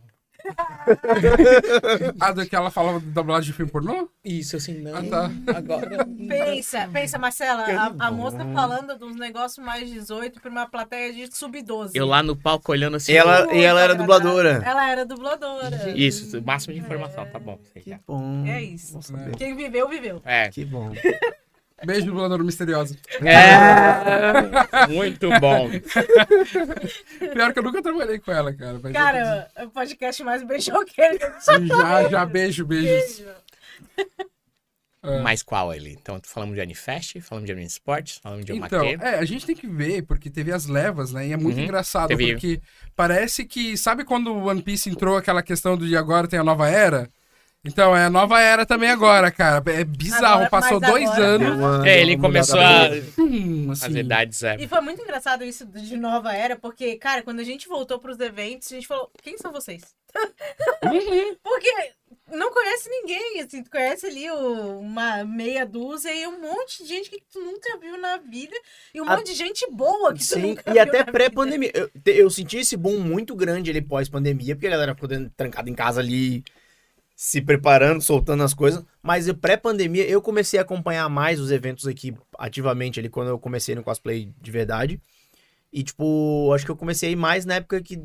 D: Ah, do que ela falava de dublagem de filme pornô?
A: Isso, assim, não.
D: Ah, tá.
A: Agora.
B: Pensa, pensa, Marcela, a, a moça falando de uns negócios mais 18 pra uma plateia de sub-12.
A: Eu lá no palco olhando assim.
C: E ela, e ela era
B: agradável.
C: dubladora.
B: Ela era dubladora.
A: Isso, máximo de informação, tá bom.
C: Que bom.
B: É isso.
C: Vou saber.
B: Quem viveu, viveu.
A: É.
C: Que bom.
D: Beijo, dubladora misteriosa.
A: É. (laughs) Muito bom.
D: Pior que eu nunca trabalhei com ela, cara. mas
B: Cara, é o podcast mais beijoqueiro.
D: Já, já, beijo, beijos.
B: Beijo.
D: É.
A: Mas qual ele? Então, falamos de Anifest, falamos de Anime Sports, falamos de
D: Então, é, a gente tem que ver, porque teve as levas, né? E é muito
A: Uhum,
D: engraçado,
A: teve.
D: porque parece que. Sabe quando o One Piece entrou aquela questão de agora tem a nova era? Então, é a nova era também agora, cara. É bizarro.
B: Agora-
D: Passou
B: mas
D: dois
B: agora-
D: anos.
C: Uma-
A: É, ele
C: uma
A: começou a.
C: boa.
D: Hum,
A: As
D: assim,
A: idades, é.
B: E foi muito engraçado isso de nova era, porque, cara, quando a gente voltou pros eventos, a gente falou, quem são vocês? (laughs) porque não conhece ninguém, assim, tu conhece ali o- uma meia dúzia e um monte de gente que tu nunca viu na vida, e um
C: A-
B: monte de gente boa que tu
C: Sim,
B: nunca
C: e
B: viu
C: até
B: na
C: pré-pandemia. Eu, te- eu senti esse boom muito grande ali pós-pandemia, porque a galera ficou dentro- trancada em casa ali, se preparando, soltando as coisas. Mas pré-pandemia, eu comecei a acompanhar mais os eventos aqui ativamente ali, quando eu comecei no cosplay de verdade. E, tipo, acho que eu comecei mais na época que,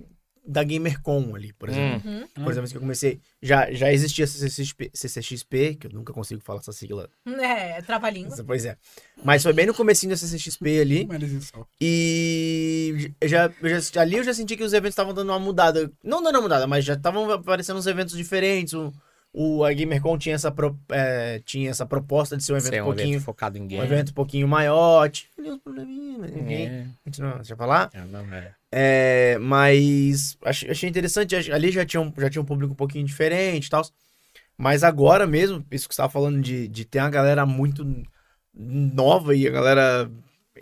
C: da GamerCon ali, por exemplo.
A: Hum.
B: Uhum.
C: Por exemplo, que eu comecei. Já, já existia CCXP, CCXP, que eu nunca consigo falar essa sigla.
B: É, trava-língua.
C: Pois é. Mas foi bem no comecinho da CCXP ali. (laughs) E já, já- ali eu já senti que os eventos estavam dando uma mudada. Não dando uma mudada, mas já estavam aparecendo uns eventos diferentes. O, o a GamerCon tinha essa, pro- é, tinha essa proposta de ser um evento
A: Ser
C: um
A: um
C: pouquinho.
A: evento focado em
C: Um
A: game.
C: evento um pouquinho maior. Tinha ali uns probleminhas, mas ninguém.
A: É,
C: A gente não deixa eu falar.
A: é, não, é.
C: É, mas achei, interessante. Ali já tinha, um, já tinha um público um pouquinho diferente e tal. Mas agora mesmo, isso que você tava falando de, de ter uma galera muito nova e a galera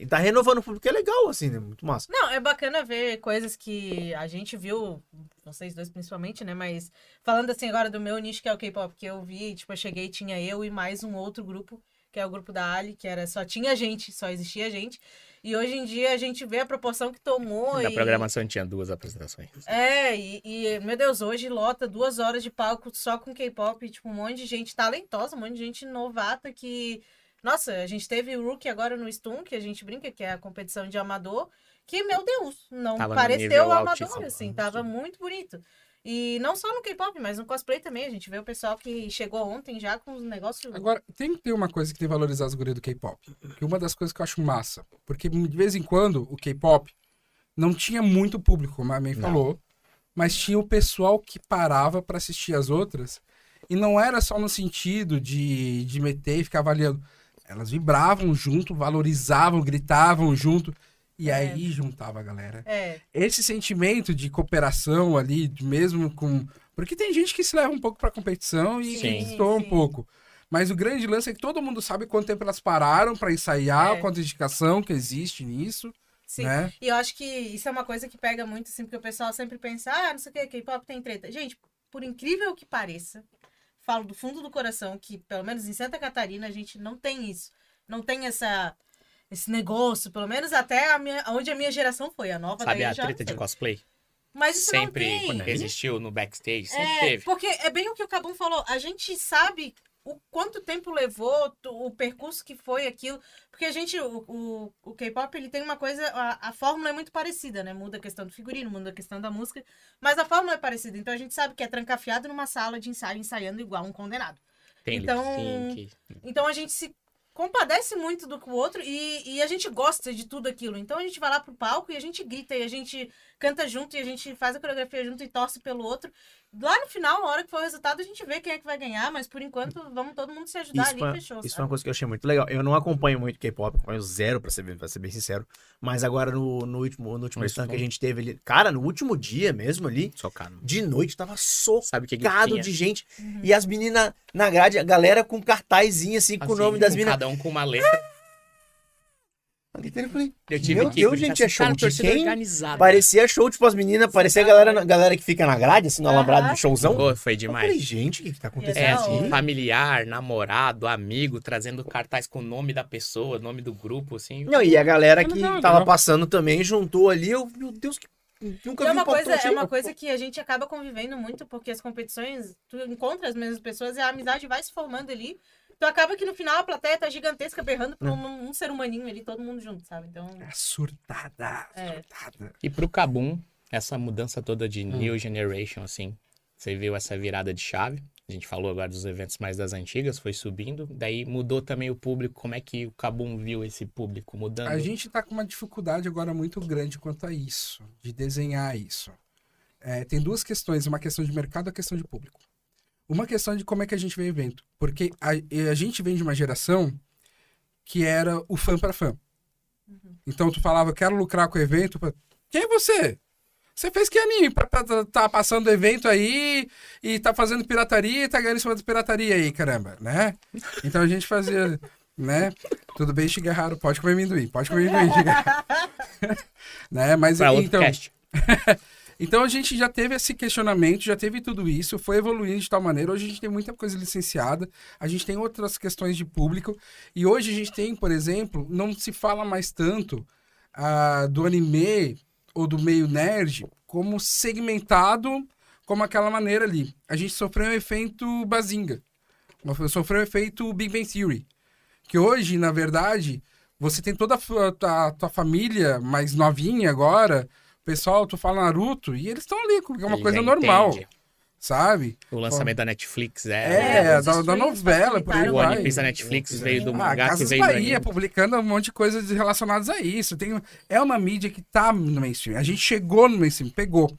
C: tá renovando o público, é legal, assim, né? Muito massa.
B: Não, é bacana ver coisas que a gente viu, vocês dois principalmente, né? Mas falando assim agora do meu nicho, que é o K-pop, que eu vi, tipo, eu cheguei, tinha eu e mais um outro grupo, que é o grupo da Ali, que era só tinha gente, só existia gente. E hoje em dia a gente vê a proporção que tomou.
A: Na
B: e...
A: programação tinha duas apresentações.
B: É, e, e, meu Deus, hoje lota duas horas de palco só com K-pop, tipo, um monte de gente talentosa, um monte de gente novata que. Nossa, a gente teve o Rookie agora no Stum, que a gente brinca, que é a competição de amador, que, meu Deus, não
A: Tava
B: pareceu amador, assim, tava muito bonito. E não só no K-pop, mas no cosplay também. A gente vê o pessoal que chegou ontem já com os negócios.
D: Agora, tem que ter uma coisa que tem que valorizar as gurias do K-pop. Que uma das coisas que eu acho massa. Porque de vez em quando o K-pop não tinha muito público, como a May
A: Não.
D: falou. Mas tinha o pessoal que parava pra assistir as outras. E não era só no sentido de, de meter e ficar avaliando. Elas vibravam junto, valorizavam, gritavam junto. E
B: É.
D: aí juntava a galera.
B: É,
D: Esse sentimento de cooperação ali, mesmo com. Porque tem gente que se leva um pouco pra competição e destoa um pouco. Mas o grande lance é que todo mundo sabe quanto tempo elas pararam pra ensaiar,
B: É.
D: quanto dedicação que existe nisso,
B: sim.
D: né?
B: E eu acho que isso é uma coisa que pega muito, assim, porque o pessoal sempre pensa, ah, não sei o que, K-pop tem treta. Gente, por incrível que pareça, falo do fundo do coração que, pelo menos em Santa Catarina, a gente não tem isso. Não tem essa, esse negócio, pelo menos até a minha, onde a minha geração foi. A nova
A: Sabe
B: daí
A: a
B: já
A: treta de cosplay?
B: Mas isso
A: Sempre
B: não tem.
A: existiu no backstage, sempre
B: É,
A: teve.
B: porque é bem o que o Cabum falou. A gente sabe o quanto tempo levou, o percurso que foi aquilo. Porque a gente, o, o, o K-pop, ele tem uma coisa, a, a fórmula é muito parecida, né? Muda a questão do figurino, muda a questão da música, mas a fórmula é parecida. Então a gente sabe que é trancafiado numa sala de ensaio, ensaiando igual um condenado.
A: Tem
B: então-. Então a gente se compadece muito do que o outro e, e a gente gosta de tudo aquilo. Então a gente vai lá pro palco e a gente grita e a gente canta junto e a gente faz a coreografia junto e torce pelo outro. Lá no final, na hora que for o resultado, a gente vê quem é que vai ganhar, mas por enquanto vamos todo mundo se ajudar
C: Isso,
B: ali
C: foi,
B: fechou.
C: isso foi uma coisa que eu achei muito legal. Eu não acompanho muito K-pop, acompanho zero, pra ser, bem- pra ser bem sincero. Mas agora no, no último, no último stand que a gente teve ali. Cara, no último dia mesmo ali,
A: Socaram.
C: de noite, tava socado
A: Sabe o que, que
C: de gente.
B: Uhum.
C: E as meninas na grade, a galera com cartazinho assim, com o nome das meninas.
A: Cada um com uma letra.
C: Eu falei,
A: Eu tive
C: Meu
A: que
C: Deus, gente, é
A: assim,
C: show
A: cara,
C: de quem?
A: organizada.
C: Parecia show, tipo, as meninas, parecia a
B: tá
C: galera, galera que fica na grade, assim, no alambrado do showzão.
A: Pô, foi
C: Eu
A: demais.
C: falei, gente, o que, que tá acontecendo
A: É, assim, familiar, namorado, amigo, trazendo cartaz com o nome da pessoa, nome do grupo, assim.
C: Não, e a galera que
D: Legal,
C: tava
D: legal.
C: passando também juntou ali. Eu, meu Deus, que nunca
B: é
C: vi
B: uma,
C: um
B: coisa, é uma coisa que a gente acaba convivendo muito, porque as competições, tu encontra as mesmas pessoas e a amizade vai se formando ali. Então acaba que no final a plateia tá gigantesca berrando pra um, um ser humaninho ali, todo mundo junto, sabe? Então.
D: É surtada,
B: É.
D: surtada.
A: E pro Kabum, essa mudança toda de New Generation, assim, você viu essa virada de chave. A gente falou agora dos eventos mais das antigas, foi subindo. Daí mudou também o público. Como é que o Kabum viu esse público mudando?
D: A gente tá com uma dificuldade agora muito grande quanto a isso, de desenhar isso. É, tem duas questões, uma questão de mercado e uma questão de público. Uma questão de como é que a gente vê evento. Porque a, a gente vem de uma geração que era o fã para fã. Então tu falava, quero lucrar com o evento. pra- Quem é você? Você fez que anime pra, pra- tá- tá passando evento aí e tá fazendo pirataria e tá ganhando em cima da pirataria aí, caramba, né? Então a gente fazia, (laughs) né? Tudo bem, Shigeharu, pode comer amendoim, pode comer amendoim, Shigeharu. (laughs) né? Mas
A: Pra outro
D: então,
A: cast. (laughs)
D: então a gente já teve esse questionamento, já teve tudo isso, foi evoluindo de tal maneira. Hoje a gente tem muita coisa licenciada, a gente tem outras questões de público. E hoje a gente tem, por exemplo, não se fala mais tanto ah, do anime ou do meio nerd como segmentado como aquela maneira ali. A gente sofreu um efeito Bazinga, sofreu um efeito Big Bang Theory. Que hoje, na verdade, você tem toda a tua, tua- tua família mais novinha agora, pessoal, tu fala Naruto, e eles estão ali, porque é uma
A: Ele
D: coisa normal,
A: entende.
D: sabe?
A: O lançamento da Netflix
D: É,
A: é.
B: É,
D: da, da novela, por aí
A: o. One Piece da Netflix veio do
D: Ah,
A: mangá que
D: Casas
A: veio do
D: Bahia publicando um monte de coisas relacionadas a isso. Tem, é uma mídia que tá no mainstream. A gente chegou no mainstream, pegou.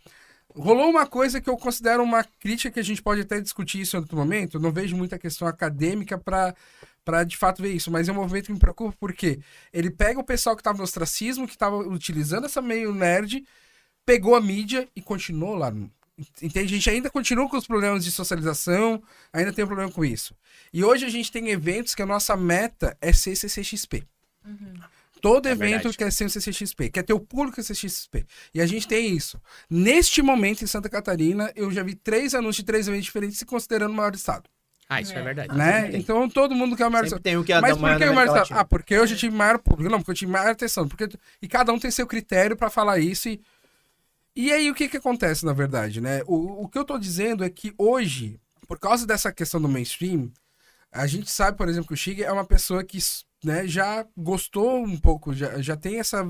D: Rolou uma coisa que eu considero uma crítica que a gente pode até discutir isso em outro momento. Eu não vejo muita questão acadêmica para para de fato ver isso, mas é um movimento que me preocupa porque ele pega o pessoal que estava no ostracismo, que estava utilizando essa meio nerd, pegou a mídia e continuou lá. Entende? A gente ainda continua com os problemas de socialização, ainda tem um problema com isso. E hoje a gente tem eventos que a nossa meta é ser CCXP. Todo
A: É
D: evento
A: verdade.
D: quer ser um CCXP, quer ter o público CCXP. E a gente tem isso. Neste momento, em Santa Catarina, eu já vi três anúncios de três eventos diferentes se considerando o maior estado.
A: Ah, isso é,
B: É.
A: verdade.
D: né? Então todo mundo quer o maior
C: Sempre
D: estado.
C: tem o que é
D: Mas por que o maior estado? Ah, porque hoje eu tive maior público. Não, porque eu tive maior atenção. Porque... E cada um tem seu critério pra falar isso. E... e aí o que que acontece, na verdade, né? O, o que eu tô dizendo é que hoje, por causa dessa questão do mainstream, a gente sabe, por exemplo, que o Shig é uma pessoa que né, já gostou um pouco, já, já tem essa,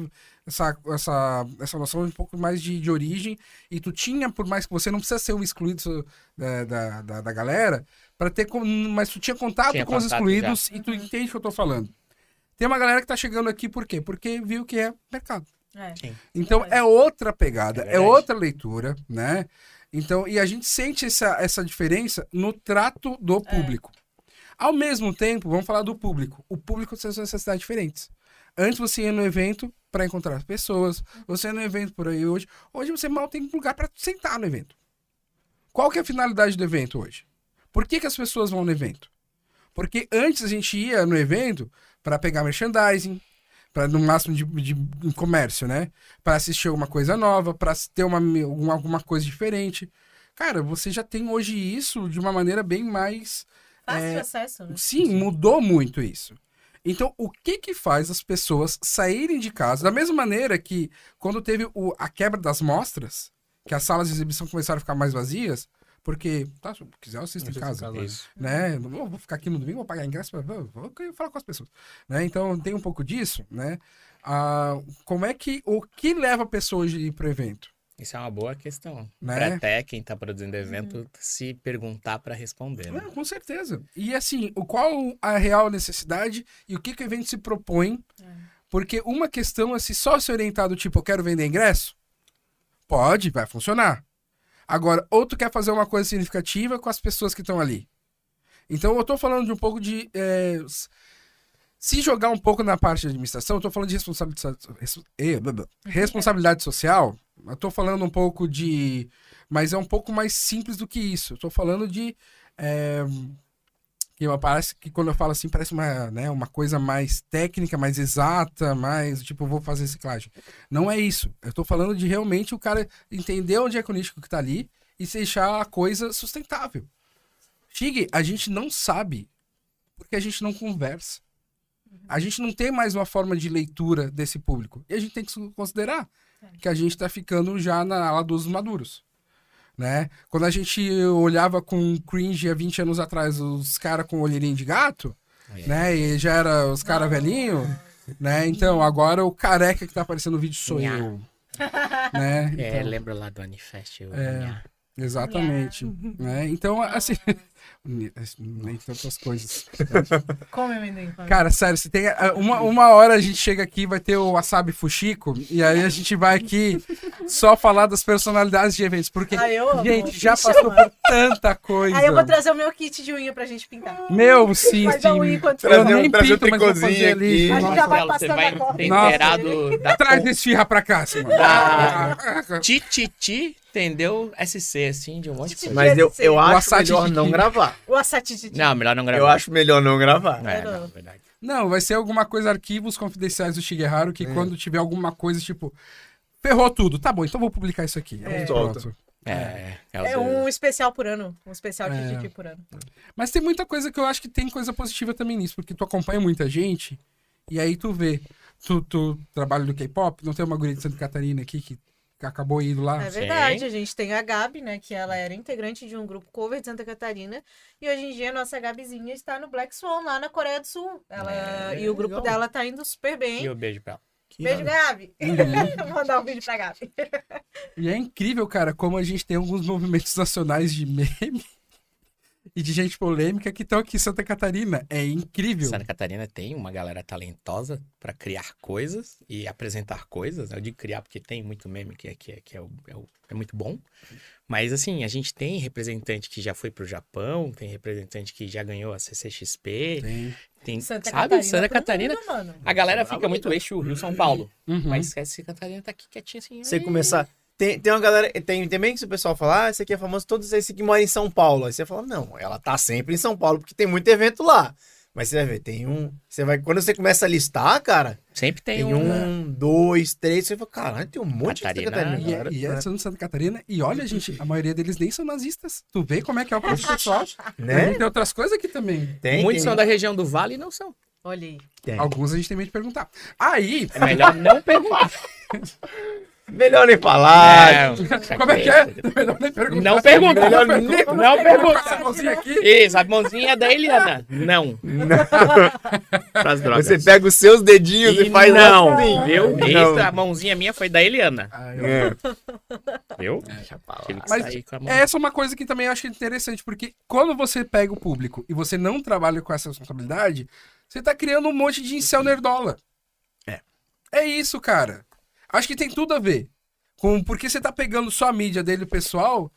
D: essa, essa, essa noção um pouco mais de, de origem, e tu tinha, por mais que você não precisa ser um excluído da, da, da, da galera, para ter, com- mas tu tinha contato
A: Tinha
D: com os
A: contato
D: excluídos e tu entende o que eu tô falando. Tem uma galera que tá chegando aqui por quê? Porque viu que é mercado.
B: É.
D: Então é outra pegada,
A: É
D: é, outra leitura, né? Então, e a gente sente essa, essa diferença no trato do público. Ao mesmo tempo, vamos falar do público. O público tem suas necessidades diferentes. Antes você ia no evento para encontrar as pessoas, você ia no evento por aí hoje. Hoje você mal tem lugar para sentar no evento. Qual que é a finalidade do evento hoje? Por que, que as pessoas vão no evento? Porque antes a gente ia no evento para pegar merchandising, para no máximo de, de- de comércio, né? Para assistir alguma coisa nova, para ter uma, uma- alguma coisa diferente. Cara, você já tem hoje isso de uma maneira bem mais.
B: Fácil
D: É,
B: de acesso, né?
D: Sim, mudou muito isso. Então, o que que faz as pessoas saírem de casa? Da mesma maneira que quando teve o- a quebra das mostras, que as salas de exibição começaram a ficar mais vazias, porque, tá, se quiser, eu assisto em
C: Assiste em
D: casa
C: casa,
A: Isso.
D: né? Vou ficar aqui no domingo, vou pagar ingresso, pra- vou, falar com as pessoas, né? Então tem um pouco disso, né? Ah, como é que o que leva a pessoa a ir pro evento?
A: Isso é uma boa questão.
D: Né?
A: Pra até quem tá produzindo evento se perguntar pra responder. Né?
D: É, com certeza. E assim, o qual a real necessidade e o que, que o evento se propõe? Porque uma questão é se só se orientar do tipo, eu quero vender ingresso, pode, vai funcionar. Agora, ou tu quer fazer uma coisa significativa com as pessoas que estão ali. Então, eu tô falando de um pouco de. é, se jogar um pouco na parte de administração, eu tô falando de responsabilidade, blá. responsabilidade social. Eu tô falando um pouco de. Mas é um pouco mais simples do que isso. Eu tô falando de. é, que eu- parece que quando eu falo assim, parece uma, né, uma coisa mais técnica, mais exata, mais tipo, eu vou fazer reciclagem. Não é isso. Eu tô falando de realmente o cara entender onde é que o nicho que tá ali e deixar a coisa sustentável. Chig, a gente não sabe porque a gente não conversa. A gente não tem mais uma forma de leitura desse público. E a gente tem que considerar que a gente tá ficando já na ala dos maduros. Né? Quando a gente olhava com cringe há 20 anos atrás, os caras com olheirinho de gato,
A: É.
D: né? E já era os caras velhinhos, né? Então, agora o careca que tá aparecendo no vídeo sou
A: Nha.
D: eu. (laughs) né?
A: É,
D: Então,
A: lembra lá do Anifest? o
D: É.
A: Nha.
D: exatamente. né? Então, assim. Nem tantas coisas. (laughs)
B: Come amendoim. come.
D: Cara, sério, se tem. ah, Uma, uma hora a gente chega aqui, vai ter o Wasabi Fuxico, e aí a gente vai aqui só falar das personalidades de eventos. Porque,
B: Ah,
D: gente, já passou por tanta coisa.
B: Aí eu vou trazer o meu kit de unha pra gente pintar.
D: Meu, sim,
B: a
D: sim. Eu nem
C: trazer
D: pinto, mas vou fazer ali.
B: A gente já vai
A: você
B: passando
A: vai
D: Nossa.
A: inteirado da
D: Traz esfirra pra cá, Simão.
A: Da- Tititi, entendeu? SC, assim, de um monte de coisa.
C: Mas eu, eu acho melhor não
D: quê?
C: Gravar.
B: O assate de
A: Não, melhor não gravar.
C: Eu acho melhor não gravar.
A: É, não, verdade.
D: Não, vai ser alguma coisa, arquivos confidenciais do Shigeharu,
C: É.
D: que quando tiver alguma coisa, tipo, ferrou tudo. Tá bom, então vou publicar isso aqui.
B: É.
D: pronto.
A: É, é,
B: É um especial por ano. Um especial de
D: É.
B: Titi por ano.
D: Mas tem muita coisa que eu acho que tem coisa positiva também nisso, porque tu acompanha muita gente, e aí tu vê, tu, tu trabalha no K-pop, não tem uma guria de Santa Catarina aqui que acabou indo lá.
B: É
A: sim.
B: verdade, a gente tem a Gabi, né? Que ela era integrante de um grupo cover de Santa Catarina. E hoje em dia a nossa Gabizinha está no Black Swan, lá na Coreia do Sul. Ela,
C: É,
B: e o grupo
C: legal.
B: dela tá indo super bem.
A: E o beijo pra ela.
C: Que
B: Beijo,
C: nada.
B: Gabi! (laughs) Vou mandar um vídeo pra Gabi.
D: E é incrível, cara, como a gente tem alguns movimentos nacionais de meme e de gente polêmica que estão aqui em Santa Catarina. É incrível.
A: Santa Catarina tem uma galera talentosa pra criar coisas e apresentar coisas. Eu digo criar porque tem muito meme que, é- que, é- que é, o- é o- é muito bom. Mas assim, a gente tem representante que já foi pro Japão, tem representante que já ganhou a CCXP,
D: Tem.
A: tem,
B: Santa
A: sabe?
B: Catarina.
A: Santa Catarina.
B: mundo, mano.
A: A galera fica muito eixo Rio-São Paulo.
D: Uhum.
A: Mas Santa Catarina tá aqui quietinha assim.
C: Você começar. Tem, tem uma galera. Tem também que o pessoal fala, ah, esse aqui é famoso, todos esses que moram em São Paulo. Aí você fala, não, ela tá sempre em São Paulo, porque tem muito evento lá. Mas você vai ver, tem um. Você vai, quando você começa a listar, cara,
A: Sempre tem,
C: tem,
A: um.
C: um, dois, três. Você fala, caralho, tem um monte
A: Catarina,
C: de Santa Catarina.
D: E, é,
C: galera.
D: e é, são de Santa Catarina. E olha, gente, a maioria deles nem são nazistas. Tu vê como é que é o pessoal. A
C: Né?
D: tem outras coisas aqui também.
C: Tem,
A: Muitos
C: tem,
A: são da região do Vale e não são.
B: Olha aí.
C: tem.
D: Alguns a gente tem medo de perguntar. Aí,
A: É melhor não perguntar. (laughs)
C: Melhor nem falar.
A: É,
D: como é que é? Melhor nem perguntar.
A: Não pergunta.
C: Melhor
A: Não pergunta. Não pergunta.
D: Essa mãozinha aqui.
A: Isso, a mãozinha é da Eliana. Não. Drogas.
C: Você pega os seus dedinhos e, faz
A: não,
C: assim.
A: viu?
C: Não.
A: Essa a mãozinha minha foi da Eliana,
D: Ah, eu-
C: É.
A: viu?
C: Deixa pra lá.
D: Mas. Essa é uma coisa que também eu acho interessante, porque quando você pega o público e você não trabalha com essa responsabilidade, você tá criando um monte de incel nerdola.
C: É.
D: É isso, cara. Acho que tem tudo a ver. Com, porque você tá pegando só a mídia dele, pessoal,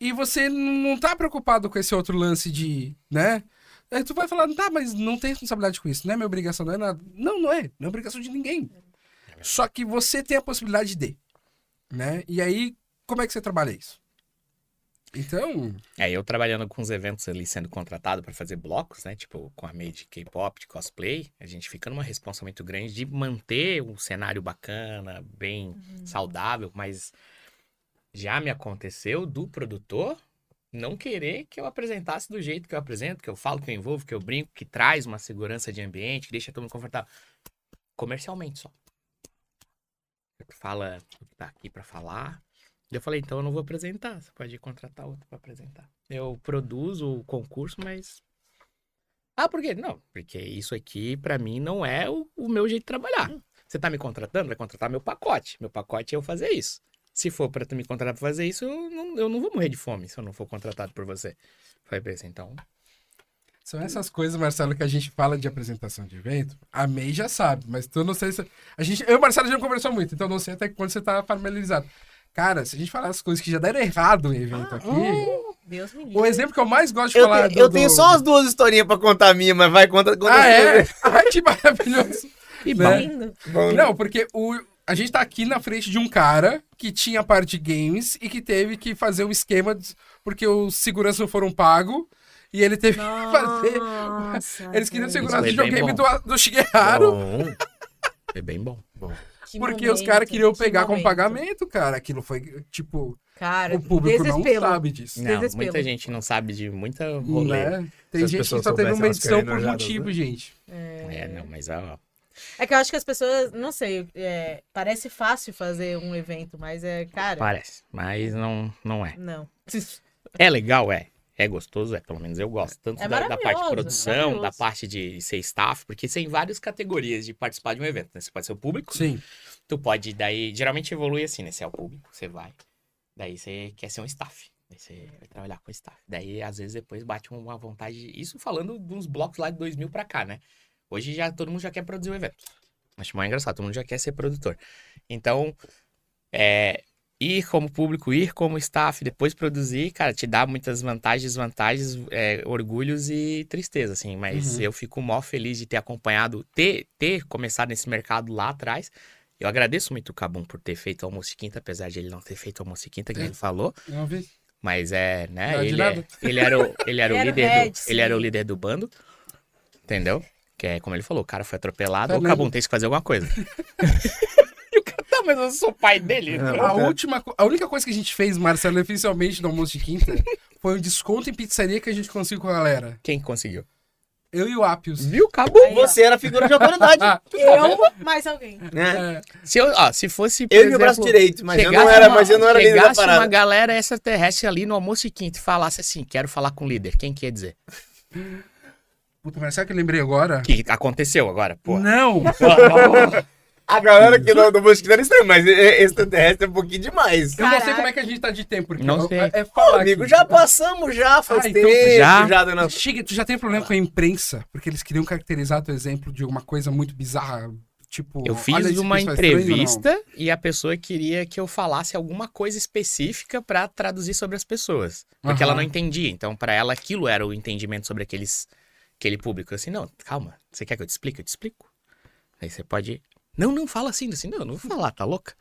D: e você não tá preocupado com esse outro lance de, né? Aí tu vai falar, tá, mas não tem responsabilidade com isso, não é minha obrigação, não é nada. Não, não é. Não é obrigação de ninguém. Só que você tem a possibilidade de, né? E aí, como é que você trabalha isso? Então,
A: É, eu trabalhando com os eventos ali, sendo contratado pra fazer blocos, né? Tipo, com a meio de K-pop, de cosplay, a gente fica numa responsa muito grande de manter um cenário bacana, bem saudável, mas já me aconteceu do produtor não querer que eu apresentasse do jeito que eu apresento, que eu falo, que eu envolvo, que eu brinco, que traz uma segurança de ambiente, que deixa todo mundo confortável. Comercialmente só. Fala o que tá aqui pra falar. Eu falei, então eu não vou apresentar. Você pode contratar outro pra apresentar. Eu produzo o concurso, mas. Ah, por quê? Não, porque isso aqui, pra mim, não é o, o meu jeito de trabalhar. Você tá me contratando? Vai contratar meu pacote. Meu pacote é eu fazer isso. Se for pra tu me contratar pra fazer isso, eu não, eu não vou morrer de fome se eu não for contratado por você. Falei pra esse, então.
D: são essas coisas, Marcelo, que a gente fala de apresentação de evento. A May já sabe, mas tu não sei se. A gente, eu e o Marcelo já não conversou muito, então não sei até quando você tá familiarizado. Cara, se a gente falar as coisas que já deram errado em evento aqui.
B: Deus me livre.
D: O exemplo que eu mais gosto de
C: Eu,
D: falar.
C: te-
D: do-
C: eu tenho
D: do-
C: só as duas historinhas pra contar a minha, mas vai conta. conta
D: Ah, é? (laughs) Ai, que maravilhoso.
A: E
D: Né?
A: bom.
B: Lindo.
C: Bom,
D: Não, porque o, a gente tá aqui na frente de um cara que tinha a parte de games e que teve que fazer um esquema de- porque os seguranças não foram pagos e ele teve que fazer.
B: Nossa,
D: Eles queriam
A: foi bem
D: videogame
A: bom.
D: do, do Shigeharu
C: bom. (laughs)
A: Foi bem bom.
B: Que
D: porque
B: momento,
D: os caras queriam
B: que
D: pegar como
B: momento.
D: pagamento, cara. Aquilo foi, tipo,
B: Cara,
D: o público não
B: desespero.
D: sabe disso.
A: Não,
B: Desespero.
A: muita gente não sabe de muita rolê.
D: Né? Tem
C: Se as
D: gente que só teve uma edição por motivo,
C: né?
D: gente.
A: É, não, mas ó,
B: É que eu acho que as pessoas, não sei, é, parece fácil fazer um evento, mas é, cara,
A: parece. Mas não, não é.
B: não.
A: É legal, é. É gostoso, é. Pelo menos eu gosto. Tanto
B: É
A: da, da parte de produção, da parte de ser staff, porque tem várias categorias de participar de um evento. Né? Você pode ser o público,
D: Sim.
A: tu pode, daí, geralmente evolui assim, né? Você é o público, você vai. Daí você quer ser um staff. Daí você vai trabalhar com staff. Daí, às vezes, depois bate uma vontade. Isso falando dos blocos lá de 2000 pra cá, né? Hoje já todo mundo já quer produzir o evento. Acho mais engraçado, todo mundo já quer ser produtor. Então, é, ir como público, ir como staff, depois produzir, cara, te dá muitas vantagens, desvantagens, é, orgulhos e tristeza, assim. Mas
D: Uhum.
A: eu fico mó feliz de ter acompanhado, ter, ter começado nesse mercado lá atrás. Eu agradeço muito o Cabum por ter feito almoço de quinta, apesar de ele não ter feito almoço de quinta, que
D: É.
A: ele falou.
D: Não vi.
A: Mas é, né? Ele, é- ele era o, ele era o líder
B: head,
A: do,
B: sim.
A: ele era o líder do bando. Entendeu? Que é como ele falou, o cara foi atropelado,
D: Tá
A: o? Cabum tem que fazer alguma coisa. (laughs) mas eu sou pai dele.
C: Não.
D: A, última, a única coisa que a gente fez, Marcelo, oficialmente no almoço de quinta, (laughs) foi um desconto em pizzaria que a gente conseguiu com a galera.
A: Quem conseguiu?
D: Eu e o Apios.
A: Viu, Cabum?
B: Aí, ó.
C: Você era figura de autoridade. (laughs)
D: Ah,
B: Eu, mais alguém.
C: né?
D: é,
A: Se, eu, ó, se fosse, por
C: Eu e o braço
A: exemplo,
C: direito, mas eu não era,
A: uma-
C: mas eu não era líder da
A: chegasse uma
C: parada.
A: galera extraterrestre ali no almoço de quinta e falasse assim, quero falar com o líder. Quem que ia dizer?
D: puta, mas sabe o que eu lembrei agora?
A: O que aconteceu agora, pô?
D: Não! (laughs)
C: A galera no, no Mosquito era estranho, mas e- e- extraterrestre é um pouquinho demais.
D: Eu não sei
B: Caraca.
D: como é que a gente tá de tempo, porque
A: Não
D: eu-
A: sei.
D: é, é falar
C: amigo,
D: aqui.
C: já passamos já, faz
D: Ah, então
C: tempo,
A: já?
C: já dando...
D: Chega, tu já tem problema com a imprensa, porque eles queriam caracterizar teu exemplo de alguma coisa muito bizarra, tipo...
A: Eu fiz uma
D: é estranho, não.
A: entrevista e a pessoa queria que eu falasse alguma coisa específica pra traduzir sobre as pessoas. Porque ela
D: Aham.
A: não entendia. Então, pra ela, aquilo era o entendimento sobre aqueles, aquele público. Eu Assim, não, calma. Você quer que eu te explique? Eu te explico. Aí você pode. Não, não fala assim, assim. Não, não vou falar, tá louca?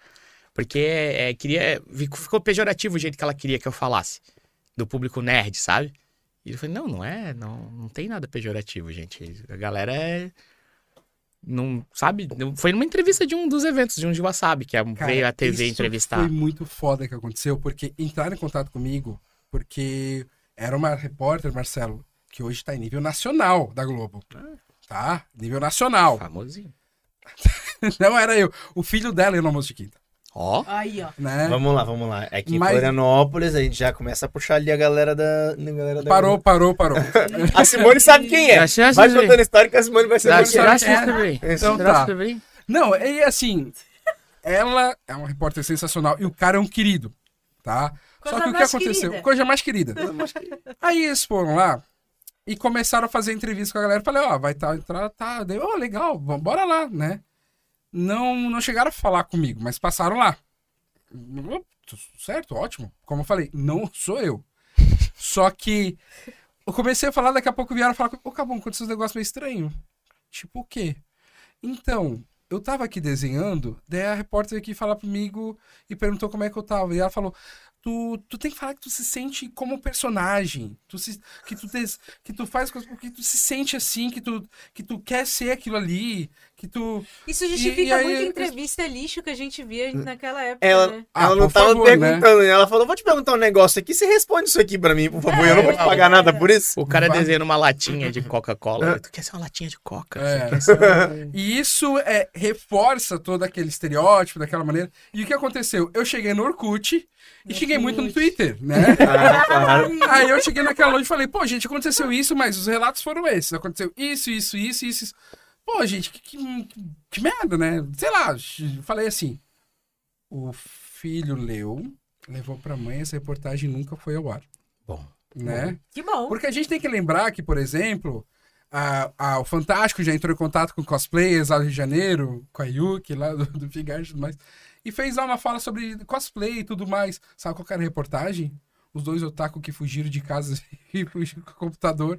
A: Porque é, queria. Ficou pejorativo o jeito que ela queria que eu falasse. Do público nerd, sabe? E eu falei, não, não é, não, não tem nada pejorativo, gente. A galera é. Não, sabe? Foi numa entrevista de um dos eventos, de um de Wasabi, que a-
D: Cara,
A: veio a TV
D: isso
A: entrevistar.
D: Foi muito foda que aconteceu, porque entraram em contato comigo, porque era uma repórter, Marcelo, que hoje tá em nível nacional da Globo. Tá? Nível nacional.
A: Famosinho. (laughs) (laughs)
D: Não era eu. O filho dela ia no almoço de quinta.
A: Ó,
B: Aí, ó.
D: Né?
C: Vamos lá, vamos lá. É que em
D: Mas-
C: Florianópolis a gente já começa a puxar ali a galera da. A galera da
D: Parou, parou, parou. (laughs)
C: A Simone sabe quem é.
A: Já- já
C: Vai contando a história que a Simone vai ser
A: Dá- dá-
D: é.
A: dá- dá-
D: Então
A: dá-
D: tá.
A: dá- dá-
D: Não, e assim, ela é uma repórter sensacional e o cara é um querido, tá?
B: Coisa
D: Só que o que
B: mais
D: aconteceu?
B: querida.
D: Coisa mais querida. Aí eles foram lá e começaram a fazer entrevista com a galera. Falei, ó, vai tá, entrar, tá. Daí, ó, legal, vamos- bora lá, né? Não, não chegaram a falar comigo, mas passaram lá. Certo, ótimo. Como eu falei, não sou eu. (laughs) Só que eu comecei a falar, daqui a pouco vieram falar, ô, Cabum, aconteceu um negócio meio estranho. Tipo o quê? Então, eu tava aqui desenhando, daí a repórter veio aqui falar comigo e perguntou como é que eu tava. E ela falou: Tu, tu tem que falar que tu se sente como personagem. Tu se, que, tu des- que tu faz coisas porque tu se sente assim, que tu, que tu quer ser aquilo ali, que tu.
B: Isso
D: E-
B: justifica
D: e aí-
B: muita entrevista lixo que a gente via naquela época,
C: Ela,
B: né?
D: Ah,
C: ela não
D: por
C: tava
D: favor, né?
C: perguntando, né? Ela falou: vou te perguntar um negócio aqui, você responde isso aqui pra mim, por favor. eu não vou te
A: É,
C: pagar
B: é.
C: nada por isso.
A: O cara
D: Vai.
A: desenhando uma latinha de Coca-Cola. Tu quer ser uma latinha de Coca?
D: É.
A: Uma- (laughs)
D: E isso é, reforça todo aquele estereótipo daquela maneira. E o que aconteceu? Eu cheguei no Orkut e cheguei muito no Twitter, né? (laughs)
C: Ah, claro.
D: Aí eu cheguei naquela loja e falei, pô, gente, aconteceu isso, mas os relatos foram esses. Aconteceu isso, isso, isso, isso. Pô, gente, que, que, que merda, né? Sei lá, falei assim. O filho leu, levou pra mãe, essa reportagem nunca foi ao ar.
A: Bom.
D: Né?
B: Que bom.
D: Porque a gente tem que lembrar que, por exemplo, a, a- o Fantástico já entrou em contato com cosplayers lá do Rio de Janeiro, com a Yuki lá do, do e tudo mais, e fez lá uma fala sobre cosplay e tudo mais. Sabe qual que era a reportagem? Os dois otaku que fugiram de casa (laughs) e fugiram com o computador.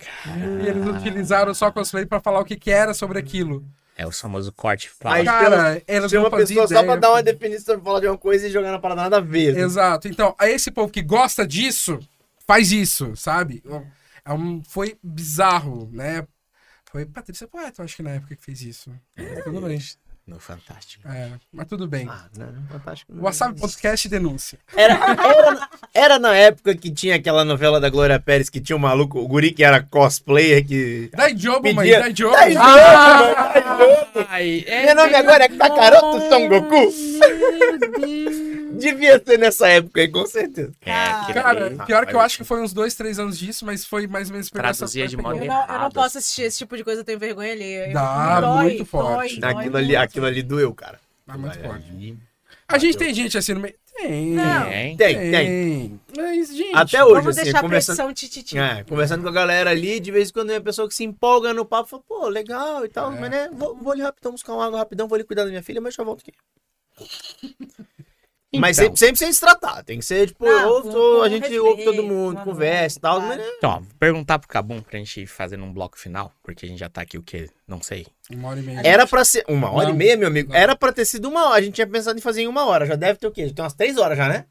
D: E eles utilizaram só cosplay pra falar o que, que era sobre aquilo.
A: É o famoso corte fala.
D: Cara, não
C: uma pessoa só pra
D: ideia.
C: dar uma definição, falar de uma coisa e jogar na parada nada a ver.
D: Exato. Então, a esse povo que gosta disso, faz isso, sabe? É um, foi bizarro, né? Foi Patrícia Poeta, eu acho que na época que fez isso. Mas tudo bem.
A: No Fantástico.
D: É, mas tudo bem.
C: Ah, não, fantástico.
D: O Wasabi.cast denúncia.
C: Era, era, era na época que tinha aquela novela da Glória Pérez que tinha um maluco, o guri que era cosplayer que.
D: Dai jobo, mãe, dai jobo.
C: Dai jobo,
A: Ah!
C: dai jobo.
A: Ai, é
C: Meu nome agora é Kakaroto Son Goku.
A: Meu Deus.
C: Devia ser nessa época aí, com certeza.
A: É, que
D: Cara,
A: daí-
D: pior que eu acho que foi uns dois, três anos disso, mas foi mais ou menos
A: Traduzia de modo
B: Eu não, eu não posso assistir esse tipo de coisa, eu tenho vergonha ali.
D: Dá,
B: Dói,
D: muito forte.
B: dói, dói
C: Aquilo ali,
B: muito.
C: aquilo ali doeu, cara.
D: Ah, muito
C: Vai,
D: forte. A gente tem gente assim no meio. Tem.
B: Não.
A: Tem.
C: Tem, tem.
D: Mas, gente.
C: Até hoje,
B: Vamos
C: assim,
B: deixar a
C: conversando,
B: pressão tititi.
C: é, conversando com a galera ali, de vez em quando tem uma pessoa que se empolga no papo, fala, pô, legal e tal,
D: É.
C: mas né, vou, vou ali rapidão buscar uma água rapidão, vou ali cuidar da minha filha, mas já volto aqui. Mas
A: Então.
C: sempre, sempre sem se tratar, tem que ser, tipo, eu a gente
B: respeito,
C: ouve todo mundo,
B: claro,
C: conversa e tal,
B: claro.
C: mas né,
A: Então, ó, vou perguntar pro Cabum pra gente ir fazendo um bloco final, porque a gente já tá aqui o quê? Não sei.
D: Uma hora e meia.
C: Era pra ser. Uma hora
D: Não.
C: e meia, meu amigo.
D: Não.
C: Era pra ter sido uma hora. A gente tinha pensado em fazer em uma hora. Já deve ter o quê? Já tem umas três horas já, né?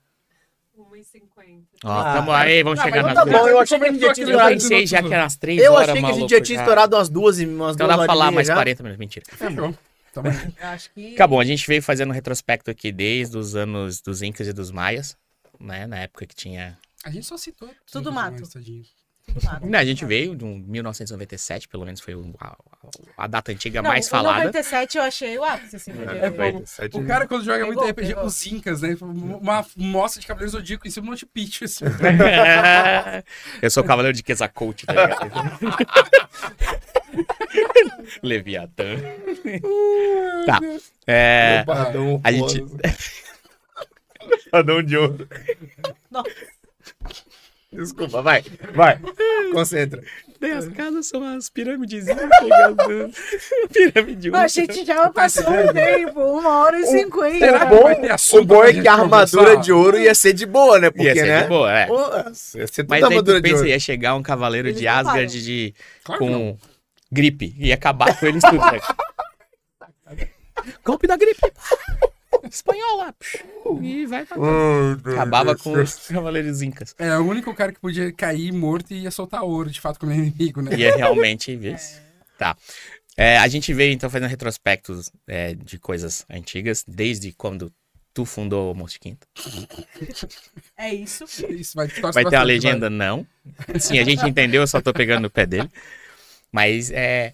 E: 1h50.
A: Ó,
C: Ah,
A: tamo aí, vamos chegar
D: mas
A: nas
C: tá bom,
A: duas.
C: eu achei que a gente já tinha
A: Eu
C: estourado.
A: pensei já que era umas três
C: Eu
A: horas,
C: achei que a gente já tinha estourado umas duas e umas
A: Então
C: duas
A: dá pra falar mais
C: já.
A: 40 minutos. Mentira.
D: Fechou. Tamo aí. (laughs)
B: Eu Acho que.
A: Acabou, a gente veio fazendo um retrospecto aqui desde os anos dos Incas e dos Maias, né? Na época que tinha.
D: A gente só citou.
B: Tudo mato. Tudo.
A: Não, a gente veio de um 1997, pelo menos foi a, a data antiga
B: Não,
A: mais
B: o
A: falada.
B: 97 eu achei o ápice, assim.
D: É, pô, O cara, quando joga muito RPG,
B: pegou.
D: os Incas, né? Uma mostra de Cavaleiro Zodíaco em cima do Monte Pitch, assim. (laughs)
A: Eu sou o cavaleiro de Quetzalcoatl, tá ligado? (laughs) (laughs) Leviatã. tá. É,
C: Padrão,
A: a gente-
C: Padrão de ouro.
B: Nossa.
C: Desculpa, vai. Vai. Concentra.
A: Daí as casas são as pirâmides. Pirâmide
B: Mas a gente já passou o tempo, uma hora e cinquenta.
D: Que
C: bom- O bom é que a armadura
D: conversar?
C: de ouro ia ser de boa, né? Porque,
A: Ia ser
C: né?
A: de boa, é.
C: Pô, ia ser
A: Mas
C: armadura
A: tu pensa, ia chegar um cavaleiro
B: Eles
A: de Asgard de,
D: Claro
A: com gripe. Ia acabar com eles tudo. né? (laughs) Golpe da gripe. (laughs) espanhol lá. psh, E vai pra Acabava com os cavaleiros incas.
D: É, o único cara que podia cair morto e ia soltar ouro, de fato, como inimigo, né?
A: E é realmente (laughs) isso. Tá. É, a gente veio então fazendo retrospectos é, de coisas antigas, desde quando tu fundou o Monte Quinto.
B: É isso.
D: Isso vai,
A: Vai ter a legenda? Não. Sim, a gente entendeu, eu só tô pegando no pé dele. Mas é.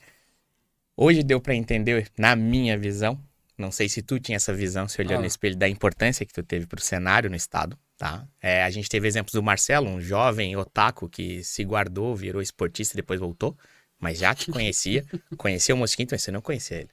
A: Hoje deu pra entender, na minha visão, não sei se tu tinha essa visão, se olhando
D: Ah.
A: no espelho, da importância que tu teve pro cenário no estado, tá? É, a gente teve exemplos do Marcelo, um jovem otaku que se guardou, virou esportista e depois voltou, mas já te (laughs) conhecia, conheceu o Mosquito, mas você não conhecia ele.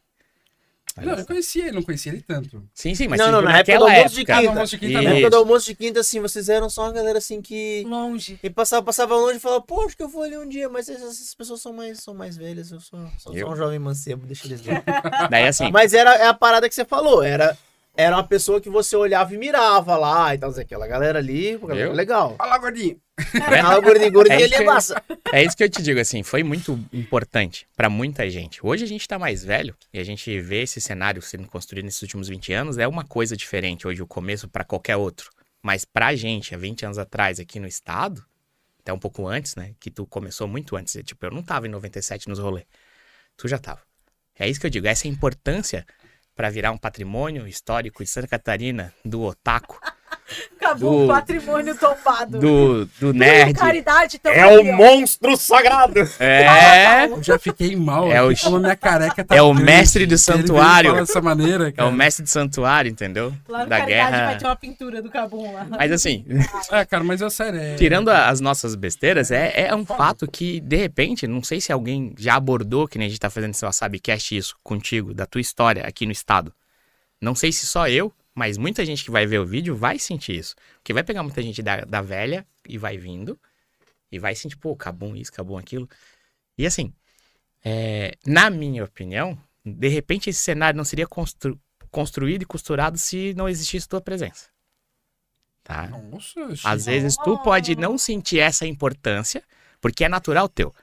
A: Olha
D: Não,
A: só.
D: eu conhecia ele, não conhecia ele tanto.
A: Sim, sim, mas
C: Não, não, na época do almoço
A: época.
D: Ah,
C: quinta.
D: almoço de quinta
C: Na época do almoço de quinta, assim, vocês eram só uma galera assim que.
B: Longe.
C: E passava, passava longe e falava, pô, acho que eu vou ali um dia, mas essas, essas pessoas são mais, são mais velhas, eu sou só,
A: Eu?
C: sou um jovem mancebo, deixa eles ver. (laughs)
A: Daí assim,
C: mas era é a parada que você falou, era, era uma pessoa que você olhava e mirava lá e tal, aquela galera ali, galera legal.
D: Olha lá, gordinho.
C: Ah, o gordinho, gordinho,
A: É
C: ele é
A: isso que-
C: massa.
A: É isso que eu te digo, assim, foi muito importante pra muita gente. Hoje a gente tá mais velho e a gente vê esse cenário sendo construído nesses últimos 20 anos, é uma coisa diferente hoje, o começo pra qualquer outro. Mas pra gente, há 20 anos atrás, aqui no estado, até um pouco antes, né, que tu começou muito antes, tipo, eu não tava em 97 nos rolês, tu já tava. É isso que eu digo, essa é importância pra virar um patrimônio histórico de Santa Catarina, do otaku,
B: Acabou
A: Do-
B: o patrimônio tombado.
A: do, do nerd.
B: Caridade tamo
C: É o
B: ó.
C: monstro sagrado.
A: É,
D: Eu (laughs) já fiquei mal.
A: É o-
D: a minha careca tá
A: é o mestre do santuário.
D: dessa maneira,
A: é
D: cara.
A: o mestre do santuário, entendeu?
B: Lá no
A: da
B: Caridade
A: guerra.
B: vai ter uma pintura do Cabum lá.
A: Mas assim, (laughs)
D: Ah, cara, mas é sério. É...
A: tirando as nossas besteiras, é, é um fato que, de repente, não sei se alguém já abordou, que nem a gente tá fazendo seu Sabcast isso contigo, da tua história aqui no estado. Não sei se só eu, mas muita gente que vai ver o vídeo vai sentir isso. Porque vai pegar muita gente da, da velha e vai vindo, e vai sentir, pô, acabou isso, acabou aquilo. E assim, é, na minha opinião, de repente esse cenário não seria constru- construído e costurado se não existisse tua presença. Tá?
D: Nossa,
A: Às vezes tu pode não sentir essa importância, porque é natural teu.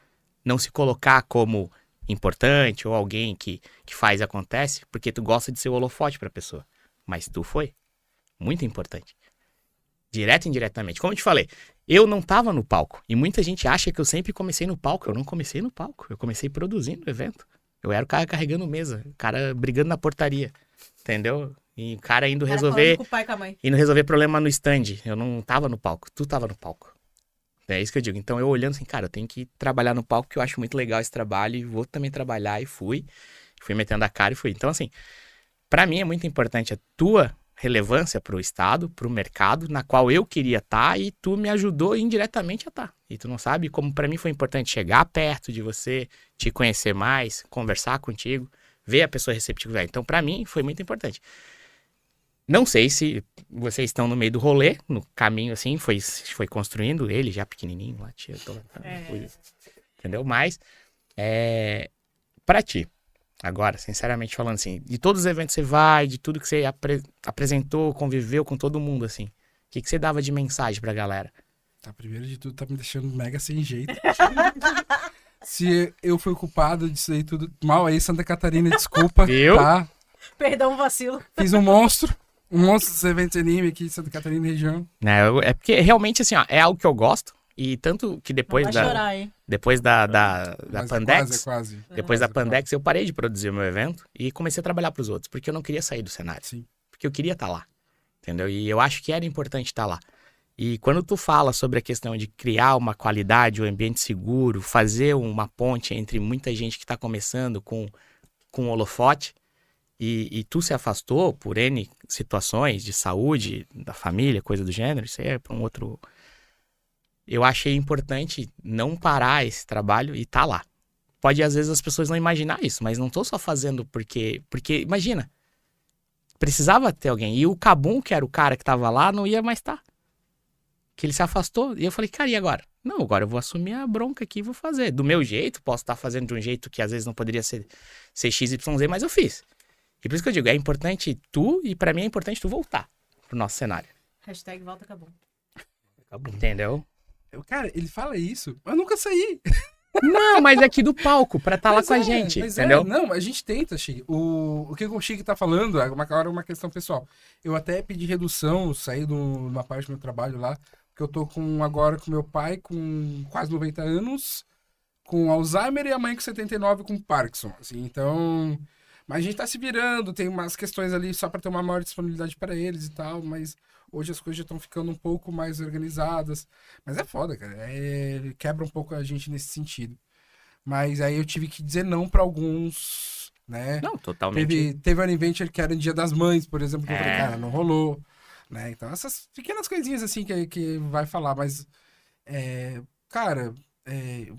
A: Não se colocar como importante ou alguém que, que faz e acontece, porque tu gosta de ser o holofote pra pessoa. Mas tu foi. Muito importante. Direto e indiretamente. Como eu te falei, eu não tava no palco. E muita gente acha que eu sempre comecei no palco. Eu não comecei no palco. Eu comecei produzindo o evento. Eu era o cara carregando mesa, o cara brigando na portaria. Entendeu? E o cara indo
B: Cara
A: resolver
B: com o pai com a mãe.
A: indo resolver problema no stand. Eu não tava no palco, tu tava no palco. É isso que eu digo. Então eu olhando assim, cara, eu tenho que trabalhar no palco, que eu acho muito legal esse trabalho, e vou também trabalhar, e fui. Fui metendo a cara e fui. Então, assim, pra mim é muito importante a tua relevância pro Estado, pro mercado, na qual eu queria estar, e tu me ajudou indiretamente a estar. E tu não sabe como pra mim foi importante chegar perto de você, te conhecer mais, conversar contigo, ver a pessoa receptiva. Então, pra mim, foi muito importante. Não sei se vocês estão no meio do rolê, no caminho assim, foi, foi construindo ele já pequenininho lá, tia. Tô,
B: É.
A: fui- entendeu? Mas, é, pra ti, agora, sinceramente falando assim, de todos os eventos que você vai, de tudo que você apre- apresentou, conviveu com todo mundo, assim, o que, que você dava de mensagem pra galera?
D: Tá, primeiro de tudo, tá me deixando mega sem jeito. (laughs) Se eu fui culpado disso aí tudo, mal aí, Santa Catarina, desculpa.
A: Viu?
D: Tá?
B: Perdão, vacilo.
D: Fiz um monstro. Um monstro dos eventos anime aqui de Santa Catarina e região.
A: Né, eu- é porque realmente, assim, ó, é algo que eu gosto, e tanto que depois da,
B: chorar, hein?
A: depois da, da, da
D: Mas
A: Pandex,
D: É quase, é quase.
A: Depois da
D: Quase, quase.
A: Pandex, eu parei de produzir o meu evento e comecei a trabalhar para os outros, porque eu não queria sair do cenário.
D: Sim.
A: Porque eu queria estar lá. Entendeu? E eu acho que era importante estar lá. E quando tu fala sobre a questão de criar uma qualidade, um ambiente seguro, fazer uma ponte entre muita gente que está começando com, com o holofote, e, e tu se afastou por N situações de saúde, da família, coisa do gênero, isso aí é para um outro. Eu achei importante não parar esse trabalho e estar lá pode às vezes as pessoas não imaginar isso, mas não tô só fazendo porque, porque imagina, precisava ter alguém e o Cabum, que era o cara que tava lá, não ia mais estar. Que ele se afastou e eu falei, cara, e agora? Não, agora eu vou assumir a bronca aqui e vou fazer. Do meu jeito, posso estar fazendo de um jeito que às vezes não poderia ser, ser XYZ, mas eu fiz. E por isso que eu digo, é importante tu e pra mim é importante tu voltar pro nosso cenário.
B: Hashtag volta Cabum.
A: Entendeu?
D: Eu, cara, ele fala isso, mas eu nunca saí.
A: Não, mas aqui do palco, pra estar lá
D: Mas
A: com a
D: é,
A: gente,
D: mas é,
A: entendeu?
D: não, a gente tenta, Chique. O, o que o Chique tá falando é uma, agora é uma questão pessoal. Eu até pedi redução, saí de uma parte do meu trabalho lá, que eu tô com agora com meu pai com quase 90 anos, com Alzheimer e a mãe com 79 com Parkinson. Assim, então. Mas a gente tá se virando, tem umas questões ali só para ter uma maior disponibilidade para eles e tal, mas hoje as coisas já estão ficando um pouco mais organizadas. Mas é foda, cara. É, quebra um pouco a gente nesse sentido. Mas aí eu tive que dizer não para alguns, né?
A: Não, totalmente.
D: Teve, teve um Adventure que era no Dia das Mães, por exemplo, que eu falei,
A: É.
D: cara, não rolou. Né? Então, essas pequenas coisinhas assim que, que vai falar, mas, é, cara, é,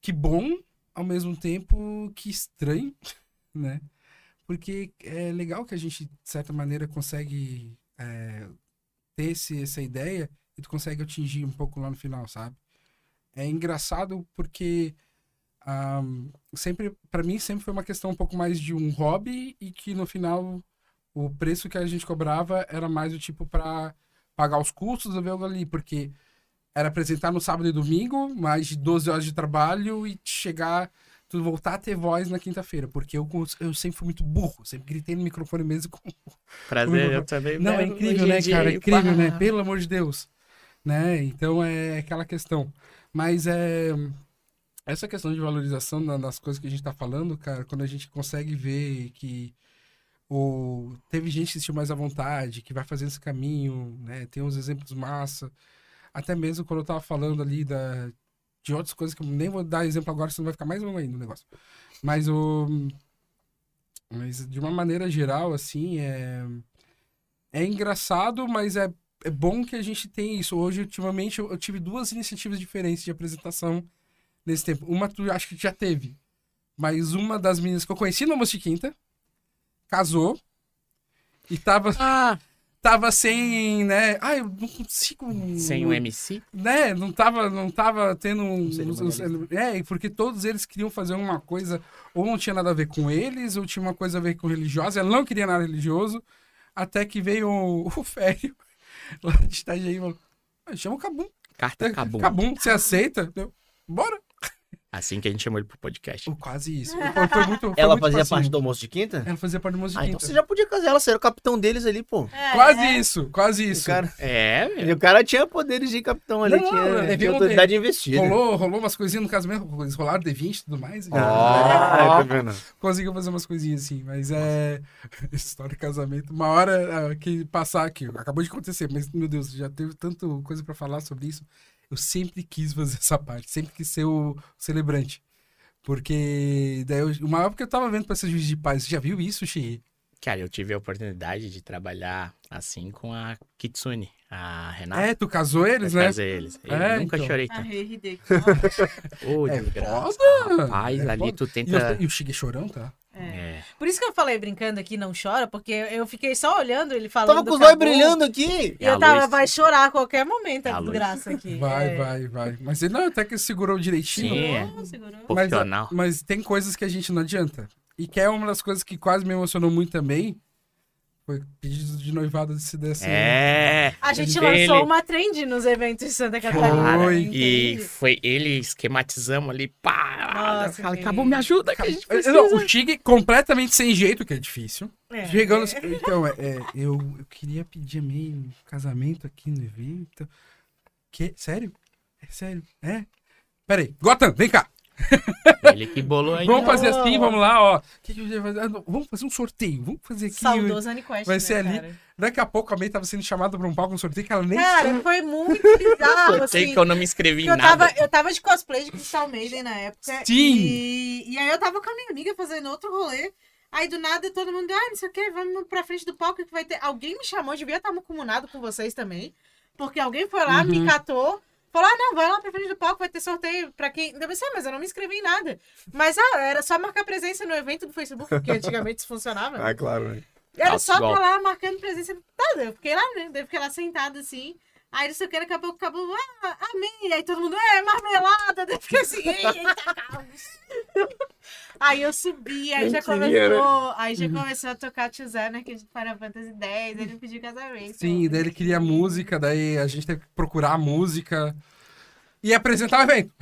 D: que bom, ao mesmo tempo que estranho, (laughs) né? Porque é legal que a gente, de certa maneira, consegue é, ter esse, essa ideia e tu consegue atingir um pouco lá no final, sabe? É engraçado porque ah, sempre para mim sempre foi uma questão um pouco mais de um hobby e que no final o preço que a gente cobrava era mais o tipo para pagar os custos do algo ali, porque era apresentar no sábado e domingo, mais de 12 horas de trabalho e chegar, tu voltar a ter voz na quinta-feira, porque eu, eu sempre fui muito burro, sempre gritei no microfone mesmo com (laughs)
A: Prazer, eu também.
D: não, é incrível, né,
A: dia,
D: cara? É incrível, né? Pelo amor de Deus. Né? Então é aquela questão. Mas é. Essa questão de valorização das coisas que a gente tá falando, cara, quando a gente consegue ver que o... teve gente que se sentiu mais à vontade, que vai fazendo esse caminho, né? Tem uns exemplos massa. Até mesmo quando eu tava falando ali da... de outras coisas que eu nem vou dar exemplo agora, senão vai ficar mais longo ainda o negócio. Mas o. Mas de uma maneira geral, assim, é é engraçado, mas é, é bom que a gente tem isso. Hoje, ultimamente, eu, eu tive duas iniciativas diferentes de apresentação nesse tempo. Uma tu acho que já teve. Mas uma das meninas que eu conheci no Almoço de Quinta casou e tava,
A: Ah,
D: tava sem, né? Ah, eu não consigo.
A: sem o MC?
D: Né? Não tava, não tava tendo um. É, porque todos eles queriam fazer uma coisa, ou não tinha nada a ver com eles, ou tinha uma coisa a ver com religiosa. Ela não queria nada religioso, até que veio o, (laughs) o Fério lá de Itajaí e falou: "Ah, chama o Cabum.
A: Carta Cabum.
D: Cabum, você aceita? Eu, Bora.
A: Assim que a gente chamou ele pro podcast.
D: Oh, quase isso. Foi, foi muito, foi
C: Ela
D: muito
C: fazia
D: facinho.
C: parte do almoço de quinta?
D: Ela fazia parte do Música
C: Ah, então
D: Quinta.
C: você já podia casar ela, você era o capitão deles ali, pô.
B: É,
D: Quase
B: é.
D: isso, quase isso.
C: O cara,
A: É,
C: e
A: meu.
C: o cara tinha poderes de capitão ali,
D: Não,
C: tinha,
D: eu levei
C: tinha
D: um
C: autoridade investida.
D: Rolou, rolou umas coisinhas no casamento, eles rolaram D20 e tudo mais. e-
C: Ah, tá vendo?
D: conseguiu fazer umas coisinhas assim, mas é. (laughs) História de casamento. Uma hora ah, que passar aqui, acabou de acontecer, mas meu Deus, já teve tanta coisa pra falar sobre isso. Eu sempre quis fazer essa parte, sempre quis ser o celebrante. Porque daí eu, o maior porque eu tava vendo pra ser juiz de paz. Você já viu isso, Xi?
A: Cara, eu tive a oportunidade de trabalhar assim com a Kitsune, a Renata.
D: É, tu casou eles,
A: pra
D: né?
A: fazer eles. Eu
D: É,
A: nunca
D: então.
A: chorei tanto.
B: RD.
A: Ô,
D: É
A: desgraça.
D: foda!
A: Rapaz,
D: É
A: ali
D: foda.
A: tu
D: E,
A: tenta.
D: eu, e o Chig chorão, tá?
A: É.
B: Por isso que eu falei brincando aqui, não chora, porque eu fiquei só olhando ele falando.
C: Tava com os
B: do
C: olhos brilhando aqui.
B: E eu tava, vai chorar a qualquer momento,
A: A
B: a desgraça aqui.
D: Vai,
B: É.
D: vai, vai. Mas ele não, até que segurou direitinho.
A: Sim, é.
B: Oh, segurou.
D: Mas,
A: Profissional.
D: mas tem coisas que a gente não adianta. E que é uma das coisas que quase me emocionou muito também. Foi pedido de noivado de CDC.
A: É.
B: A gente
A: Ele-
B: lançou uma trend nos eventos de Santa Catarina.
D: Foi.
A: e foi ele, esquematizamos ali, pá.
B: Nossa,
A: eu falei,
B: que-
A: acabou, me ajuda, que a gente precisa.
D: Não, o Chig completamente sem jeito, que é difícil.
B: É.
D: Chegando. Então, é, é, eu, eu queria pedir meio casamento aqui no evento. Que? Sério? É sério? É? Peraí, Gotham, vem cá.
A: Ele que bolou aí.
D: Vamos fazer assim, vamos lá, ó. O que, que eu ia fazer? Ah, não, Vamos fazer um sorteio. Vamos fazer aqui.
B: Saudoso Aniquest,
D: Vai
B: né,
D: ser ali.
B: cara?
D: Daqui a pouco a May tava sendo chamada pra um palco, um sorteio que ela nem
B: Cara, foi muito bizarro,
A: Eu sei
B: assim.
A: que eu não me inscrevi em
B: Eu
A: nada.
B: tava, eu tava de cosplay de Crystal Maiden na época.
D: Sim.
B: E, e aí eu tava com a minha amiga fazendo outro rolê. Aí do nada todo mundo, ah, não sei o que, vamos pra frente do palco que vai ter. Alguém me chamou, devia estar comunado com vocês também. Porque alguém foi lá, me
D: Uhum.
B: catou. Falou, ah, não, vai lá pra frente do palco, vai ter sorteio pra quem. Eu pensei, ah, mas eu não me inscrevi em nada. Mas ah, era só marcar presença no evento do Facebook, que antigamente isso funcionava.
C: Ah, claro, né?
B: Era
A: Alto
B: só
A: golpe.
B: pra lá marcando presença. Tá, eu fiquei lá, né? Daí eu fiquei lá sentada assim. Aí não sei o que, daqui a pouco acabou, ah, amém. Aí todo mundo, é, marmelada. (laughs) Daí fiquei assim, eita, calma. Aí eu subi, aí já
C: Mentirinha,
B: começou, aí já começou a tocar Tio Zé, né, que é de Final Fantasy X, aí ele pediu casamento.
D: Sim, daí ele queria música, daí a gente teve que procurar a música e apresentar o evento.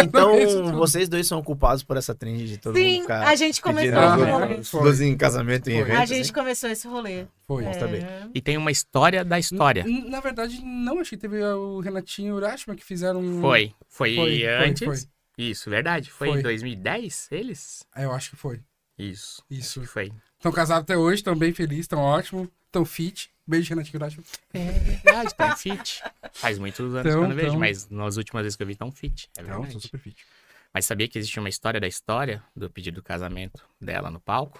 D: (laughs)
C: Então,
D: Isso.
C: vocês dois são culpados por essa trend de todo
B: Sim,
C: mundo ficar
B: a gente começou esse rolê.
D: foi.
C: duas em casamento em
D: Foi.
C: eventos.
B: A gente
C: assim.
B: começou esse rolê.
D: Foi.
C: Saber.
B: É.
A: E tem uma história da história.
D: N- Na verdade, não, achei que teve o Renatinho e o Urashima que fizeram.
A: Foi. Foi,
D: Foi, foi,
A: antes.
D: foi.
A: Isso, verdade. Foi,
D: Foi.
A: em 2010, eles?
D: É, eu acho que foi.
A: Isso.
D: Isso.
A: Acho que foi.
D: Estão casados até hoje, estão bem felizes, estão ótimos, estão fit. Beijo, Renatinho e Urashima.
A: É verdade, tá (laughs) fit. Faz muitos anos
D: Então,
A: que eu não vejo,
D: então.
A: mas nas últimas vezes que eu vi, tão fit. É
D: Não,
A: verdade.
D: são super fit.
A: Mas sabia que existe uma história da história do pedido do casamento dela no palco?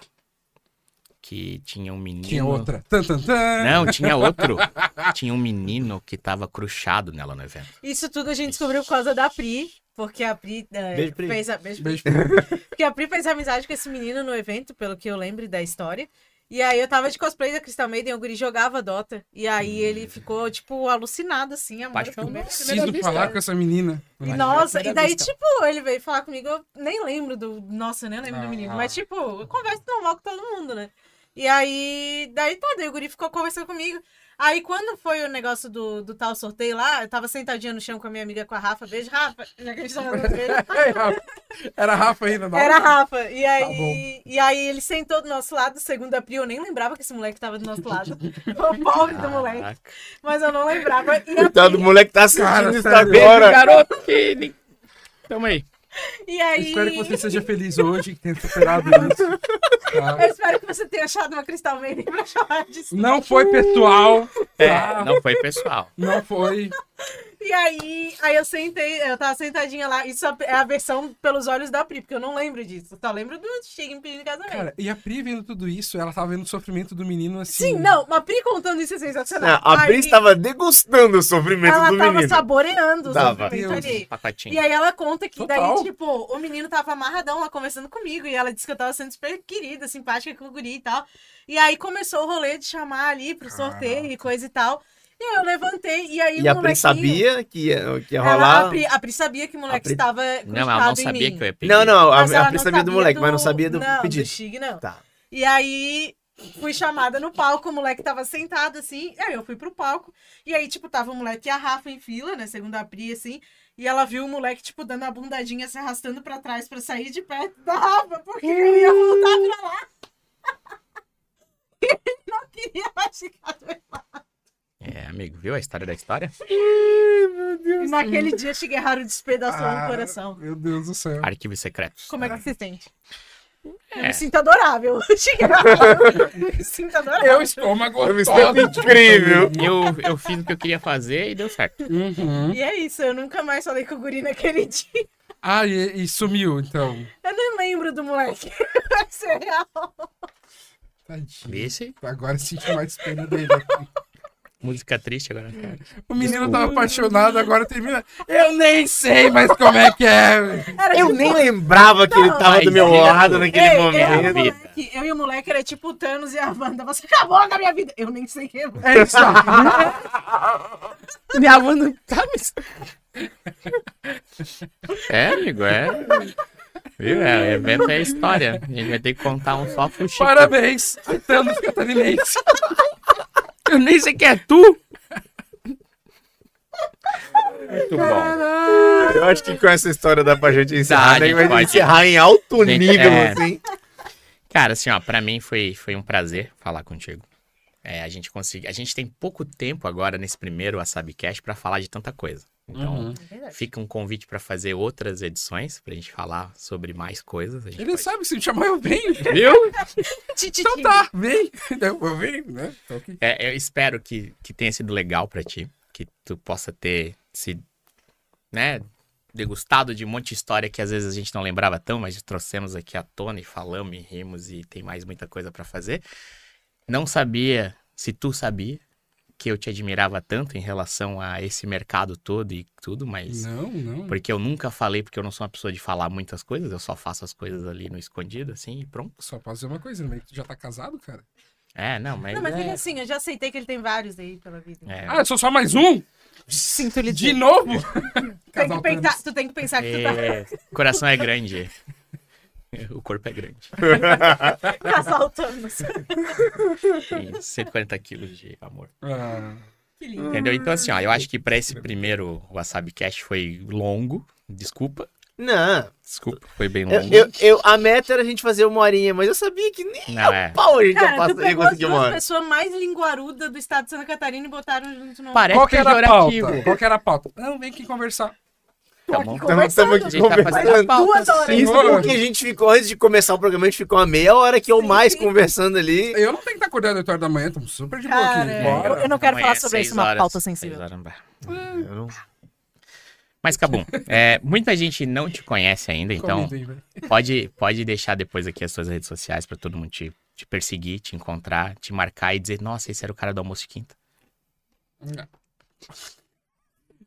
A: Que tinha um menino.
D: Tinha outra. Tan, tan, tan.
A: Não, tinha outro. (laughs) tinha um menino que tava cruchado nela no evento.
B: Isso tudo a gente descobriu por causa da Pri, porque a Pri, é,
C: Beijo, Pri.
B: fez a beijo, Pri.
D: Beijo. (laughs)
B: Porque a Pri fez amizade com esse menino no evento, pelo que eu lembro da história. E aí eu tava de cosplay da Crystal Maiden, o guri jogava Dota. E aí ele ficou, tipo, alucinado, assim, amor.
A: Nossa,
B: primeira
D: Preciso
B: vista.
D: falar com essa menina.
B: E, Nossa, e daí,
A: vista.
B: tipo, ele veio falar comigo, eu nem lembro do. Nossa, eu nem lembro do menino.
D: Ah.
B: Mas, tipo, eu converso normal com todo mundo, né? E aí, daí tá, daí o guri ficou conversando comigo. Aí, quando foi o negócio do, do tal sorteio lá, eu tava sentadinha no chão com a minha amiga, com a Rafa. Beijo, Rafa. Já que a gente tava no beijo. (laughs)
D: Era a Rafa ainda, não?
B: Era a Rafa. E aí,
D: Tá
B: e aí ele sentou do nosso lado, segundo a Pri, eu nem lembrava que esse moleque tava do nosso lado. (laughs) o pobre do moleque. Mas eu não lembrava. E a
C: Coitado do moleque tá assistindo
D: Cara,
C: isso agora.
A: garoto que... Tamo aí.
B: E aí...
D: Espero que você seja feliz hoje, que tenha superado (laughs) isso. tá?
B: Eu espero que você tenha achado uma Crystal Maiden pra chamar de si.
D: Não foi pessoal.
A: É,
D: tá?
A: não foi pessoal.
D: Não foi.
B: E aí, aí eu sentei, eu tava sentadinha lá. Isso é a versão pelos olhos da Pri, porque eu não lembro disso. Só lembro do Chico me pedindo casamento.
D: Cara, e a Pri vendo tudo isso, ela tava vendo o sofrimento do menino assim.
B: Sim, não, mas a Pri contando isso é sensacional.
C: Não, a
B: Aí,
C: Pri estava degustando o sofrimento
B: Ela
C: do
B: tava
C: menino.
B: saboreando o
C: Tava.
B: sofrimento
D: Deus.
B: ali. E aí ela conta que
D: Total.
B: daí, tipo, o menino tava amarradão lá conversando comigo. E ela disse que eu tava sendo super querida, simpática com o guri e tal. E aí começou o rolê de chamar ali pro sorteio e coisa e tal. E aí eu levantei, e aí
C: E
B: o
C: a Pri sabia que ia, que ia
B: Ela,
C: rolar.
B: a, Pri, a Pri sabia que o moleque
C: Pri-
B: estava
A: Não, ela não sabia
B: mim.
A: que eu ia pedir.
C: Não, não, a, a Pri
B: não
C: sabia do moleque, mas não sabia do
B: não,
C: pedido.
B: Do Chig, não.
C: Tá.
B: E aí fui chamada no palco, o moleque tava sentado assim, aí eu fui pro palco, e aí, tipo, tava o moleque e a Rafa em fila, né, segundo a Pri, assim, e ela viu o moleque, tipo, dando a bundadinha, se arrastando pra trás pra sair de perto da Rafa, porque eu ia voltar pra lá. (laughs) Ele não queria mais ficar do meu lado.
A: É, amigo, viu a história da história?
B: E naquele dia, Shigeharu despedaçou
D: Ah,
B: o coração.
D: Meu Deus do céu.
A: Arquivos secretos.
B: Como é que se sente? Eu
A: É.
B: me sinto adorável. Eu me sinto adorável. (laughs)
D: Eu estômago
C: Eu me sinto incrível.
A: Eu, eu fiz o que eu queria fazer e deu certo.
D: Uhum.
B: E é isso, eu nunca mais falei com o guri naquele (laughs) dia.
D: Ah, e, e sumiu, então.
B: Eu nem lembro do moleque. (laughs) Vai ser real.
D: Tadinho.
A: Esse,
D: Agora senti mais pena dele.
A: Música triste agora. cara.
D: O menino tava apaixonado, agora termina. Eu nem sei mais como é que é.
B: Era
C: Eu
B: tipo-
C: nem lembrava que ele
B: Não,
C: tava do meu
A: ele-
C: lado naquele
B: Ei, eu,
C: momento.
A: vida.
B: moleque, eu e o moleque era tipo o Thanos e a Wanda. Você acabou com a minha vida. Eu nem sei quem é.
D: É isso.
A: Minha não tá me... É, amigo, é. Viu? É, o evento é história. A gente vai ter que contar um só pro Chico.
D: Parabéns, Thanos Catarinense.
A: Eu nem sei quem é tu. Muito bom.
C: Eu acho que com essa história dá pra gente
A: Dá,
C: encerrar,
A: a
C: né?
A: gente
C: Vai
A: pode.
C: encerrar em alto
A: Gente,
C: nível,
A: é.
C: assim.
A: Cara, assim, ó, pra mim foi, foi um prazer falar contigo. É, a gente conseguiu. A gente tem pouco tempo agora nesse primeiro Wasabicast pra falar de tanta coisa. Então,
D: Uhum.
A: fica um convite pra fazer outras edições pra gente falar sobre mais coisas. A gente
D: Ele
A: pode-
D: sabe, se me chamar, eu venho. (laughs)
A: Viu?
D: Então tá, vem. (laughs) Eu, eu venho, né?
A: É, eu espero que, que tenha sido legal pra ti, que tu possa ter se, né, degustado de um monte de história que às vezes a gente não lembrava tão, mas trouxemos aqui à tona e falamos e rimos e tem mais muita coisa pra fazer. Não sabia se tu sabia que eu te admirava tanto em relação a esse mercado todo e tudo, mas
D: Não, não.
A: porque eu nunca falei, porque eu não sou uma pessoa de falar muitas coisas, eu só faço as coisas ali no escondido, assim, e pronto.
D: Só posso dizer uma coisa, né? Tu já tá casado, cara?
A: É, não, mas.
B: Não, mas ele
A: é,
B: assim, eu já aceitei que ele tem vários aí pela vida.
A: é,
D: Ah, eu sou só mais um?
B: Sinto lhe
D: De novo?
B: Tem pensar, tu tem que pensar que tu tá
A: É, o coração é grande. (laughs) (laughs) O corpo é grande.
B: casal Thanos.
A: Tem 140 quilos de amor.
D: Ah,
B: Que lindo.
A: Entendeu? Então, assim, ó, eu acho que pra esse primeiro Wasabi Cast foi longo. Desculpa.
C: Não,
A: Desculpa, foi bem
C: eu,
A: longo.
C: eu, eu- a meta era a gente fazer uma horinha, mas eu sabia que nem
A: Não, é.
C: pau a gente ia
B: Cara, tu
C: passar, ia conseguir uma hora.
B: pessoas mais linguarudas do estado de Santa Catarina e botaram junto no...
A: Parece
D: Qual que era a pauta? Qual que era a pauta? Não, vem aqui conversar.
A: Tá bom.
C: Então, nós estamos
A: A
C: aqui
A: tá
C: conversando.
A: pauta.
B: Duas horas.
C: Isso porque a gente ficou, antes de começar o programa, a gente ficou uma meia hora que eu mais conversando ali.
D: Eu não tenho que estar acordando 8 horas da manhã, estamos super de boa aqui.
B: é, eu, eu não quero
A: Amanhã,
B: falar sobre isso, uma
A: horas,
B: pauta sensível.
C: não-
A: Mas, Cabum, (laughs) é, muita gente não te conhece ainda, então
D: velho. (laughs)
A: pode, pode deixar depois aqui as suas redes sociais pra todo mundo te, te perseguir, te encontrar, te marcar e dizer, nossa, esse era o cara do almoço de quinta.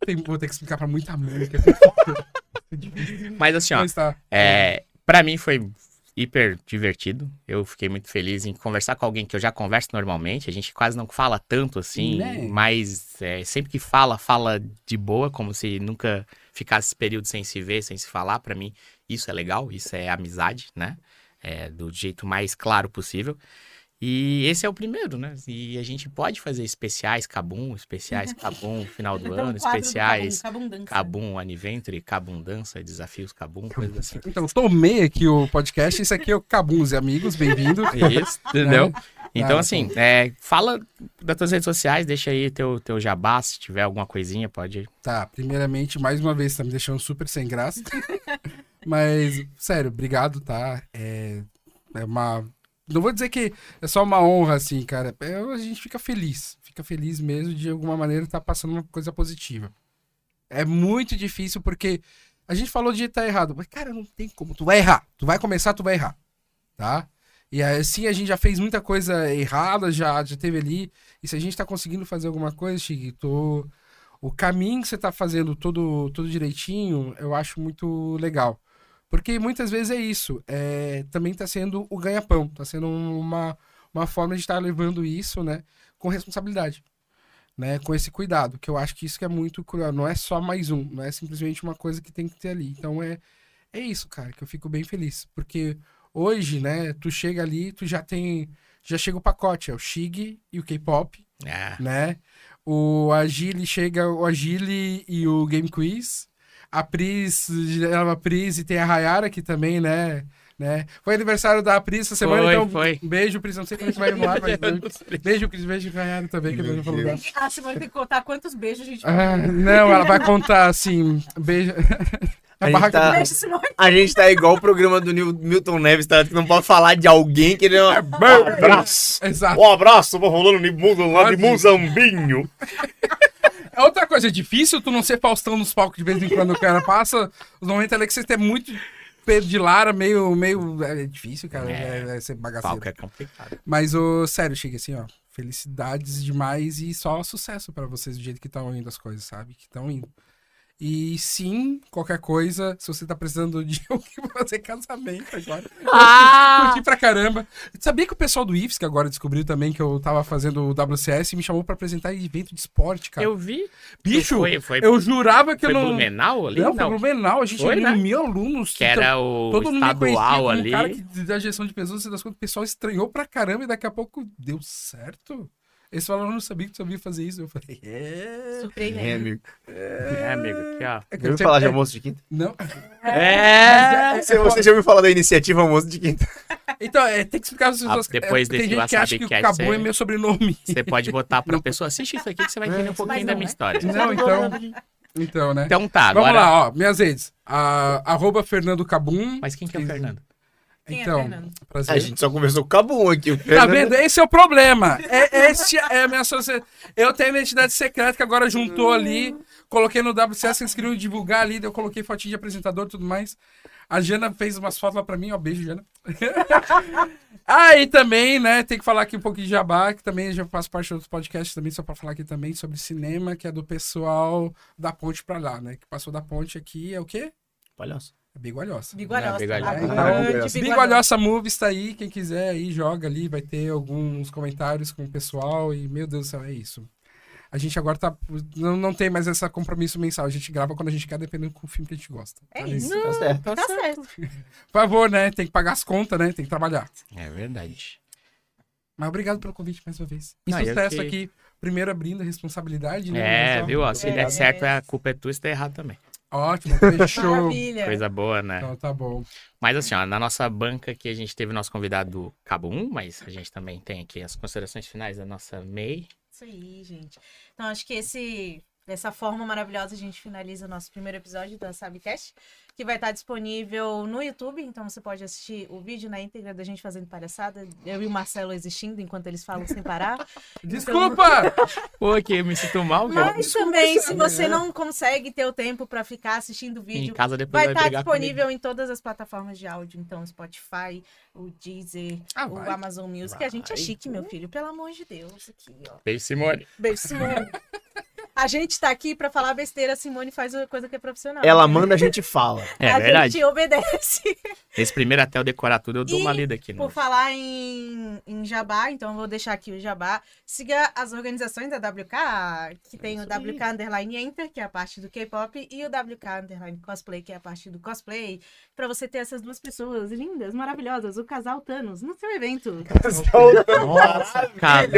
D: Tem- vou ter que explicar pra muita mãe. Que é. (laughs)
A: Mas assim, ó,
D: Mas tá.
A: É, para mim foi hiper divertido. Eu fiquei muito feliz em conversar com alguém que eu já converso normalmente. A gente quase não fala tanto assim,
D: Né?
A: mas é, sempre que fala, fala de boa, como se nunca ficasse esse período sem se ver, sem se falar. Pra mim, isso é legal, isso é amizade, né? É, do jeito mais claro possível. E esse é o primeiro, né? E a gente pode fazer especiais Cabum, especiais (laughs) Cabum final do
B: Então,
A: ano, especiais
B: Cabum, Cabundança.
A: Cabum Aniventure, Cabundança, desafios Cabum, coisas assim.
D: Então, tomei aqui o podcast. Esse aqui é o Cabuns e Amigos. Bem-vindo. (laughs)
A: Isso, entendeu? Então,
D: Ah,
A: assim, é, fala das tuas redes sociais, deixa aí teu, teu jabá, se tiver alguma coisinha, pode.
D: Tá, primeiramente, mais uma vez, tá me deixando super sem graça. (laughs) Mas, sério, obrigado, tá? É, é uma. Não vou dizer que é só uma honra, assim, cara. É, a gente fica feliz. Fica feliz mesmo de alguma maneira estar passando uma coisa positiva. É muito difícil porque a gente falou de estar errado. Mas, cara, não tem como. Tu vai errar. Tu vai começar, tu vai errar. Tá? E assim a gente já fez muita coisa errada, já, já teve ali. E se a gente tá conseguindo fazer alguma coisa, Chig, tô o caminho que você tá fazendo todo, todo direitinho, eu acho muito legal. Porque muitas vezes é isso. É, também tá sendo o ganha-pão. Tá sendo uma, uma forma de estar levando isso, né? Com responsabilidade. Né, com esse cuidado, que eu acho que isso que é muito cruel. Não é só mais um, não é simplesmente uma coisa que tem que ter ali. Então é, é isso, cara, que eu fico bem feliz. Porque hoje, né, tu chega ali, tu já tem. Já chega o pacote, é o Shig e o K-pop,
A: Ah,
D: né? O Agile chega o Agile e o Game Quiz. A Pris, a Pris e tem a Hayara aqui também, né? né? Foi aniversário da Pris essa semana,
A: Foi,
D: então
A: foi.
D: um beijo, Pris. Não sei como é que vai no ar, mas (laughs) beijo, Pris, beijo, Hayara também, que eu não.
B: Ah, você vai ter que contar quantos beijos a gente
D: Ah, não, ela vai contar assim, beijo. (laughs)
C: A
D: A
C: gente tá- A gente tá igual o programa do Milton Neves, tá? Que não pode falar de alguém que ele não. Um abraço!
D: Exato.
C: Um abraço, vou rolando de Mu- lá de. Muzambinho. (laughs)
D: É outra coisa, é difícil tu não ser Faustão nos palcos de vez em quando o cara passa. Os momentos ali que você tem muito Pedro de Lara, meio. meio é difícil, cara.
A: É.
D: É, é ser bagaceiro.
A: palco é complicado.
D: Mas, o sério, chega assim, ó. Felicidades demais e só sucesso pra vocês do jeito que estão indo as coisas, sabe? Que estão indo. E sim, qualquer coisa, se você tá precisando de (laughs) alguém pra fazer casamento agora.
A: Ah!
D: Curti pra caramba. Sabia que o pessoal do IFSC agora descobriu também que eu tava fazendo o WCS e me chamou pra apresentar evento de esporte, cara.
A: Eu vi.
D: Bicho,
A: Foi, foi,
D: eu jurava que
A: foi
D: eu não.
A: Blumenau ali?
D: Não,
A: Não,
D: foi Blumenau. A gente
A: Foi,
D: tinha
A: né?
D: mil alunos.
A: que era o
D: Todo mundo
A: estadual
D: como
A: ali.
D: um cara que, da gestão de pessoas, das contas, o pessoal estranhou pra caramba e daqui a pouco deu certo. Eles falaram, eu não sabia que tu sabia fazer isso. Eu falei, é.
B: Surpreendente.
C: amigo.
A: É, amigo, aqui, ó.
D: É que
C: Já ouviu falar de
D: é-
C: almoço de quinta?
D: Não.
A: É!
C: Você, você já ouviu falar da iniciativa almoço de quinta?
D: Então, é, tem que explicar as pessoas.
A: Ah, depois
D: é, tem
A: desse
D: gente que acha que o
A: WhatsApp
D: Cabo
A: Cast,
D: é meu sobrenome.
A: Você pode botar pra pessoa, assiste isso aqui que você vai entender um pouquinho
B: Mas
A: da
B: não,
A: minha história.
D: Não, então. Então, né?
A: Então tá,
D: Vamos
A: agora.
D: lá, ó. Minhas redes. A, arroba Fernando Cabum.
A: Mas quem que é o Fernando?
B: Quem é
D: então,
B: Fernando?
D: prazer.
C: A gente só conversou com o Cabum aqui. O
D: Tá vendo? Esse é o problema. É, esse é a minha sociedade. Eu tenho identidade secreta que agora juntou ali. Coloquei no WCS, eles queriam divulgar ali. Eu coloquei fotinho de apresentador e tudo mais. A Jana fez umas fotos lá pra mim. Ó, beijo, Jana. (laughs) Aí também, né, tem que falar aqui um pouquinho de Jabá, que também já faço parte de outros podcasts também, só pra falar aqui também sobre cinema, que é do pessoal da ponte pra lá, né? Que passou da ponte aqui, é o quê?
C: Palhaço.
D: É Bigualhoça.
B: Bigualhoça.
A: Bigualhoça.
B: A
D: Então,
B: grande
C: Bigualhoça.
D: Bigualhoça Movies tá aí, quem quiser aí, joga ali, vai ter alguns comentários com o pessoal e, meu Deus do céu, é isso. A gente agora tá. Não, não tem mais esse compromisso mensal. A gente grava quando a gente quer, dependendo do filme que a gente gosta.
B: É
D: Olha
B: isso.
C: Tá certo.
B: Tá certo.
D: Por favor, né? Tem que pagar as contas, né? Tem que trabalhar.
A: É verdade.
D: Mas obrigado pelo convite mais uma vez. E
A: Não,
D: sucesso
A: que-
D: aqui. Primeiro abrindo a responsabilidade, né?
A: É, viu? Ó, se
B: É.
A: der certo, a culpa é tua, se der errado também.
D: Ótimo, fechou.
B: Maravilha.
A: Coisa boa, né?
D: Então tá bom.
A: Mas assim, ó, na nossa banca aqui a gente teve o nosso convidado Cabum, mas a gente também tem aqui as considerações finais da nossa MEI.
B: Isso aí, gente. Então, acho que esse, dessa forma maravilhosa a gente finaliza o nosso primeiro episódio da Sabcast, que vai estar disponível no YouTube. Então, você pode assistir o vídeo na íntegra da gente fazendo palhaçada. Eu e o Marcelo existindo enquanto eles falam sem parar. (laughs)
D: Desculpa! (laughs)
A: Pô, que eu me sinto mal, cara.
B: Mas também, se você não consegue ter o tempo para ficar assistindo o
A: Em
B: vídeo,
A: casa depois
B: vai
A: vai,
B: estar disponível em todas as plataformas de áudio. Então, Spotify, o Deezer,
D: Ah,
B: o
D: vai.
B: Amazon Music. A gente é
A: Vai.
B: chique, meu filho. Pelo amor de Deus. Aqui, ó.
A: comigo. Beijo, Simone.
B: Beijo, Simone. (laughs) A gente tá aqui pra falar besteira, a Simone faz a coisa que é profissional.
C: Ela manda, a gente fala. (laughs)
A: É
B: a
A: verdade.
B: gente obedece. (laughs)
A: Esse primeiro até eu decorar tudo, eu dou
B: E,
A: uma lida aqui.
B: Por
A: No...
B: falar em, em Jabá, então eu vou deixar aqui o Jabá. Siga as organizações da WK, que tem o
A: Isso aí.
B: WK Underline Enter, que é a parte do K-pop, e o WK Underline Cosplay, que é a parte do cosplay. Pra você ter essas duas pessoas lindas, maravilhosas, o casal Thanos, no seu evento. (laughs)
A: Nossa, cara.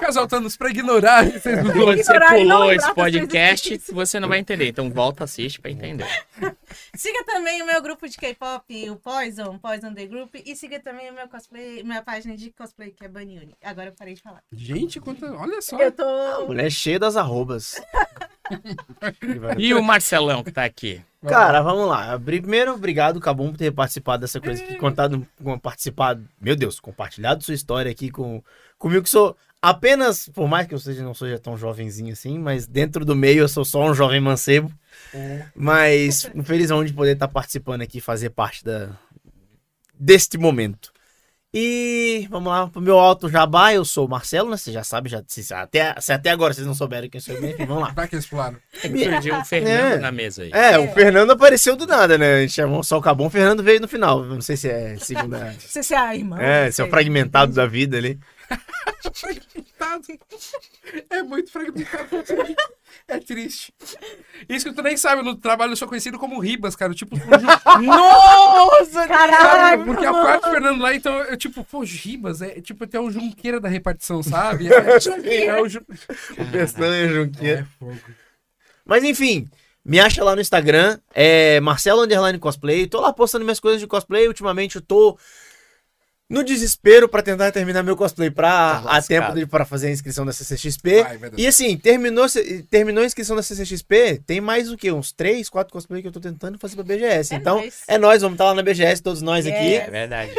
D: Casal Thanos, pra ignorar vocês
A: você
B: Ignorar e lembrar
A: esse podcast, você não vai entender. Então volta, assiste pra entender. (laughs)
B: Siga também o meu grupo de K-pop, o Poison, Poison The Group, e siga também o meu cosplay, minha página de cosplay, que é Baniuni. Agora eu parei de falar.
D: Gente, quanta... olha só.
B: Eu tô.
C: Mulher cheia das arrobas. (laughs)
A: E o Marcelão que tá aqui?
C: Cara, vamos lá. Primeiro, obrigado, Cabum, por ter participado dessa coisa aqui, contado, participado, meu Deus, compartilhado sua história aqui com, comigo, que sou apenas, por mais que eu seja, não seja tão jovenzinho assim, mas dentro do meio eu sou só um jovem mancebo. Mas (laughs) felizão de poder estar participando aqui, fazer parte da, deste momento. E vamos lá pro meu alto jabá, eu sou o Marcelo, né? Você já sabe, já, se, até, se até agora vocês não souberam quem sou eu, enfim, vamos lá.
D: Vai que eles pularam.
A: É surgiu um (laughs) Fernando
C: É.
A: na mesa aí.
C: É, o Fernando apareceu do nada, né? A gente chamou só o Cabum, o Fernando veio no final. Não sei se é segunda. (laughs)
B: Você se é a irmã.
C: é,
B: não
C: se é o
B: sei.
C: fragmentado da vida ali.
D: Fragmentado. (laughs) É muito fragmentado. É triste. Isso que tu nem sabe, no trabalho eu sou conhecido como Ribas, cara. Tipo,
A: Nossa, (laughs)
B: Caralho!
D: porque a parte do Fernando lá, então, eu tipo, pô, Ribas é tipo até o Junqueira da repartição, sabe? É, (laughs) é o Ju...
C: Pestanha, Junqueira.
D: É fogo.
C: Mas enfim, me acha lá no Instagram, é Marcelo Underline Cosplay. Tô lá postando minhas coisas de cosplay. Ultimamente eu tô no desespero pra tentar terminar meu cosplay pra
A: Tá
C: a tempo de, pra fazer a inscrição da CCXP. E assim, terminou, terminou a inscrição da CCXP, tem mais o quê? Uns 3, 4 cosplay que eu tô tentando fazer pra BGS.
B: É
C: então,
B: nóis.
C: é nós, vamos estar lá na BGS, todos nós
B: Yes.
C: aqui.
A: É verdade.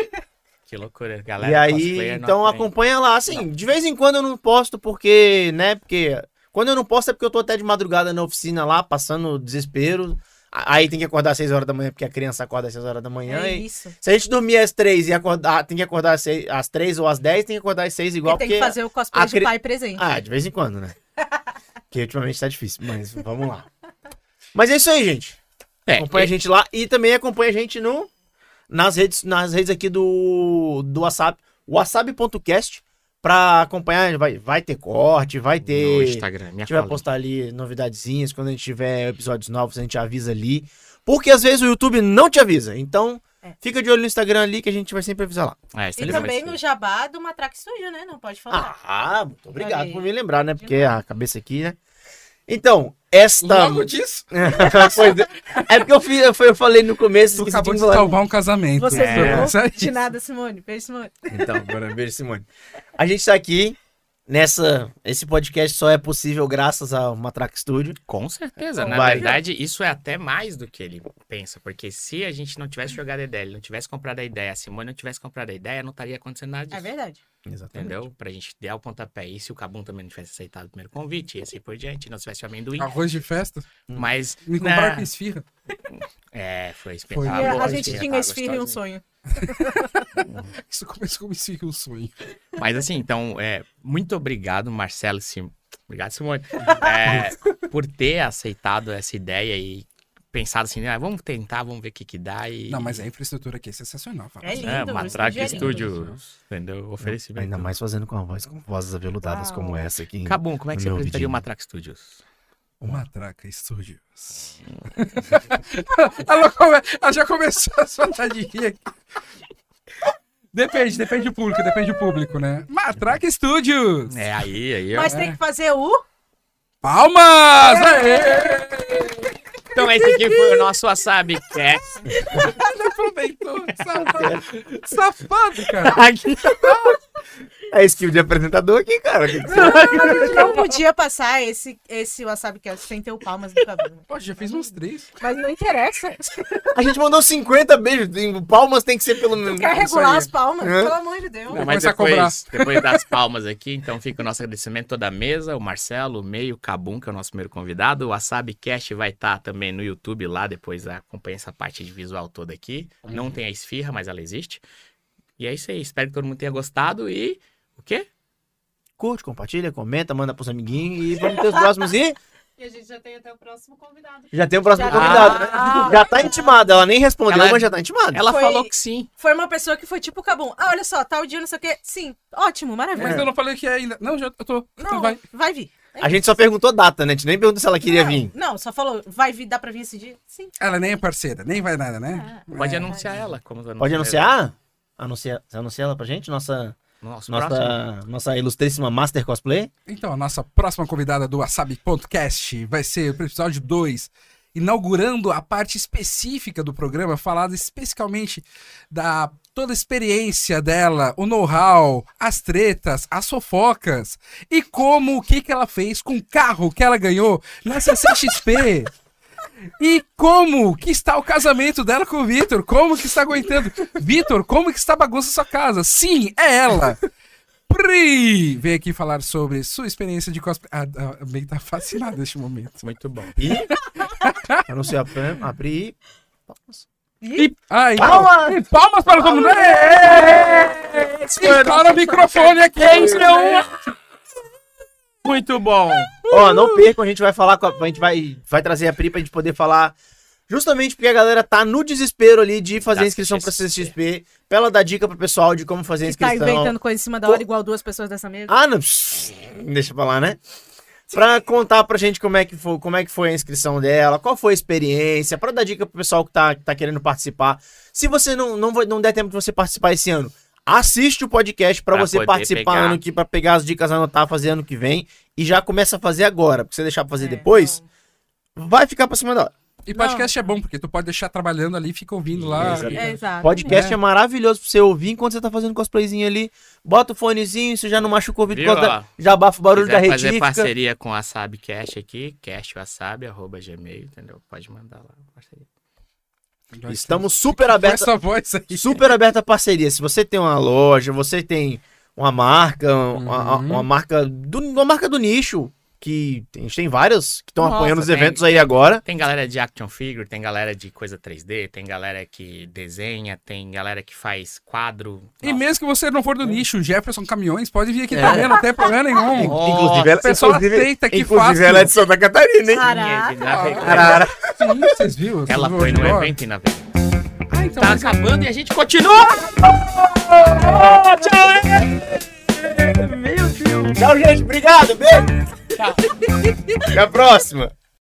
A: Que loucura, galera.
C: E aí,
A: não
C: então acompanha lá. Assim, de vez em quando eu não posto porque, né? Porque quando eu não posto é porque eu tô até de madrugada na oficina lá, passando desespero. Aí tem que acordar às 6 horas da manhã, porque a criança acorda às 6 horas da manhã.
B: É isso.
C: se a gente dormir às 3 e acordar, tem que acordar às, 6, às 3 ou às 10, tem que acordar às 6 igual,
B: Ele tem
C: porque.
B: que fazer o cosplay de
C: cri-
B: pai presente.
C: Ah, de vez em quando, né? Porque ultimamente tá difícil, mas vamos lá. Mas é isso aí, gente.
A: É,
C: Acompanha a gente lá e também acompanha a gente no, nas, redes, nas redes aqui do, do WhatsApp, wasabi.cast, pra acompanhar. Vai, vai ter corte, vai
A: no
C: ter.
A: Instagram.
C: A
A: Minha
C: gente vai postar ali novidadezinhas. Quando a gente tiver episódios novos, a gente avisa ali. Porque às vezes o YouTube não te avisa. Então,
B: É.
C: fica de olho no Instagram ali que a gente vai sempre avisar lá.
A: É,
B: E também
A: vai
B: o
A: ser.
B: jabá do Matraque Studio, né? Não pode falar.
C: Ah, muito obrigado por me lembrar, né? Porque a cabeça aqui, né? Então, esta.
D: Logo disso, (laughs)
C: Pois é. É porque eu, fiz, eu, eu falei no começo,
D: tu acabou de
C: falar.
D: salvar um casamento.
B: Você
A: É.
D: Sério?
B: de nada, Simone. Beijo, Simone.
C: Então, agora beijo, Simone. A gente tá aqui nessa. Esse podcast só é possível graças ao Matraque Studio.
A: Com certeza. Na
C: Vai.
A: verdade, isso é até mais do que ele pensa. Porque se a gente não tivesse jogado a ideia, ele não tivesse comprado a ideia, a Simone não tivesse comprado a ideia, não estaria acontecendo nada
B: É
A: disso.
B: verdade.
C: Exatamente.
A: Entendeu? Pra gente dar o pontapé. E se o Cabum também não tivesse aceitado o primeiro convite, e assim por diante, não tivesse o amendoim.
D: Arroz de festa?
A: Mas.
D: Me compraram
A: na-
D: com esfirra.
A: É, foi
D: Foi.
A: espetáculo.
B: E a, gente tinha esfirra e um sonho. (laughs)
D: Isso começou como esfirra um sonho.
A: Mas assim, então, é, muito obrigado, Marcelo. Sim, obrigado, Simone, (laughs) é, por ter aceitado essa ideia e pensado assim, ah, vamos tentar, vamos ver o que que dá. E,
D: Não, mas a infraestrutura aqui é sensacional. fala
B: É
D: sério.
B: lindo,
A: É,
B: o
A: Matraque
B: estúdio é
A: entendeu? Oferecimento.
C: Ainda mais fazendo com a voz, com vozes aveludadas
B: Uau.
C: como essa aqui.
A: Cabum, como é que você apresentaria o. Matraque Studios?
D: Matraca Studios. (laughs) ela, come- ela já começou a soltar de rir aqui. Depende, depende do público, depende do público, né? Matraca Studios!
A: É, aí, aí, ó.
B: Mas tem que fazer o.
D: Palmas! Aê! Então,
A: esse aqui foi o nosso Wasabi Cast. (laughs)
D: Ele aproveitou. Safado, (laughs) Safado, cara.
C: Aqui tá. (laughs) É skill de apresentador aqui, cara. Que que você-
B: A gente não podia passar esse, esse Wasabi Cast sem ter o palmas no cabelo.
D: Pô, já fez uns três.
B: Mas não interessa.
C: A gente mandou 50 beijos. Palmas tem que ser pelo menos.
B: Quer regular as palmas?
C: Hã?
B: Pelo amor de Deus.
A: Não,
D: Vou
A: mas
D: começar a
A: depois, depois das palmas aqui, então fica o nosso agradecimento toda a mesa, o Marcelo, o Meio, o Cabum, que é o nosso primeiro convidado. O Wasabi Cast vai estar também no YouTube lá, depois acompanha essa parte de visual toda aqui. Não tem a esfirra, mas ela existe. E é isso aí, espero que todo mundo tenha gostado e... O quê?
C: Curte, compartilha, comenta, manda pros amiguinhos e vamos ter os próximos e
E: E a gente já tem até o próximo convidado.
C: já tem o próximo
B: Já-
C: convidado, né?
B: Ah.
C: Já tá intimada, ela nem respondeu,
A: Ela-
C: mas já tá intimada.
A: Ela
B: Foi-
A: falou que sim.
B: Foi uma pessoa que foi tipo o Cabum. Ah, olha só, tal dia, não sei o quê. Sim, ótimo, maravilha.
D: Mas eu não falei que é ainda. Não, já eu tô.
B: Não,
D: Vai.
B: vai, vir. É
C: A gente só perguntou data, né? A gente nem perguntou se ela queria
B: não,
C: vir.
B: Não, só falou, vai vir, dá pra vir esse dia? Sim.
D: Ela nem é parceira, nem vai nada, né?
A: Pode
D: É.
A: anunciar ela. Como
C: Pode anunciar? Anuncia, você anuncia ela pra gente? Nossa,
A: No nosso próximo.
C: nossa, nossa ilustríssima Master Cosplay?
D: Então, a nossa próxima convidada do Wasabi.cast vai ser o episódio 2, inaugurando a parte específica do programa, falada especificamente da toda a experiência dela, o know-how, as tretas, as fofocas e como o que, que ela fez com o carro que ela ganhou na CCXP. (laughs) E como que está o casamento dela com o Vitor? Como que está aguentando? Vitor, como que está a bagunça sua casa? Sim, é ela. Pri vem aqui falar sobre sua experiência de cosplay. A, a, a May tá fascinada neste momento.
A: Muito bom.
C: E anunciar a Pri.
D: Ai,
C: Palmas!
D: E palmas para todo mundo! Estoura o microfone aqui!
A: Muito bom.
C: Ó, não percam, a gente vai falar com a, a gente vai, vai trazer a Pri pra gente poder falar. Justamente porque a galera tá no desespero ali de fazer
A: Da
C: a inscrição pra
A: CXP.
C: CXP. Pra ela dar dica pro pessoal de como fazer a
B: Que tá
C: inscrição.
B: inventando coisa em cima da hora, igual duas pessoas dessa mesa.
C: Ah, não. Deixa pra lá, né? Pra contar pra gente como é, que foi, como é que foi a inscrição dela, qual foi a experiência, pra dar dica pro pessoal que tá, que tá querendo participar. Se você não, não, não der tempo de você participar esse ano, assiste o podcast pra
A: Pra
C: você participar
A: pegar.
C: ano que para pegar as dicas, anotar, fazer ano que vem e já começa a fazer agora, porque você deixar pra fazer
B: É,
C: depois, vai ficar pra cima da hora.
D: E podcast é bom, porque tu pode deixar trabalhando ali e fica ouvindo lá.
B: É, exato.
C: Podcast
D: É.
C: é. maravilhoso pra você ouvir enquanto você tá fazendo cosplayzinho ali. Bota o fonezinho, você já não machuca o ouvido, da- já abafa o barulho da
A: quiser fazer
C: retífica.
A: parceria com a Wasabi Cash aqui, cashwasabi, arroba gmail, entendeu? Pode mandar lá. parceria.
C: Estamos super (laughs) abertos
D: essa voz aí.
C: super aberta a parceria. Se você tem uma loja, você tem uma marca, uma,
D: Uhum.
C: uma marca do, uma marca do nicho, que tem- a gente tem várias que estão apoiando os
A: tem.
C: eventos aí agora.
A: Tem galera de action figure, tem galera de coisa 3D, tem galera que desenha, tem galera que faz quadro.
D: E
A: Nossa,
D: mesmo que você não for do nicho, o Jefferson Caminhões pode vir aqui
C: É.
D: também, não tem problema nenhum. (laughs)
C: inclusive, ela,
D: O pessoal
C: inclusive,
D: aceita que
C: inclusive
D: fácil.
C: ela é de Santa Catarina, hein?
B: Caraca.
A: navegar.
C: Carara.
D: Sim, vocês viram?
A: Ela foi no
D: agora?
A: evento e na.
D: Ah, então.
A: Tá
D: mas-
A: acabando e a gente continua! (laughs)
C: Tchau, gente. Obrigado. Beijo.
A: Tchau.
C: Até a próxima.